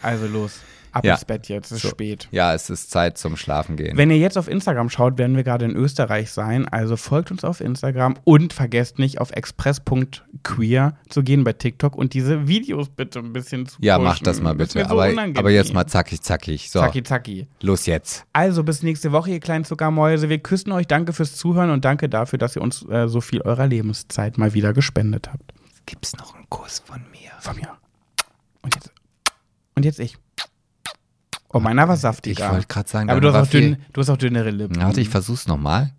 Speaker 1: also los, ab
Speaker 2: Ja.
Speaker 1: ins Bett jetzt, es ist spät.
Speaker 2: Ja, es ist Zeit zum Schlafen gehen.
Speaker 1: Wenn ihr jetzt auf Instagram schaut, werden wir gerade in Österreich sein. Also folgt uns auf Instagram und vergesst nicht auf express.queer zu gehen bei TikTok und diese Videos bitte ein bisschen zu
Speaker 2: ja,
Speaker 1: pushen.
Speaker 2: macht das mal bitte.
Speaker 1: so
Speaker 2: aber, aber jetzt mal zackig, zackig. So,
Speaker 1: Zacki, zacki.
Speaker 2: los jetzt.
Speaker 1: Also bis nächste Woche, ihr kleinen Zuckermäuse. Wir küssen euch. Danke fürs Zuhören und danke dafür, dass ihr uns äh, so viel eurer Lebenszeit mal wieder gespendet habt.
Speaker 2: Gibt's noch einen Kuss von mir?
Speaker 1: Von mir. Und jetzt, und jetzt ich. Oh, meiner war
Speaker 2: Ich
Speaker 1: saftiger.
Speaker 2: wollte gerade sagen,
Speaker 1: Aber du hast, auch
Speaker 2: viel-
Speaker 1: dünn, du hast auch dünnere Lippen.
Speaker 2: Warte, ich versuch's nochmal.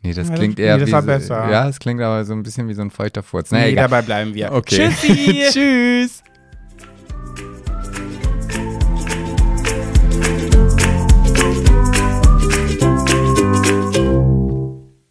Speaker 2: Nee, das
Speaker 1: Ja, das-
Speaker 2: klingt
Speaker 1: nee,
Speaker 2: eher
Speaker 1: das
Speaker 2: wie
Speaker 1: war
Speaker 2: so,
Speaker 1: besser.
Speaker 2: Ja, es klingt aber so ein bisschen wie so ein feuchter Furz. Na,
Speaker 1: Nee,
Speaker 2: egal.
Speaker 1: dabei bleiben wir.
Speaker 2: Okay.
Speaker 1: Tschüssi.
Speaker 2: Tschüss.